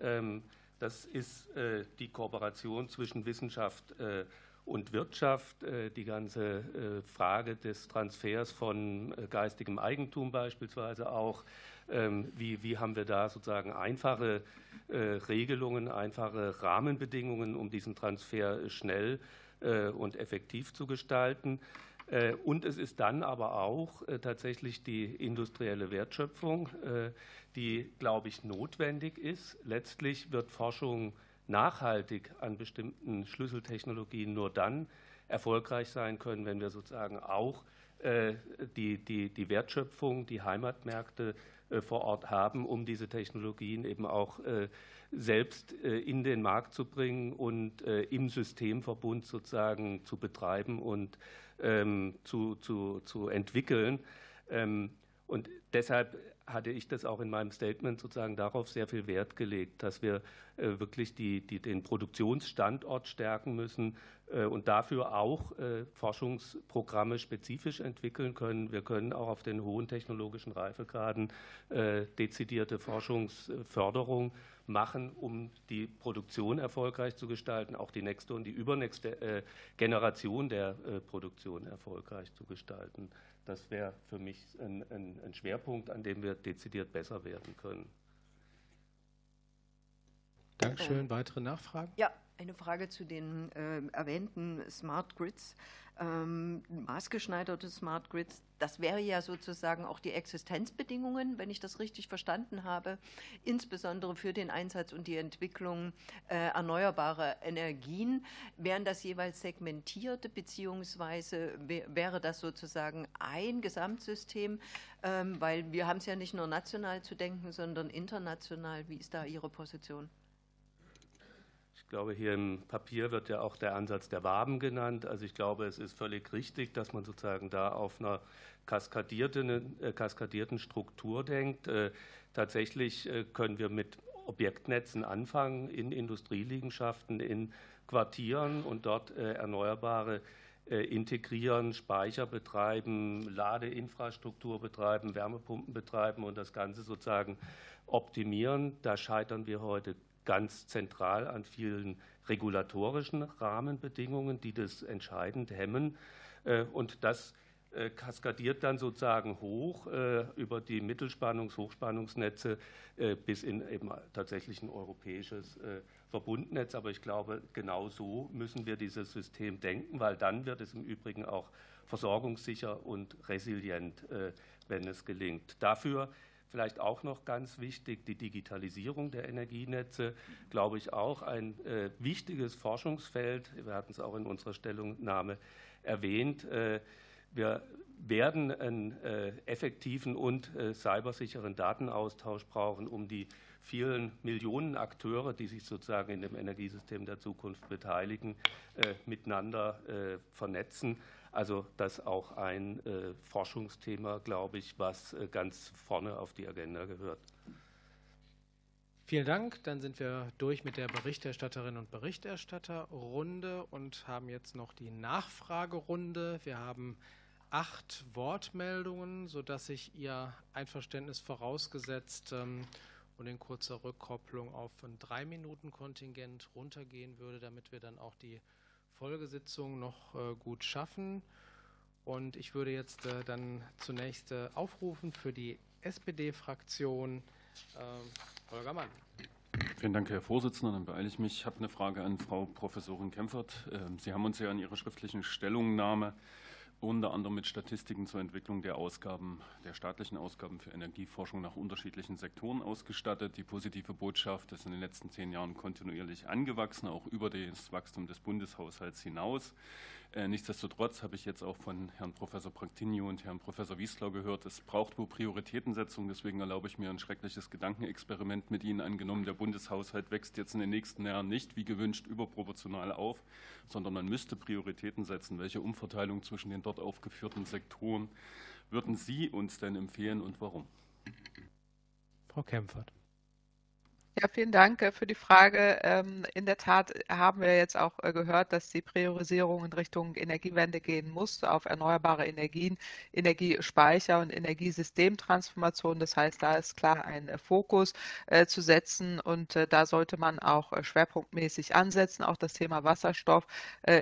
Ähm, das ist äh, die Kooperation zwischen Wissenschaft und Wirtschaft, die ganze Frage des Transfers von geistigem Eigentum beispielsweise auch. Ähm, wie, wie haben wir da sozusagen einfache Regelungen, einfache Rahmenbedingungen, um diesen Transfer schnell und effektiv zu gestalten? Äh, und es ist dann aber auch äh, tatsächlich die industrielle Wertschöpfung, äh, die, glaube ich, notwendig ist. Letztlich wird Forschung nachhaltig an bestimmten Schlüsseltechnologien nur dann erfolgreich sein können, wenn wir sozusagen auch die, die, die Wertschöpfung, die Heimatmärkte vor Ort haben, um diese Technologien eben auch selbst in den Markt zu bringen und im Systemverbund sozusagen zu betreiben und ähm, zu, zu, zu entwickeln. Ähm, und deshalb hatte ich das auch in meinem Statement sozusagen darauf sehr viel Wert gelegt, dass wir äh, wirklich die, die, den Produktionsstandort stärken müssen äh, und dafür auch äh, Forschungsprogramme spezifisch entwickeln können. Wir können auch auf den hohen technologischen Reifegraden dezidierte Forschungsförderung machen, um die Produktion erfolgreich zu gestalten, auch die nächste und die übernächste Generation der Produktion erfolgreich zu gestalten. Das wäre für mich ein, ein, ein Schwerpunkt, an dem wir dezidiert besser werden können. Dankeschön. Weitere Nachfragen? Ja, eine Frage zu den äh, erwähnten Smart Grids ähm, maßgeschneiderte Smart Grids, das wäre ja sozusagen auch die Existenzbedingungen, wenn ich das richtig verstanden habe, insbesondere für den Einsatz und die Entwicklung äh, erneuerbarer Energien. Wären das jeweils segmentierte, beziehungsweise wäre das sozusagen ein Gesamtsystem, ähm, weil wir haben es ja nicht nur national zu denken, sondern international. Wie ist da Ihre Position? Glaube, hier im Papier wird ja auch der Ansatz der Waben genannt. Also ich glaube, es ist völlig richtig, dass man sozusagen da auf einer kaskadierten, äh, kaskadierten Struktur denkt. Äh, tatsächlich äh, können wir mit Objektnetzen anfangen in Industrieliegenschaften, in Quartieren und dort erneuerbare integrieren, Speicher betreiben, Ladeinfrastruktur betreiben, Wärmepumpen betreiben und das Ganze sozusagen optimieren. Da scheitern wir heute ganz zentral an vielen regulatorischen Rahmenbedingungen, die das entscheidend hemmen. Äh, und das äh, kaskadiert dann sozusagen hoch äh, über die Mittelspannungs-, Hochspannungsnetze bis in eben tatsächlich ein europäisches Verbundnetz. Aber ich glaube, genau so müssen wir dieses System denken, weil dann wird es im Übrigen auch versorgungssicher und resilient, wenn es gelingt. Dafür Vielleicht auch noch ganz wichtig, die Digitalisierung der Energienetze, glaube ich, auch ein äh, wichtiges Forschungsfeld. Wir hatten es auch in unserer Stellungnahme erwähnt. Äh, wir werden einen äh, effektiven und cybersicheren Datenaustausch brauchen, um die vielen Millionen Akteure, die sich sozusagen in dem Energiesystem der Zukunft beteiligen, miteinander vernetzen. Also das auch ein äh, Forschungsthema, glaube ich, was äh, ganz vorne auf die Agenda gehört. Vielen Dank. Dann sind wir durch mit der Berichterstatterin und Berichterstatterrunde und haben jetzt noch die Nachfragerunde. Wir haben acht Wortmeldungen, sodass ich Ihr Einverständnis vorausgesetzt ähm, und in kurzer Rückkopplung auf ein Drei-Minuten-Kontingent runtergehen würde, damit wir dann auch die Folgesitzung noch äh, gut schaffen. Und ich würde jetzt äh, dann zunächst äh, aufrufen für die SPD-Fraktion Holger Mann. Vielen Dank, Herr Vorsitzender. Dann beeile ich mich. Ich habe eine Frage an Frau Professorin Kempfert. Ähm, Sie haben uns ja in Ihrer schriftlichen Stellungnahme unter anderem mit Statistiken zur Entwicklung der Ausgaben, der staatlichen Ausgaben für Energieforschung nach unterschiedlichen Sektoren ausgestattet. Die positive Botschaft ist in den letzten zehn Jahren kontinuierlich angewachsen, auch über das Wachstum des Bundeshaushalts hinaus. Äh, nichtsdestotrotz habe ich jetzt auch von Herrn Professor Praktinio und Herrn Professor Wieslau gehört, es braucht wohl Prioritätensetzung. Deswegen erlaube ich mir ein schreckliches Gedankenexperiment mit Ihnen angenommen. Der Bundeshaushalt wächst jetzt in den nächsten Jahren nicht wie gewünscht überproportional auf, sondern man müsste Prioritäten setzen. Welche Umverteilung zwischen den dort aufgeführten Sektoren würden Sie uns denn empfehlen und warum? Frau Kempfert. Ja, vielen Dank äh, für die Frage. Ähm, in der Tat haben wir jetzt auch äh, gehört, dass die Priorisierung in Richtung Energiewende gehen muss, auf erneuerbare Energien, Energiespeicher und Energiesystemtransformation. Das heißt, da ist klar ein äh, Fokus zu setzen und da sollte man auch schwerpunktmäßig ansetzen. Auch das Thema Wasserstoff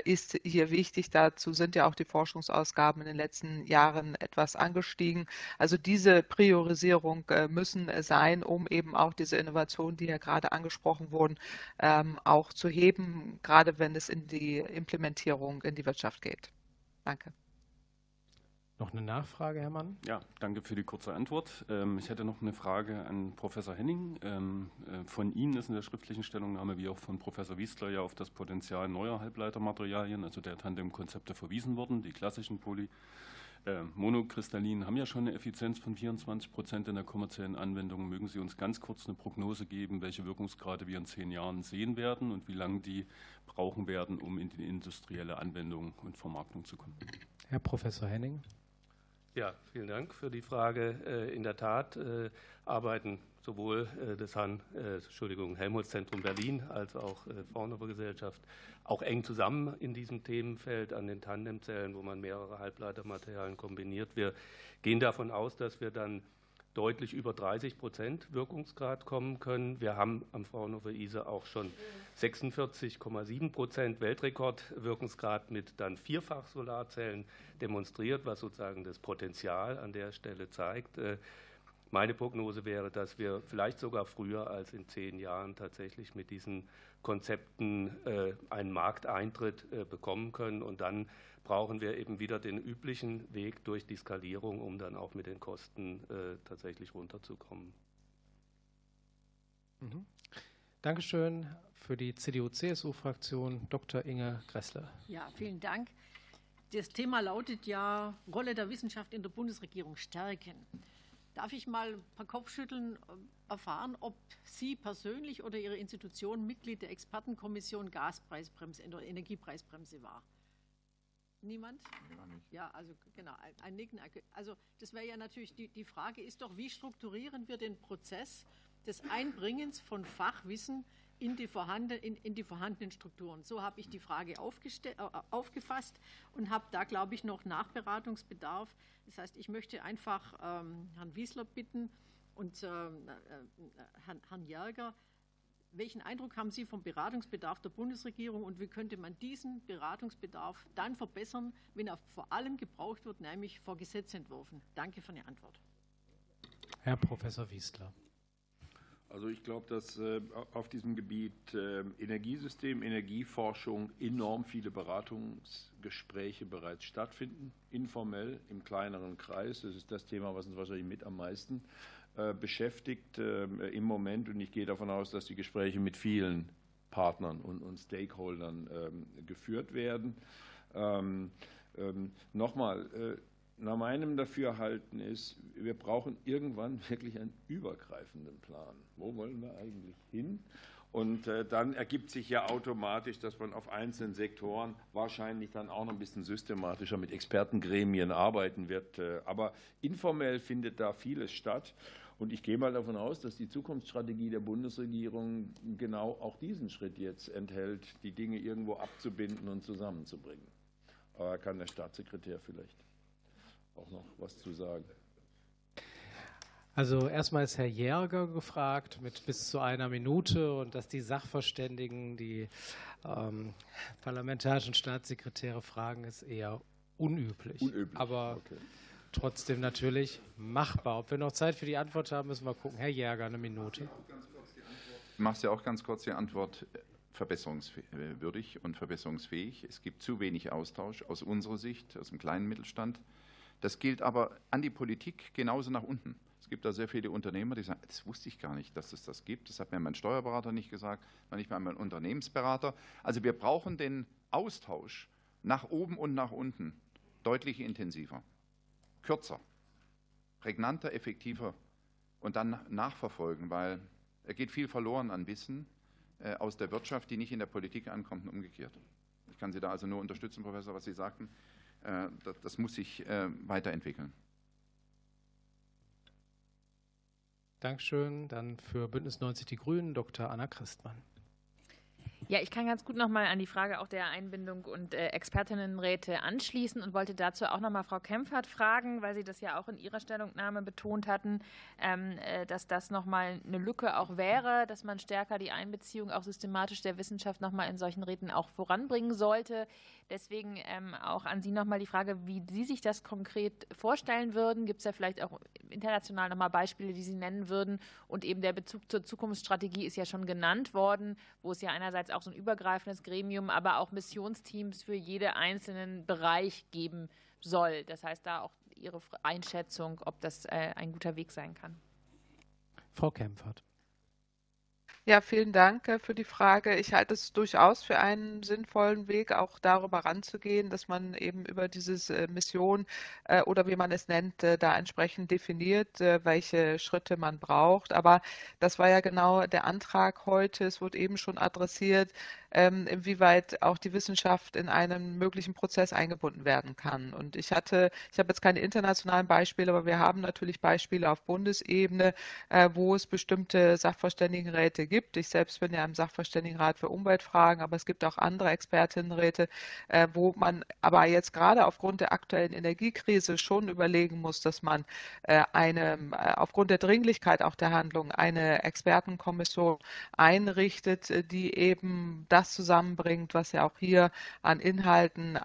ist hier wichtig. Dazu sind ja auch die Forschungsausgaben in den letzten Jahren etwas angestiegen. Also diese Priorisierung müssen sein, um eben auch diese Innovation, die ja gerade angesprochen wurden, ähm, auch zu heben, gerade wenn es in die Implementierung in die Wirtschaft geht. Danke. Noch eine Nachfrage, Herr Mann? Ja, danke für die kurze Antwort. Ähm, ich hätte noch eine Frage an Professor Henning. Ähm, äh, von Ihnen ist in der schriftlichen Stellungnahme wie auch von Professor Wiesler ja auf das Potenzial neuer Halbleitermaterialien, also der Tandem-Konzepte, verwiesen worden, die klassischen Poly Monokristallinen haben ja schon eine Effizienz von 24 Prozent in der kommerziellen Anwendung. Mögen Sie uns ganz kurz eine Prognose geben, welche Wirkungsgrade wir in zehn Jahren sehen werden und wie lange die brauchen werden, um in die industrielle Anwendung und Vermarktung zu kommen? Herr Professor Henning. Ja, vielen Dank für die Frage. Äh, in der Tat äh, arbeiten sowohl äh, das Han, Entschuldigung, Helmholtz-Zentrum Berlin als auch Fraunhofer Gesellschaft auch eng zusammen in diesem Themenfeld an den Tandemzellen, wo man mehrere Halbleitermaterialien kombiniert. Wir gehen davon aus, dass wir dann deutlich über 30 Prozent Wirkungsgrad kommen können. Wir haben am Fraunhofer ISE auch schon 46,7 Prozent Weltrekordwirkungsgrad mit dann vierfach Solarzellen demonstriert, was sozusagen das Potenzial an der Stelle zeigt. Meine Prognose wäre, dass wir vielleicht sogar früher als in zehn Jahren tatsächlich mit diesen Konzepten äh, einen Markteintritt äh, bekommen können und dann brauchen wir eben wieder den üblichen Weg durch die Skalierung, um dann auch mit den Kosten äh, tatsächlich runterzukommen. Mhm. Dankeschön für die CDU-CSU-Fraktion, Dr. Inge Gressler. Ja, vielen Dank. Das Thema lautet ja Rolle der Wissenschaft in der Bundesregierung stärken. Darf ich mal ein paar Kopfschütteln äh, erfahren, ob Sie persönlich oder Ihre Institution Mitglied der Expertenkommission Gaspreisbremse, Energiepreisbremse war? Niemand? Ja, also genau, ein Nicken. Also das wäre ja natürlich, die, die Frage ist doch, wie strukturieren wir den Prozess des Einbringens von Fachwissen in die, vorhanden, in, in die vorhandenen Strukturen. So habe ich die Frage äh, aufgefasst und habe da, glaube ich, noch Nachberatungsbedarf. Das heißt, ich möchte einfach ähm, Herrn Wiesler bitten und ähm, äh, Herrn, Herrn Järger, welchen Eindruck haben Sie vom Beratungsbedarf der Bundesregierung und wie könnte man diesen Beratungsbedarf dann verbessern, wenn er vor allem gebraucht wird, nämlich vor Gesetzentwürfen? Danke für eine Antwort. Herr Professor Wiesler. Also ich glaube, dass äh, auf diesem Gebiet äh, Energiesystem, Energieforschung enorm viele Beratungsgespräche bereits stattfinden, informell im kleineren Kreis. Das ist das Thema, was uns wahrscheinlich mit am meisten äh, beschäftigt ähm, im Moment. Und ich gehe davon aus, dass die Gespräche mit vielen Partnern und, Stakeholdern ähm, geführt werden. Ähm, Nochmal, nach meinem Dafürhalten ist, wir brauchen irgendwann <laughs> wirklich einen übergreifenden Plan. Wo wollen wir eigentlich hin? Und äh, dann ergibt sich ja automatisch, dass man auf einzelnen Sektoren wahrscheinlich dann auch noch ein bisschen systematischer mit Expertengremien arbeiten wird. Äh, aber informell findet da vieles statt. Und ich gehe mal davon aus, dass die Zukunftsstrategie der Bundesregierung genau auch diesen Schritt jetzt enthält, die Dinge irgendwo abzubinden und zusammenzubringen. Aber kann der Staatssekretär vielleicht auch noch was zu sagen? Also erstmal ist Herr Jäger gefragt mit bis zu einer Minute und dass die Sachverständigen die ähm, parlamentarischen Staatssekretäre fragen, ist eher unüblich. Unüblich. Aber okay trotzdem natürlich machbar. Ob wir noch Zeit für die Antwort haben, müssen wir gucken. Herr Jäger, eine Minute. Ich mache es ja auch ganz kurz die Antwort verbesserungswürdig und verbesserungsfähig. Es gibt zu wenig Austausch aus unserer Sicht, aus dem kleinen Mittelstand. Das gilt aber an die Politik genauso nach unten. Es gibt da sehr viele Unternehmer, die sagen, das wusste ich gar nicht, dass es das gibt. Das hat mir mein Steuerberater nicht gesagt, noch nicht mal mein Unternehmensberater. Also wir brauchen den Austausch nach oben und nach unten deutlich intensiver kürzer, prägnanter, effektiver und dann nachverfolgen, weil er geht viel verloren an Wissen äh, aus der Wirtschaft, die nicht in der Politik ankommt und umgekehrt. Ich kann Sie da also nur unterstützen, Professor, was Sie sagten. Äh, das, muss sich äh, weiterentwickeln. Dankeschön. Dann für Bündnis 90 Die Grünen Dr. Anna Christmann. Ja, ich kann ganz gut nochmal an die Frage auch der Einbindung und äh, Expertinnenräte anschließen und wollte dazu auch nochmal Frau Kempfert fragen, weil Sie das ja auch in Ihrer Stellungnahme betont hatten, ähm, äh, dass das nochmal eine Lücke auch wäre, dass man stärker die Einbeziehung auch systematisch der Wissenschaft nochmal in solchen Räten auch voranbringen sollte. Deswegen ähm, auch an Sie nochmal die Frage, wie Sie sich das konkret vorstellen würden. Gibt es da vielleicht auch international nochmal Beispiele, die Sie nennen würden? Und eben der Bezug zur Zukunftsstrategie ist ja schon genannt worden, wo es ja einerseits auch so ein übergreifendes Gremium, aber auch Missionsteams für jeden einzelnen Bereich geben soll. Das heißt, da auch Ihre Einschätzung, ob das äh, ein guter Weg sein kann. Frau Kempfert. Ja, vielen Dank äh, für die Frage. Ich halte es durchaus für einen sinnvollen Weg, auch darüber ranzugehen, dass man eben über diese äh, Mission äh, oder wie man es nennt, da entsprechend definiert, welche Schritte man braucht. Aber das war ja genau der Antrag heute. Es wurde eben schon adressiert, ähm, inwieweit auch die Wissenschaft in einen möglichen Prozess eingebunden werden kann. Und ich hatte, ich habe jetzt keine internationalen Beispiele, aber wir haben natürlich Beispiele auf Bundesebene, wo es bestimmte Sachverständigenräte gibt. Ich selbst bin ja im Sachverständigenrat für Umweltfragen, aber es gibt auch andere Expertinnenräte, äh, wo man aber jetzt gerade aufgrund der aktuellen Energiekrise schon überlegen muss, dass man äh, eine, äh, aufgrund der Dringlichkeit auch der Handlung eine Expertenkommission einrichtet, die eben das zusammenbringt, was ja auch hier an Inhalten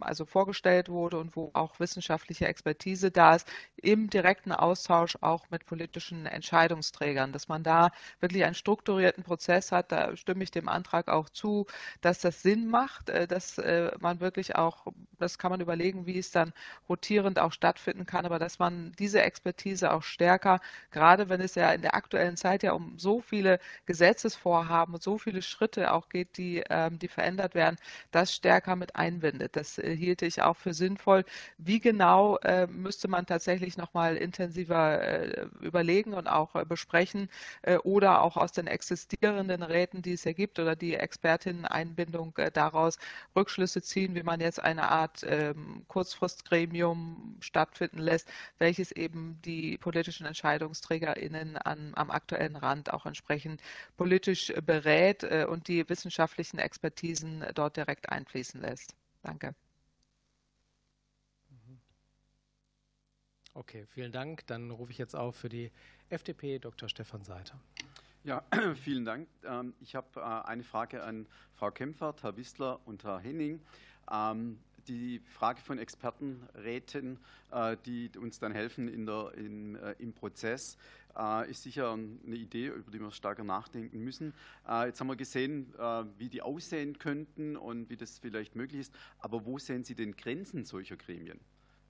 also vorgestellt wurde und wo auch wissenschaftliche Expertise da ist, im direkten Austausch auch mit politischen Entscheidungsträgern, dass man da wirklich einen strukturierten Prozess hat. Da stimme ich dem Antrag auch zu, dass das Sinn macht, äh, dass äh, man wirklich auch, das kann man überlegen, wie es dann rotierend auch stattfinden kann, aber dass man diese Expertise auch stärker, gerade wenn es ja in der aktuellen Zeit ja um so viele Gesetzesvorhaben und so viele Schritte auch geht, die, ähm, die verändert werden, das stärker mit einbindet. Das äh, hielte ich auch für sinnvoll. Wie genau müsste man tatsächlich nochmal intensiver überlegen und auch besprechen oder auch aus den existierenden Räten, die es ja gibt, oder die Expertinnen-Einbindung äh, daraus Rückschlüsse ziehen, wie man jetzt eine Art ähm, Kurzfristgremium stattfinden lässt, welches eben die politischen EntscheidungsträgerInnen an, am aktuellen Rand auch entsprechend politisch berät äh, und die wissenschaftlichen Expertisen dort direkt einfließen lässt. Danke. Okay, vielen Dank. Dann rufe ich jetzt auf für die FDP Dr. Stefan Seiter. Ja, <clears throat> vielen Dank. Ähm, ich habe äh, eine Frage an Frau Kempfert, Herr Wissler und Herr Henning. Ähm, die Frage von Expertenräten, äh, die uns dann helfen in der, in, äh, im Prozess, ist sicher eine Idee, über die wir stärker nachdenken müssen. Jetzt haben wir gesehen, wie die aussehen könnten und wie das vielleicht möglich ist. Aber wo sehen Sie denn Grenzen solcher Gremien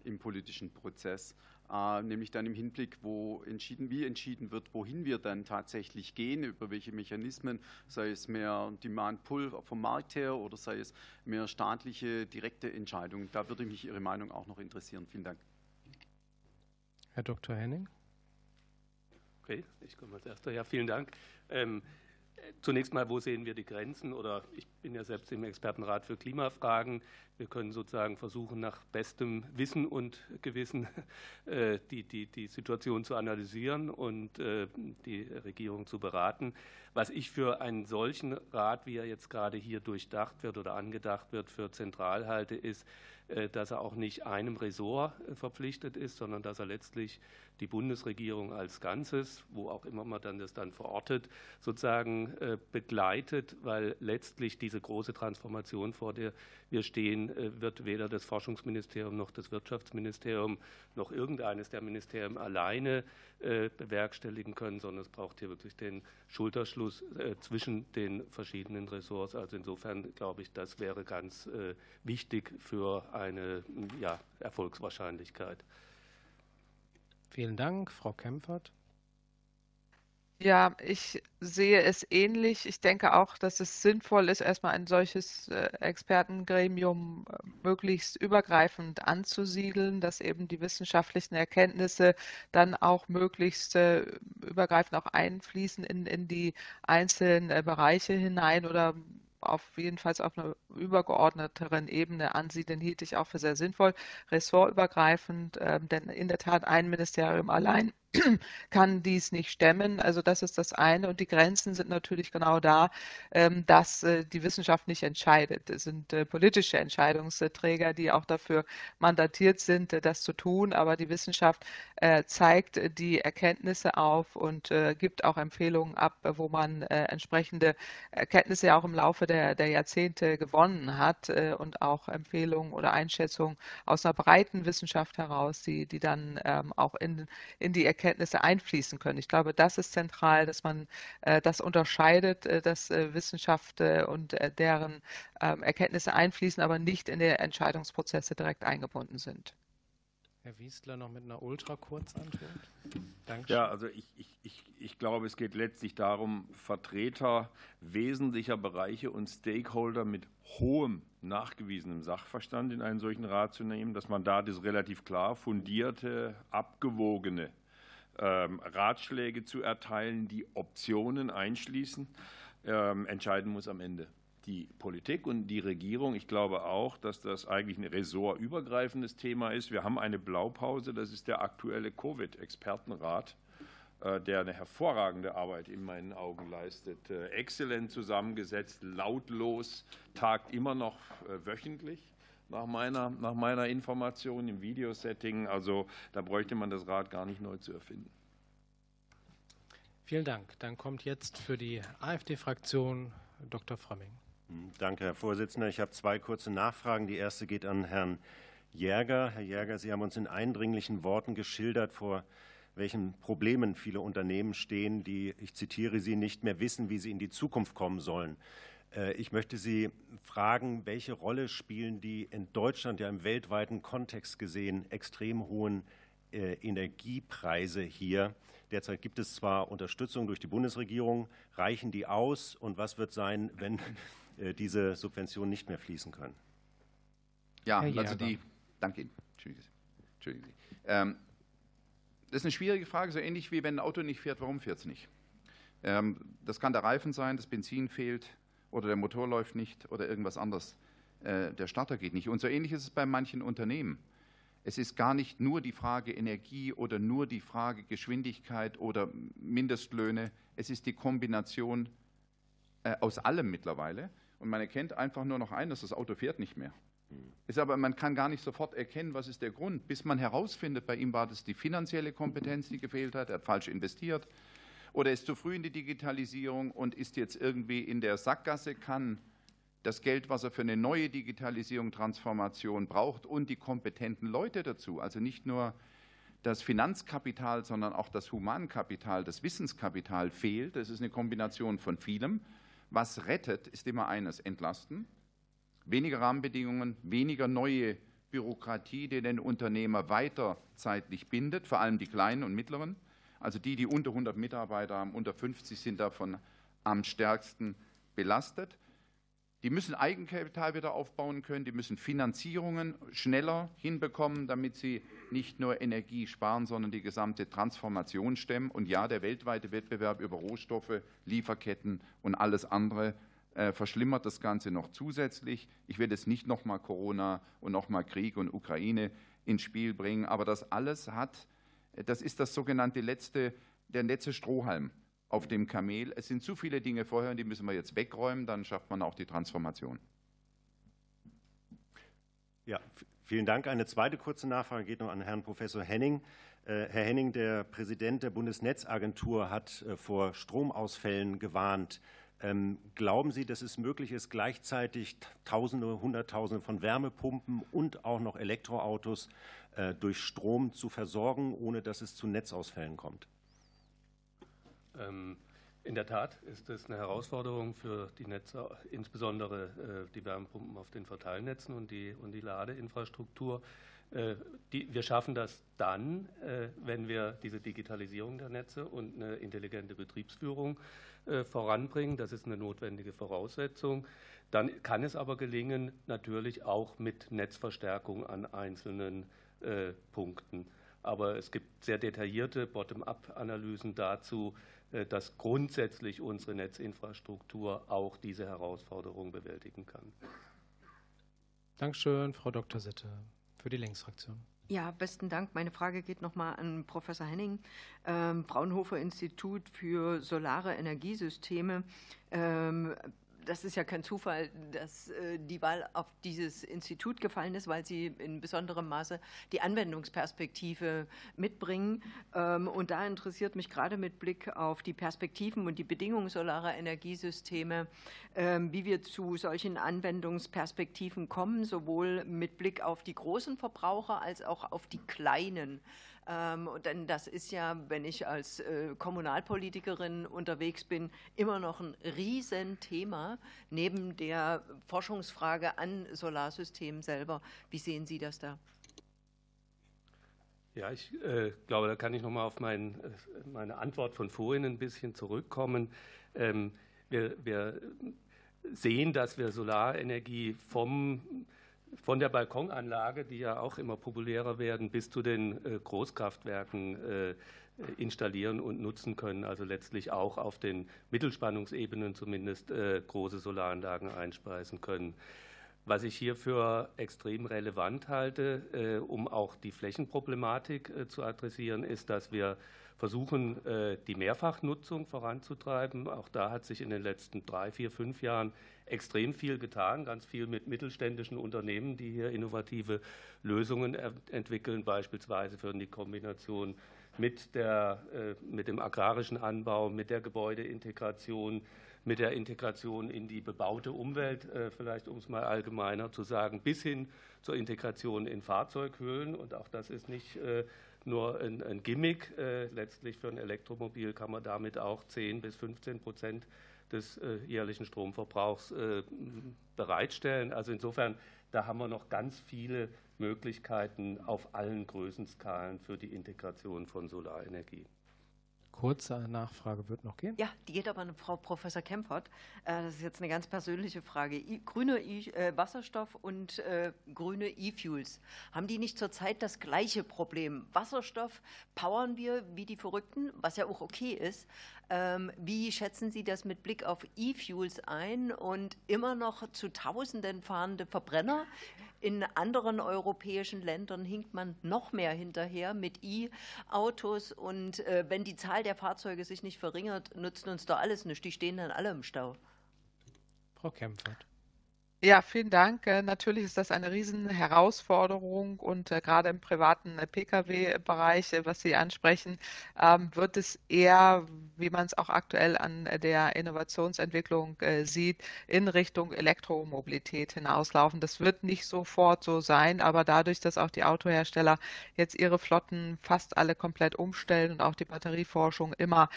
im politischen Prozess? Äh, nämlich dann im Hinblick, wo entschieden, wie entschieden wird, wohin wir dann tatsächlich gehen, über welche Mechanismen, sei es mehr Demand-Pull vom Markt her oder sei es mehr staatliche direkte Entscheidungen. Da würde mich Ihre Meinung auch noch interessieren. Vielen Dank. Herr Dr. Henning. Okay, ich komme als erster. Ja, vielen Dank. Ähm, Zunächst mal, wo sehen wir die Grenzen? Oder ich bin ja selbst im Expertenrat für Klimafragen. Wir können sozusagen versuchen, nach bestem Wissen und Gewissen <laughs> äh, die, die, die Situation zu analysieren und äh, die Regierung zu beraten. Was ich für einen solchen Rat, wie er jetzt gerade hier durchdacht wird oder angedacht wird, für zentral halte, ist, äh, dass er auch nicht einem Ressort verpflichtet ist, sondern dass er letztlich die Bundesregierung als Ganzes, wo auch immer man dann das dann verortet, sozusagen begleitet, weil letztlich diese große Transformation, vor der wir stehen, äh, wird weder das Forschungsministerium noch das Wirtschaftsministerium noch irgendeines der Ministerien alleine äh, bewerkstelligen können, sondern es braucht hier wirklich den Schulterschluss zwischen den verschiedenen Ressorts. Also insofern glaube ich, das wäre ganz wichtig für eine ja, Erfolgswahrscheinlichkeit. Vielen Dank, Frau Kempfert. Ja, ich sehe es ähnlich. Ich denke auch, dass es sinnvoll ist, erstmal ein solches äh, Expertengremium äh, möglichst übergreifend anzusiedeln, dass eben die wissenschaftlichen Erkenntnisse dann auch möglichst äh, übergreifend auch einfließen in, in die einzelnen Bereiche hinein oder auf jeden Fall auf einer übergeordneteren Ebene ansiedeln, hielt ich auch für sehr sinnvoll, ressortübergreifend, ähm, denn in der Tat ein Ministerium allein <clears throat> kann dies nicht stemmen. Also das ist das eine. Und die Grenzen sind natürlich genau da, ähm, dass äh, die Wissenschaft nicht entscheidet. Es sind äh, politische Entscheidungsträger, die auch dafür mandatiert sind, äh, das zu tun. Aber die Wissenschaft zeigt die Erkenntnisse auf und gibt auch Empfehlungen ab, wo man entsprechende Erkenntnisse auch im Laufe der, der Jahrzehnte gewonnen hat und auch Empfehlungen oder Einschätzungen aus einer breiten Wissenschaft heraus, die, die dann ähm, auch in, in die Erkenntnisse Erkenntnisse einfließen können. Ich glaube, das ist zentral, dass man äh, das unterscheidet, äh, dass äh, Wissenschaft und deren ähm, Erkenntnisse einfließen, aber nicht in die Entscheidungsprozesse direkt eingebunden sind. Herr Wiesler noch mit einer Ultrakurzantwort. Danke. Ja, also ich, ich, ich, ich glaube, es geht letztlich darum, Vertreter wesentlicher Bereiche und Stakeholder mit hohem nachgewiesenem Sachverstand in einen solchen Rat zu nehmen, dass man da das relativ klar fundierte, abgewogene Ratschläge zu erteilen, die Optionen einschließen, ähm, entscheiden muss am Ende die Politik und die Regierung. Ich glaube auch, dass das eigentlich ein ressortübergreifendes Thema ist. Wir haben eine Blaupause, das ist der aktuelle Covid-Expertenrat, äh, der eine hervorragende Arbeit in meinen Augen leistet. Äh, exzellent zusammengesetzt, lautlos, tagt immer noch äh, wöchentlich. Nach meiner, nach meiner Information im Videosetting. Also da bräuchte man das Rad gar nicht neu zu erfinden. Vielen Dank. Dann kommt jetzt für die AfD-Fraktion Dr. Frömming. Danke, Herr Vorsitzender. Ich habe zwei kurze Nachfragen. Die erste geht an Herrn Jäger. Herr Jäger, Sie haben uns in eindringlichen Worten geschildert, vor welchen Problemen viele Unternehmen stehen, die, ich zitiere Sie, nicht mehr wissen, wie sie in die Zukunft kommen sollen. Äh, ich möchte Sie fragen, welche Rolle spielen die in Deutschland ja im weltweiten Kontext gesehen extrem hohen äh, Energiepreise hier? Derzeit gibt es zwar Unterstützung durch die Bundesregierung, reichen die aus und was wird sein, wenn <laughs> äh, diese Subventionen nicht mehr fließen können. Ja, also die, danke Ihnen. Entschuldigen Sie. Entschuldigen Sie. Ähm, das ist eine schwierige Frage, so ähnlich wie wenn ein Auto nicht fährt, warum fährt es nicht? Ähm, das kann der Reifen sein, das Benzin fehlt oder der Motor läuft nicht oder irgendwas anderes. Äh, der Starter geht nicht. Und so ähnlich ist es bei manchen Unternehmen. Es ist gar nicht nur die Frage Energie oder nur die Frage Geschwindigkeit oder Mindestlöhne. Es ist die Kombination äh, aus allem mittlerweile und man erkennt einfach nur noch ein, dass das Auto fährt nicht mehr. Ist aber, man kann gar nicht sofort erkennen, was ist der Grund, bis man herausfindet, bei ihm war das die finanzielle Kompetenz, die gefehlt hat, er hat falsch investiert oder ist zu früh in die Digitalisierung und ist jetzt irgendwie in der Sackgasse, kann das Geld, was er für eine neue Digitalisierung, Transformation braucht und die kompetenten Leute dazu, also nicht nur das Finanzkapital, sondern auch das Humankapital, das Wissenskapital fehlt. Das ist eine Kombination von vielem. Was rettet, ist immer eines, entlasten. Weniger Rahmenbedingungen, weniger neue Bürokratie, die den Unternehmer weiter zeitlich bindet, vor allem die kleinen und mittleren. Also die, die unter 100 Mitarbeiter haben, unter 50 sind davon am stärksten belastet. Die müssen Eigenkapital wieder aufbauen können, die müssen Finanzierungen schneller hinbekommen, damit sie nicht nur Energie sparen, sondern die gesamte Transformation stemmen. Und ja, der weltweite Wettbewerb über Rohstoffe, Lieferketten und alles andere äh, verschlimmert das Ganze noch zusätzlich. Ich will jetzt nicht nochmal Corona und nochmal Krieg und Ukraine ins Spiel bringen, aber das alles hat, das ist das sogenannte letzte, der letzte Strohhalm auf dem Kamel. Es sind zu viele Dinge vorher und die müssen wir jetzt wegräumen, dann schafft man auch die Transformation. Ja, vielen Dank. Eine zweite kurze Nachfrage geht noch an Herrn Professor Henning. Äh, Herr Henning, der Präsident der Bundesnetzagentur hat äh, vor Stromausfällen gewarnt. Ähm, glauben Sie, dass es möglich ist, gleichzeitig Tausende, Hunderttausende von Wärmepumpen und auch noch Elektroautos äh, durch Strom zu versorgen, ohne dass es zu Netzausfällen kommt? Ähm, in der Tat ist es eine Herausforderung für die Netze, insbesondere äh, die Wärmepumpen auf den Verteilnetzen und die, und die Ladeinfrastruktur. Äh, die, wir schaffen das dann, äh, wenn wir diese Digitalisierung der Netze und eine intelligente Betriebsführung voranbringen. Das ist eine notwendige Voraussetzung. Dann kann es aber gelingen, natürlich auch mit Netzverstärkung an einzelnen Punkten. Aber es gibt sehr detaillierte Bottom-up-Analysen dazu, äh, dass grundsätzlich unsere Netzinfrastruktur auch diese Herausforderung bewältigen kann. Dankeschön, Frau Dr. Sitte, für die Linksfraktion. Ja, besten Dank. Meine Frage geht nochmal an Professor Henning. Ähm, Fraunhofer Institut für solare Energiesysteme. Ähm, das ist ja kein Zufall, dass äh, die Wahl auf dieses Institut gefallen ist, weil sie in besonderem Maße die Anwendungsperspektive mitbringen. Ähm, und da interessiert mich gerade mit Blick auf die Perspektiven und die Bedingungen solarer Energiesysteme, ähm, wie wir zu solchen Anwendungsperspektiven kommen, sowohl mit Blick auf die großen Verbraucher als auch auf die kleinen. Ähm, denn das ist ja, wenn ich als äh, Kommunalpolitikerin unterwegs bin, immer noch ein Riesenthema neben der Forschungsfrage an Solarsystemen selber. Wie sehen Sie das da? Ja, ich äh, glaube, da kann ich noch mal auf mein, meine Antwort von vorhin ein bisschen zurückkommen. Ähm, wir, wir, sehen, dass wir Solarenergie vom, von der Balkonanlage, die ja auch immer populärer werden, bis zu den äh, Großkraftwerken äh, installieren und nutzen können. Also letztlich auch auf den Mittelspannungsebenen zumindest äh, große Solaranlagen einspeisen können. Was ich hier für extrem relevant halte, äh, um auch die Flächenproblematik äh, zu adressieren, ist, dass wir versuchen, äh, die Mehrfachnutzung voranzutreiben. Auch da hat sich in den letzten drei, vier, fünf Jahren extrem viel getan, ganz viel mit mittelständischen Unternehmen, die hier innovative Lösungen entwickeln, beispielsweise für die Kombination mit, der, mit dem agrarischen Anbau, mit der Gebäudeintegration, mit der Integration in die bebaute Umwelt, äh, vielleicht um es mal allgemeiner zu sagen, bis hin zur Integration in Fahrzeughöhlen. Und auch das ist nicht äh, nur ein, ein Gimmick. Äh, letztlich für ein Elektromobil kann man damit auch 10 bis 15 Prozent des jährlichen Stromverbrauchs bereitstellen. Also insofern, da haben wir noch ganz viele Möglichkeiten auf allen Größenskalen für die Integration von Solarenergie. Kurze Nachfrage wird noch gehen. Ja, die geht aber an Frau Professor Kempfert. Äh, das ist jetzt eine ganz persönliche Frage. grüne äh, Wasserstoff und äh, grüne E-Fuels, haben die nicht zurzeit das gleiche Problem? Wasserstoff powern wir wie die Verrückten, was ja auch okay ist. Ähm, wie schätzen Sie das mit Blick auf E-Fuels ein und immer noch zu Tausenden fahrende Verbrenner? In anderen europäischen Ländern hinkt man noch mehr hinterher mit E-Autos. Und äh, wenn die Zahl der Fahrzeuge sich nicht verringert, nutzt uns doch alles nichts. Die stehen dann alle im Stau. Frau Kempfert. Ja, vielen Dank. Äh, natürlich ist das eine Riesenherausforderung und äh, gerade im privaten äh, Pkw-Bereich, was Sie ansprechen, ähm, wird es eher, wie man es auch aktuell an der Innovationsentwicklung sieht, in Richtung Elektromobilität hinauslaufen. Das wird nicht sofort so sein, aber dadurch, dass auch die Autohersteller jetzt ihre Flotten fast alle komplett umstellen und auch die Batterieforschung immer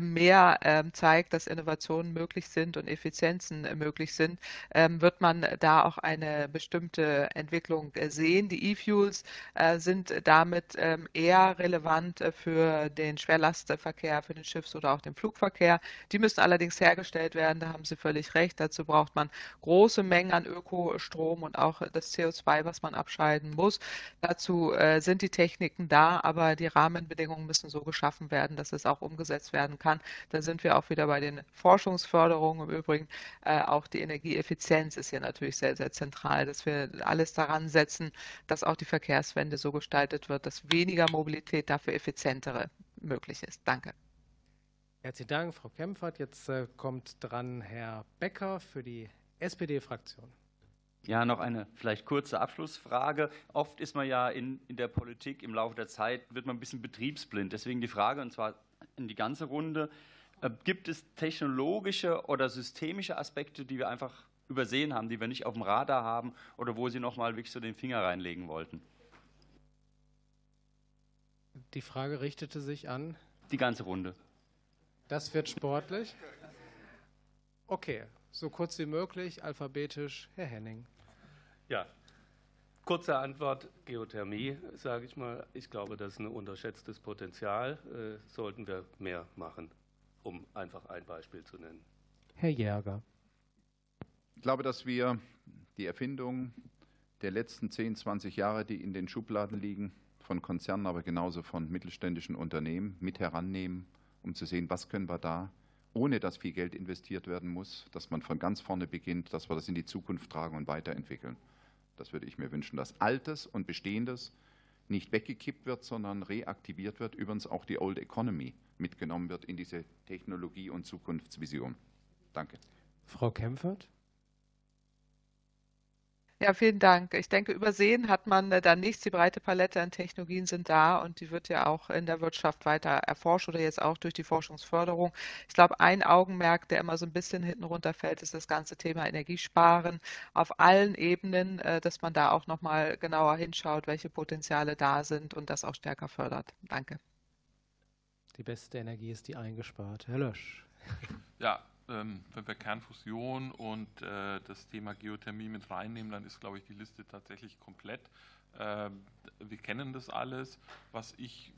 mehr ähm, zeigt, dass Innovationen möglich sind und Effizienzen möglich sind, ähm, wird man man da auch eine bestimmte Entwicklung äh, sehen. Die E-Fuels äh, sind damit ähm, eher relevant äh, für den Schwerlastverkehr, für den Schiffs- oder auch den Flugverkehr. Die müssen allerdings hergestellt werden, da haben Sie völlig recht. Dazu braucht man große Mengen an Ökostrom und auch das CO2, was man abscheiden muss. Dazu sind die Techniken da, aber die Rahmenbedingungen müssen so geschaffen werden, dass es auch umgesetzt werden kann. Da sind wir auch wieder bei den Forschungsförderungen. Im Übrigen auch die Energieeffizienz ist hier natürlich sehr, sehr zentral, dass wir alles daran setzen, dass auch die Verkehrswende so gestaltet wird, dass weniger Mobilität dafür effizientere möglich ist. Danke. Herzlichen Dank, Frau Kempfert. Jetzt äh, kommt dran Herr Becker für die SPD-Fraktion. Ja, noch eine vielleicht kurze Abschlussfrage. Oft ist man ja in, in der Politik im Laufe der Zeit, wird man ein bisschen betriebsblind. Deswegen die Frage, und zwar in die ganze Runde, äh, gibt es technologische oder systemische Aspekte, die wir einfach übersehen haben, die wir nicht auf dem Radar haben oder wo Sie noch mal wirklich so den Finger reinlegen wollten? Die Frage richtete sich an? Die ganze Runde. Das wird sportlich. Okay, so kurz wie möglich, alphabetisch, Herr Henning. Ja, kurze Antwort, Geothermie, sage ich mal. Ich glaube, das ist ein unterschätztes Potenzial. Äh, sollten wir mehr machen, um einfach ein Beispiel zu nennen. Herr Jäger. Ich glaube, dass wir die Erfindung der letzten 10, 20 Jahre, die in den Schubladen liegen, von Konzernen, aber genauso von mittelständischen Unternehmen mit herannehmen, um zu sehen, was können wir da, ohne dass viel Geld investiert werden muss, dass man von ganz vorne beginnt, dass wir das in die Zukunft tragen und weiterentwickeln. Das würde ich mir wünschen, dass Altes und Bestehendes nicht weggekippt wird, sondern reaktiviert wird, übrigens auch die Old Economy mitgenommen wird in diese Technologie- und Zukunftsvision. Danke. Frau Kempfert? Ja, vielen Dank. Ich denke, übersehen hat man äh, da nichts. Die breite Palette an Technologien sind da und die wird ja auch in der Wirtschaft weiter erforscht oder jetzt auch durch die Forschungsförderung. Ich glaube, ein Augenmerk, der immer so ein bisschen hinten runterfällt, ist das ganze Thema Energiesparen auf allen Ebenen, äh, dass man da auch nochmal genauer hinschaut, welche Potenziale da sind und das auch stärker fördert. Danke. Die beste Energie ist die eingespart. Herr Lösch. Ja, ähm, wenn wir Kernfusion und äh, das Thema Geothermie mit reinnehmen, dann ist, glaube ich, die Liste tatsächlich komplett. Ähm, wir kennen das alles. Was ich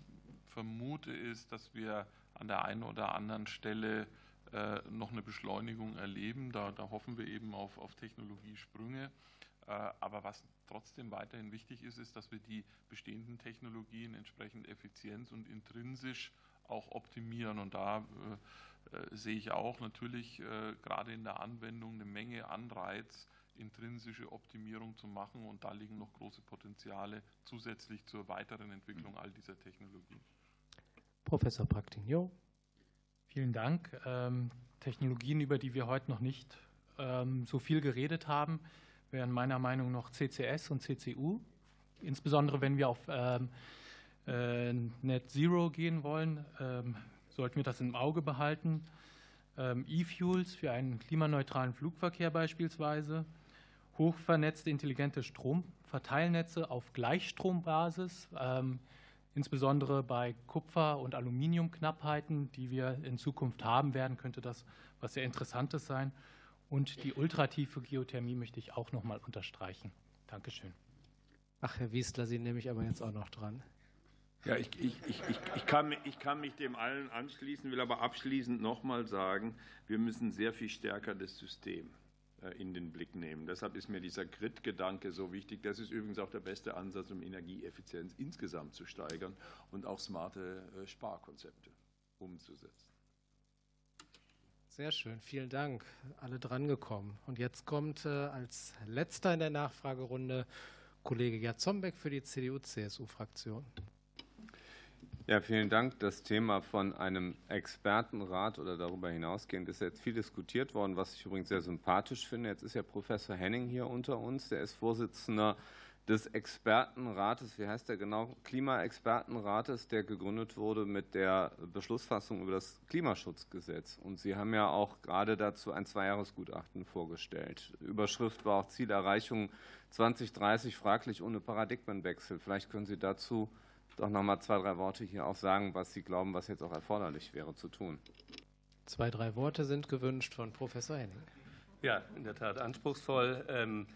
vermute, ist, dass wir an der einen oder anderen Stelle äh, noch eine Beschleunigung erleben. Da, da hoffen wir eben auf, auf Technologiesprünge. Äh, aber was trotzdem weiterhin wichtig ist, ist, dass wir die bestehenden Technologien entsprechend effizient und intrinsisch auch optimieren. Und da äh, sehe ich auch natürlich äh, gerade in der Anwendung eine Menge Anreiz, intrinsische Optimierung zu machen. Und da liegen noch große Potenziale zusätzlich zur weiteren Entwicklung all dieser Technologien. Professor Praktigno. Vielen Dank. Ähm, Technologien, über die wir heute noch nicht ähm, so viel geredet haben, wären meiner Meinung nach CCS und CCU. Insbesondere wenn wir auf ähm, äh, Net Zero gehen wollen, ähm, sollten wir das im Auge behalten. Ähm, E-Fuels für einen klimaneutralen Flugverkehr beispielsweise, hochvernetzte intelligente Stromverteilnetze auf Gleichstrombasis, ähm, insbesondere bei Kupfer- und Aluminiumknappheiten, die wir in Zukunft haben werden, könnte das was sehr Interessantes sein. Und die ultratiefe Geothermie möchte ich auch noch mal unterstreichen. Dankeschön. Ach, Herr Wiesler, Sie nehme ich aber jetzt auch noch dran. Ja, ich, ich, ich, ich, kann, ich kann mich dem allen anschließen, will aber abschließend noch mal sagen, wir müssen sehr viel stärker das System äh, in den Blick nehmen. Deshalb ist mir dieser Grid-Gedanke so wichtig. Das ist übrigens auch der beste Ansatz, um Energieeffizienz insgesamt zu steigern und auch smarte äh, Sparkonzepte umzusetzen. Sehr schön, vielen Dank. Alle drangekommen. Und jetzt kommt äh, als letzter in der Nachfragerunde Kollege Gerd Zombeck für die CDU-CSU-Fraktion. Ja, vielen Dank. Das Thema von einem Expertenrat oder darüber hinausgehend ist jetzt viel diskutiert worden, was ich übrigens sehr sympathisch finde. Jetzt ist ja Professor Henning hier unter uns. Der ist Vorsitzender des Expertenrates, wie heißt der genau? Klimaexpertenrates, der gegründet wurde mit der Beschlussfassung über das Klimaschutzgesetz. Und Sie haben ja auch gerade dazu ein Zweijahresgutachten vorgestellt. Überschrift war auch Zielerreichung 2030 fraglich ohne Paradigmenwechsel. Vielleicht können Sie dazu doch noch mal zwei, drei Worte hier auch sagen, was Sie glauben, was jetzt auch erforderlich wäre zu tun. Zwei, drei Worte sind gewünscht von Professor Henning. Ja, in der Tat anspruchsvoll. Ähm,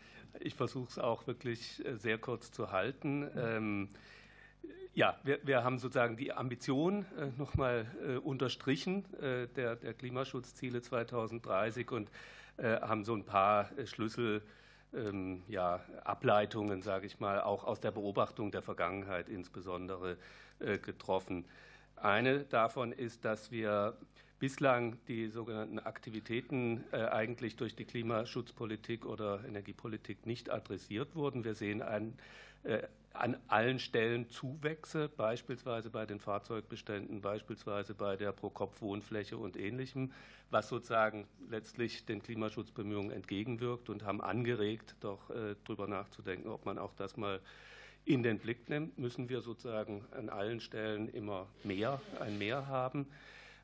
ich versuche es auch wirklich äh, sehr kurz zu halten. Ähm, ja, wir, wir, haben sozusagen die Ambition äh, nochmal äh, unterstrichen der, der, Klimaschutzziele 2030 und haben so ein paar Schlüssel ähm, ja, Ableitungen, sage ich mal, auch aus der Beobachtung der Vergangenheit insbesondere äh, getroffen. Eine davon ist, dass wir bislang die sogenannten Aktivitäten äh, eigentlich durch die Klimaschutzpolitik oder Energiepolitik nicht adressiert wurden. Wir sehen ein, äh, an allen Stellen Zuwächse, beispielsweise bei den Fahrzeugbeständen, beispielsweise bei der Pro-Kopf-Wohnfläche und Ähnlichem, was sozusagen letztlich den Klimaschutzbemühungen entgegenwirkt und haben angeregt, doch äh, darüber nachzudenken, ob man auch das mal in den Blick nimmt. Müssen wir sozusagen an allen Stellen immer mehr, ein Mehr haben.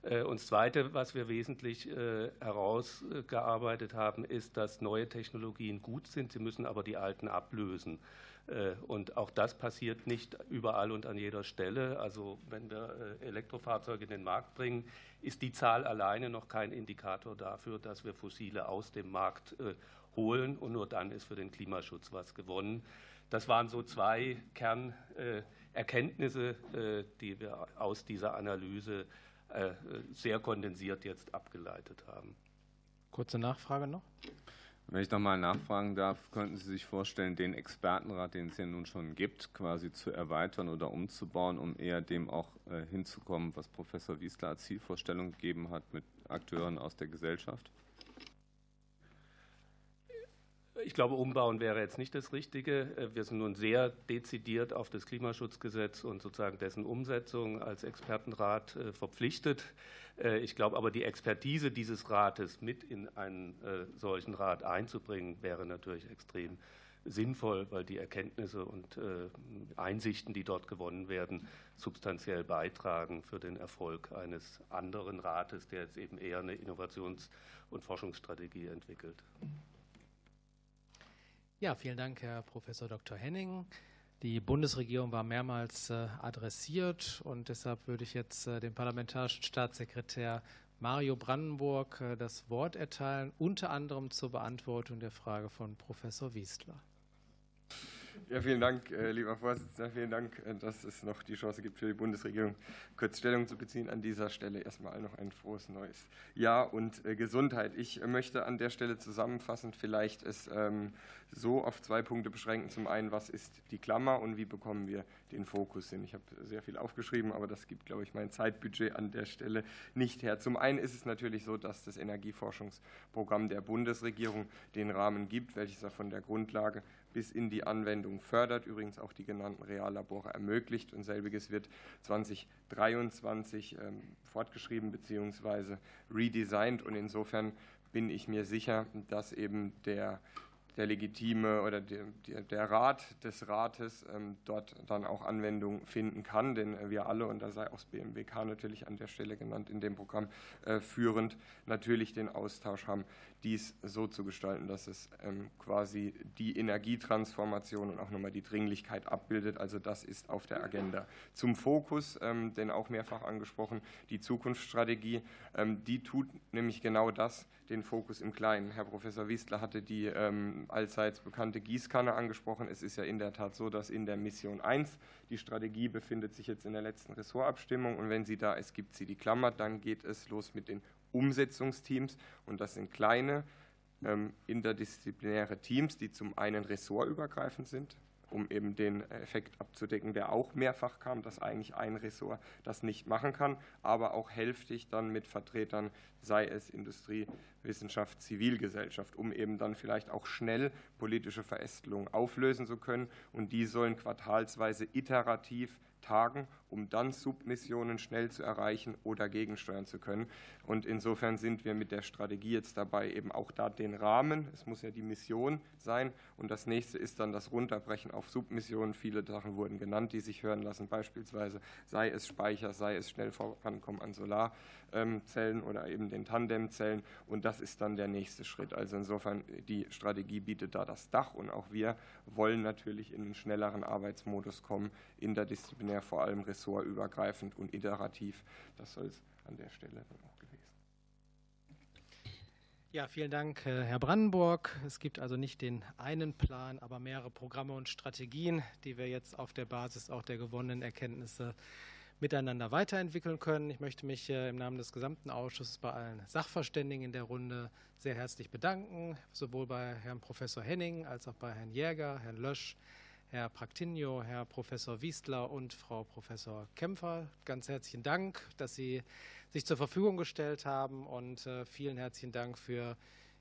Äh, und das Zweite, was wir wesentlich äh, herausgearbeitet haben, ist, dass neue Technologien gut sind, sie müssen aber die alten ablösen. Äh, und auch das passiert nicht überall und an jeder Stelle. Also wenn wir Elektrofahrzeuge in den Markt bringen, ist die Zahl alleine noch kein Indikator dafür, dass wir Fossile aus dem Markt holen. Und nur dann ist für den Klimaschutz was gewonnen. Das waren so zwei Kernerkenntnisse, die wir aus dieser Analyse äh, sehr kondensiert jetzt abgeleitet haben. Kurze Nachfrage noch. Wenn ich noch mal nachfragen darf, könnten Sie sich vorstellen, den Expertenrat, den es ja nun schon gibt, quasi zu erweitern oder umzubauen, um eher dem auch äh, hinzukommen, was Professor Wiesler als Zielvorstellung gegeben hat mit Akteuren aus der Gesellschaft? Ich glaube, umbauen wäre jetzt nicht das Richtige. Äh, wir sind nun sehr dezidiert auf das Klimaschutzgesetz und sozusagen dessen Umsetzung als Expertenrat äh, verpflichtet. Äh, ich glaube aber, die Expertise dieses Rates mit in einen solchen Rat einzubringen, wäre natürlich extrem sinnvoll, weil die Erkenntnisse und Einsichten, die dort gewonnen werden, substanziell beitragen für den Erfolg eines anderen Rates, der jetzt eben eher eine Innovations- und Forschungsstrategie entwickelt. Ja, vielen Dank, Herr Professor Dr. Henning. Die Bundesregierung war mehrmals äh, adressiert und deshalb würde ich jetzt äh, dem parlamentarischen Staatssekretär Mario Brandenburg äh, das Wort erteilen, unter anderem zur Beantwortung der Frage von Professor Wiestler. Ja, vielen Dank, äh, lieber Vorsitzender. Vielen Dank, äh, dass es noch die Chance gibt für die Bundesregierung, kurz Stellung zu beziehen. An dieser Stelle erstmal noch ein frohes neues Jahr und äh, Gesundheit. Ich möchte an der Stelle zusammenfassend vielleicht es ähm, so auf zwei Punkte beschränken. Zum einen, was ist die Klammer und wie bekommen wir den Fokus hin? Ich habe sehr viel aufgeschrieben, aber das gibt, glaube ich, mein Zeitbudget an der Stelle nicht her. Zum einen ist es natürlich so, dass das Energieforschungsprogramm der Bundesregierung den Rahmen gibt, welches er von der Grundlage bis in die Anwendung fördert, übrigens auch die genannten Reallabore ermöglicht. Und selbiges wird 2023 ähm, fortgeschrieben bzw. redesigned. Und insofern bin ich mir sicher, dass eben der der legitime oder der, der Rat des Rates ähm, dort dann auch Anwendung finden kann, denn wir alle, und da sei auch das BMWK natürlich an der Stelle genannt, in dem Programm äh, führend, natürlich den Austausch haben, dies so zu gestalten, dass es ähm, quasi die Energietransformation und auch nochmal die Dringlichkeit abbildet. Also das ist auf der Agenda. Zum Fokus, ähm, denn auch mehrfach angesprochen, die Zukunftsstrategie, ähm, die tut nämlich genau das, den Fokus im Kleinen. Herr Professor Wiestler hatte die allseits bekannte Gießkanne angesprochen. Es ist ja in der Tat so, dass in der Mission 1 die Strategie befindet sich jetzt in der letzten Ressortabstimmung und wenn sie da ist, gibt sie die Klammer. Dann geht es los mit den Umsetzungsteams und das sind kleine ähm, interdisziplinäre Teams, die zum einen ressortübergreifend sind, um eben den Effekt abzudecken, der auch mehrfach kam, dass eigentlich ein Ressort das nicht machen kann, aber auch hälftig dann mit Vertretern, sei es Industrie, Wissenschaft, Zivilgesellschaft, um eben dann vielleicht auch schnell politische Verästelungen auflösen zu können. Und die sollen quartalsweise iterativ tagen, um dann Submissionen schnell zu erreichen oder gegensteuern zu können. Und insofern sind wir mit der Strategie jetzt dabei, eben auch da den Rahmen, es muss ja die Mission sein. Und das nächste ist dann das Runterbrechen auf Submissionen. Viele Sachen wurden genannt, die sich hören lassen, beispielsweise sei es Speicher, sei es schnell vorankommen an Solarzellen oder eben den Tandemzellen. Und das ist dann der nächste Schritt. Also insofern, die Strategie bietet da das Dach und auch wir wollen natürlich in einen schnelleren Arbeitsmodus kommen, interdisziplinär vor allem ressortübergreifend und iterativ. Das soll es an der Stelle auch ja, vielen Dank, äh, Herr Brandenburg. Es gibt also nicht den einen Plan, aber mehrere Programme und Strategien, die wir jetzt auf der Basis auch der gewonnenen Erkenntnisse miteinander weiterentwickeln können. Ich möchte mich äh, im Namen des gesamten Ausschusses bei allen Sachverständigen in der Runde sehr herzlich bedanken, sowohl bei Herrn Professor Henning als auch bei Herrn Jäger, Herrn Lösch, Herr Praktinio, Herr Professor Wiestler und Frau Professor Kämpfer. Ganz herzlichen Dank, dass Sie sich zur Verfügung gestellt haben und äh, vielen herzlichen Dank für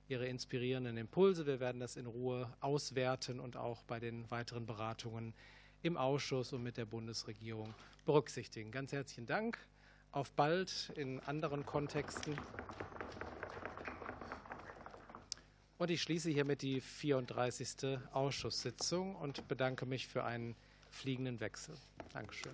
Ihre inspirierenden Impulse. Wir werden das in Ruhe auswerten und auch bei den weiteren Beratungen im Ausschuss und mit der Bundesregierung berücksichtigen. Ganz herzlichen Dank. Auf bald in anderen Kontexten. Und ich schließe hiermit die 34. Ausschusssitzung und bedanke mich für einen fliegenden Wechsel. Dankeschön.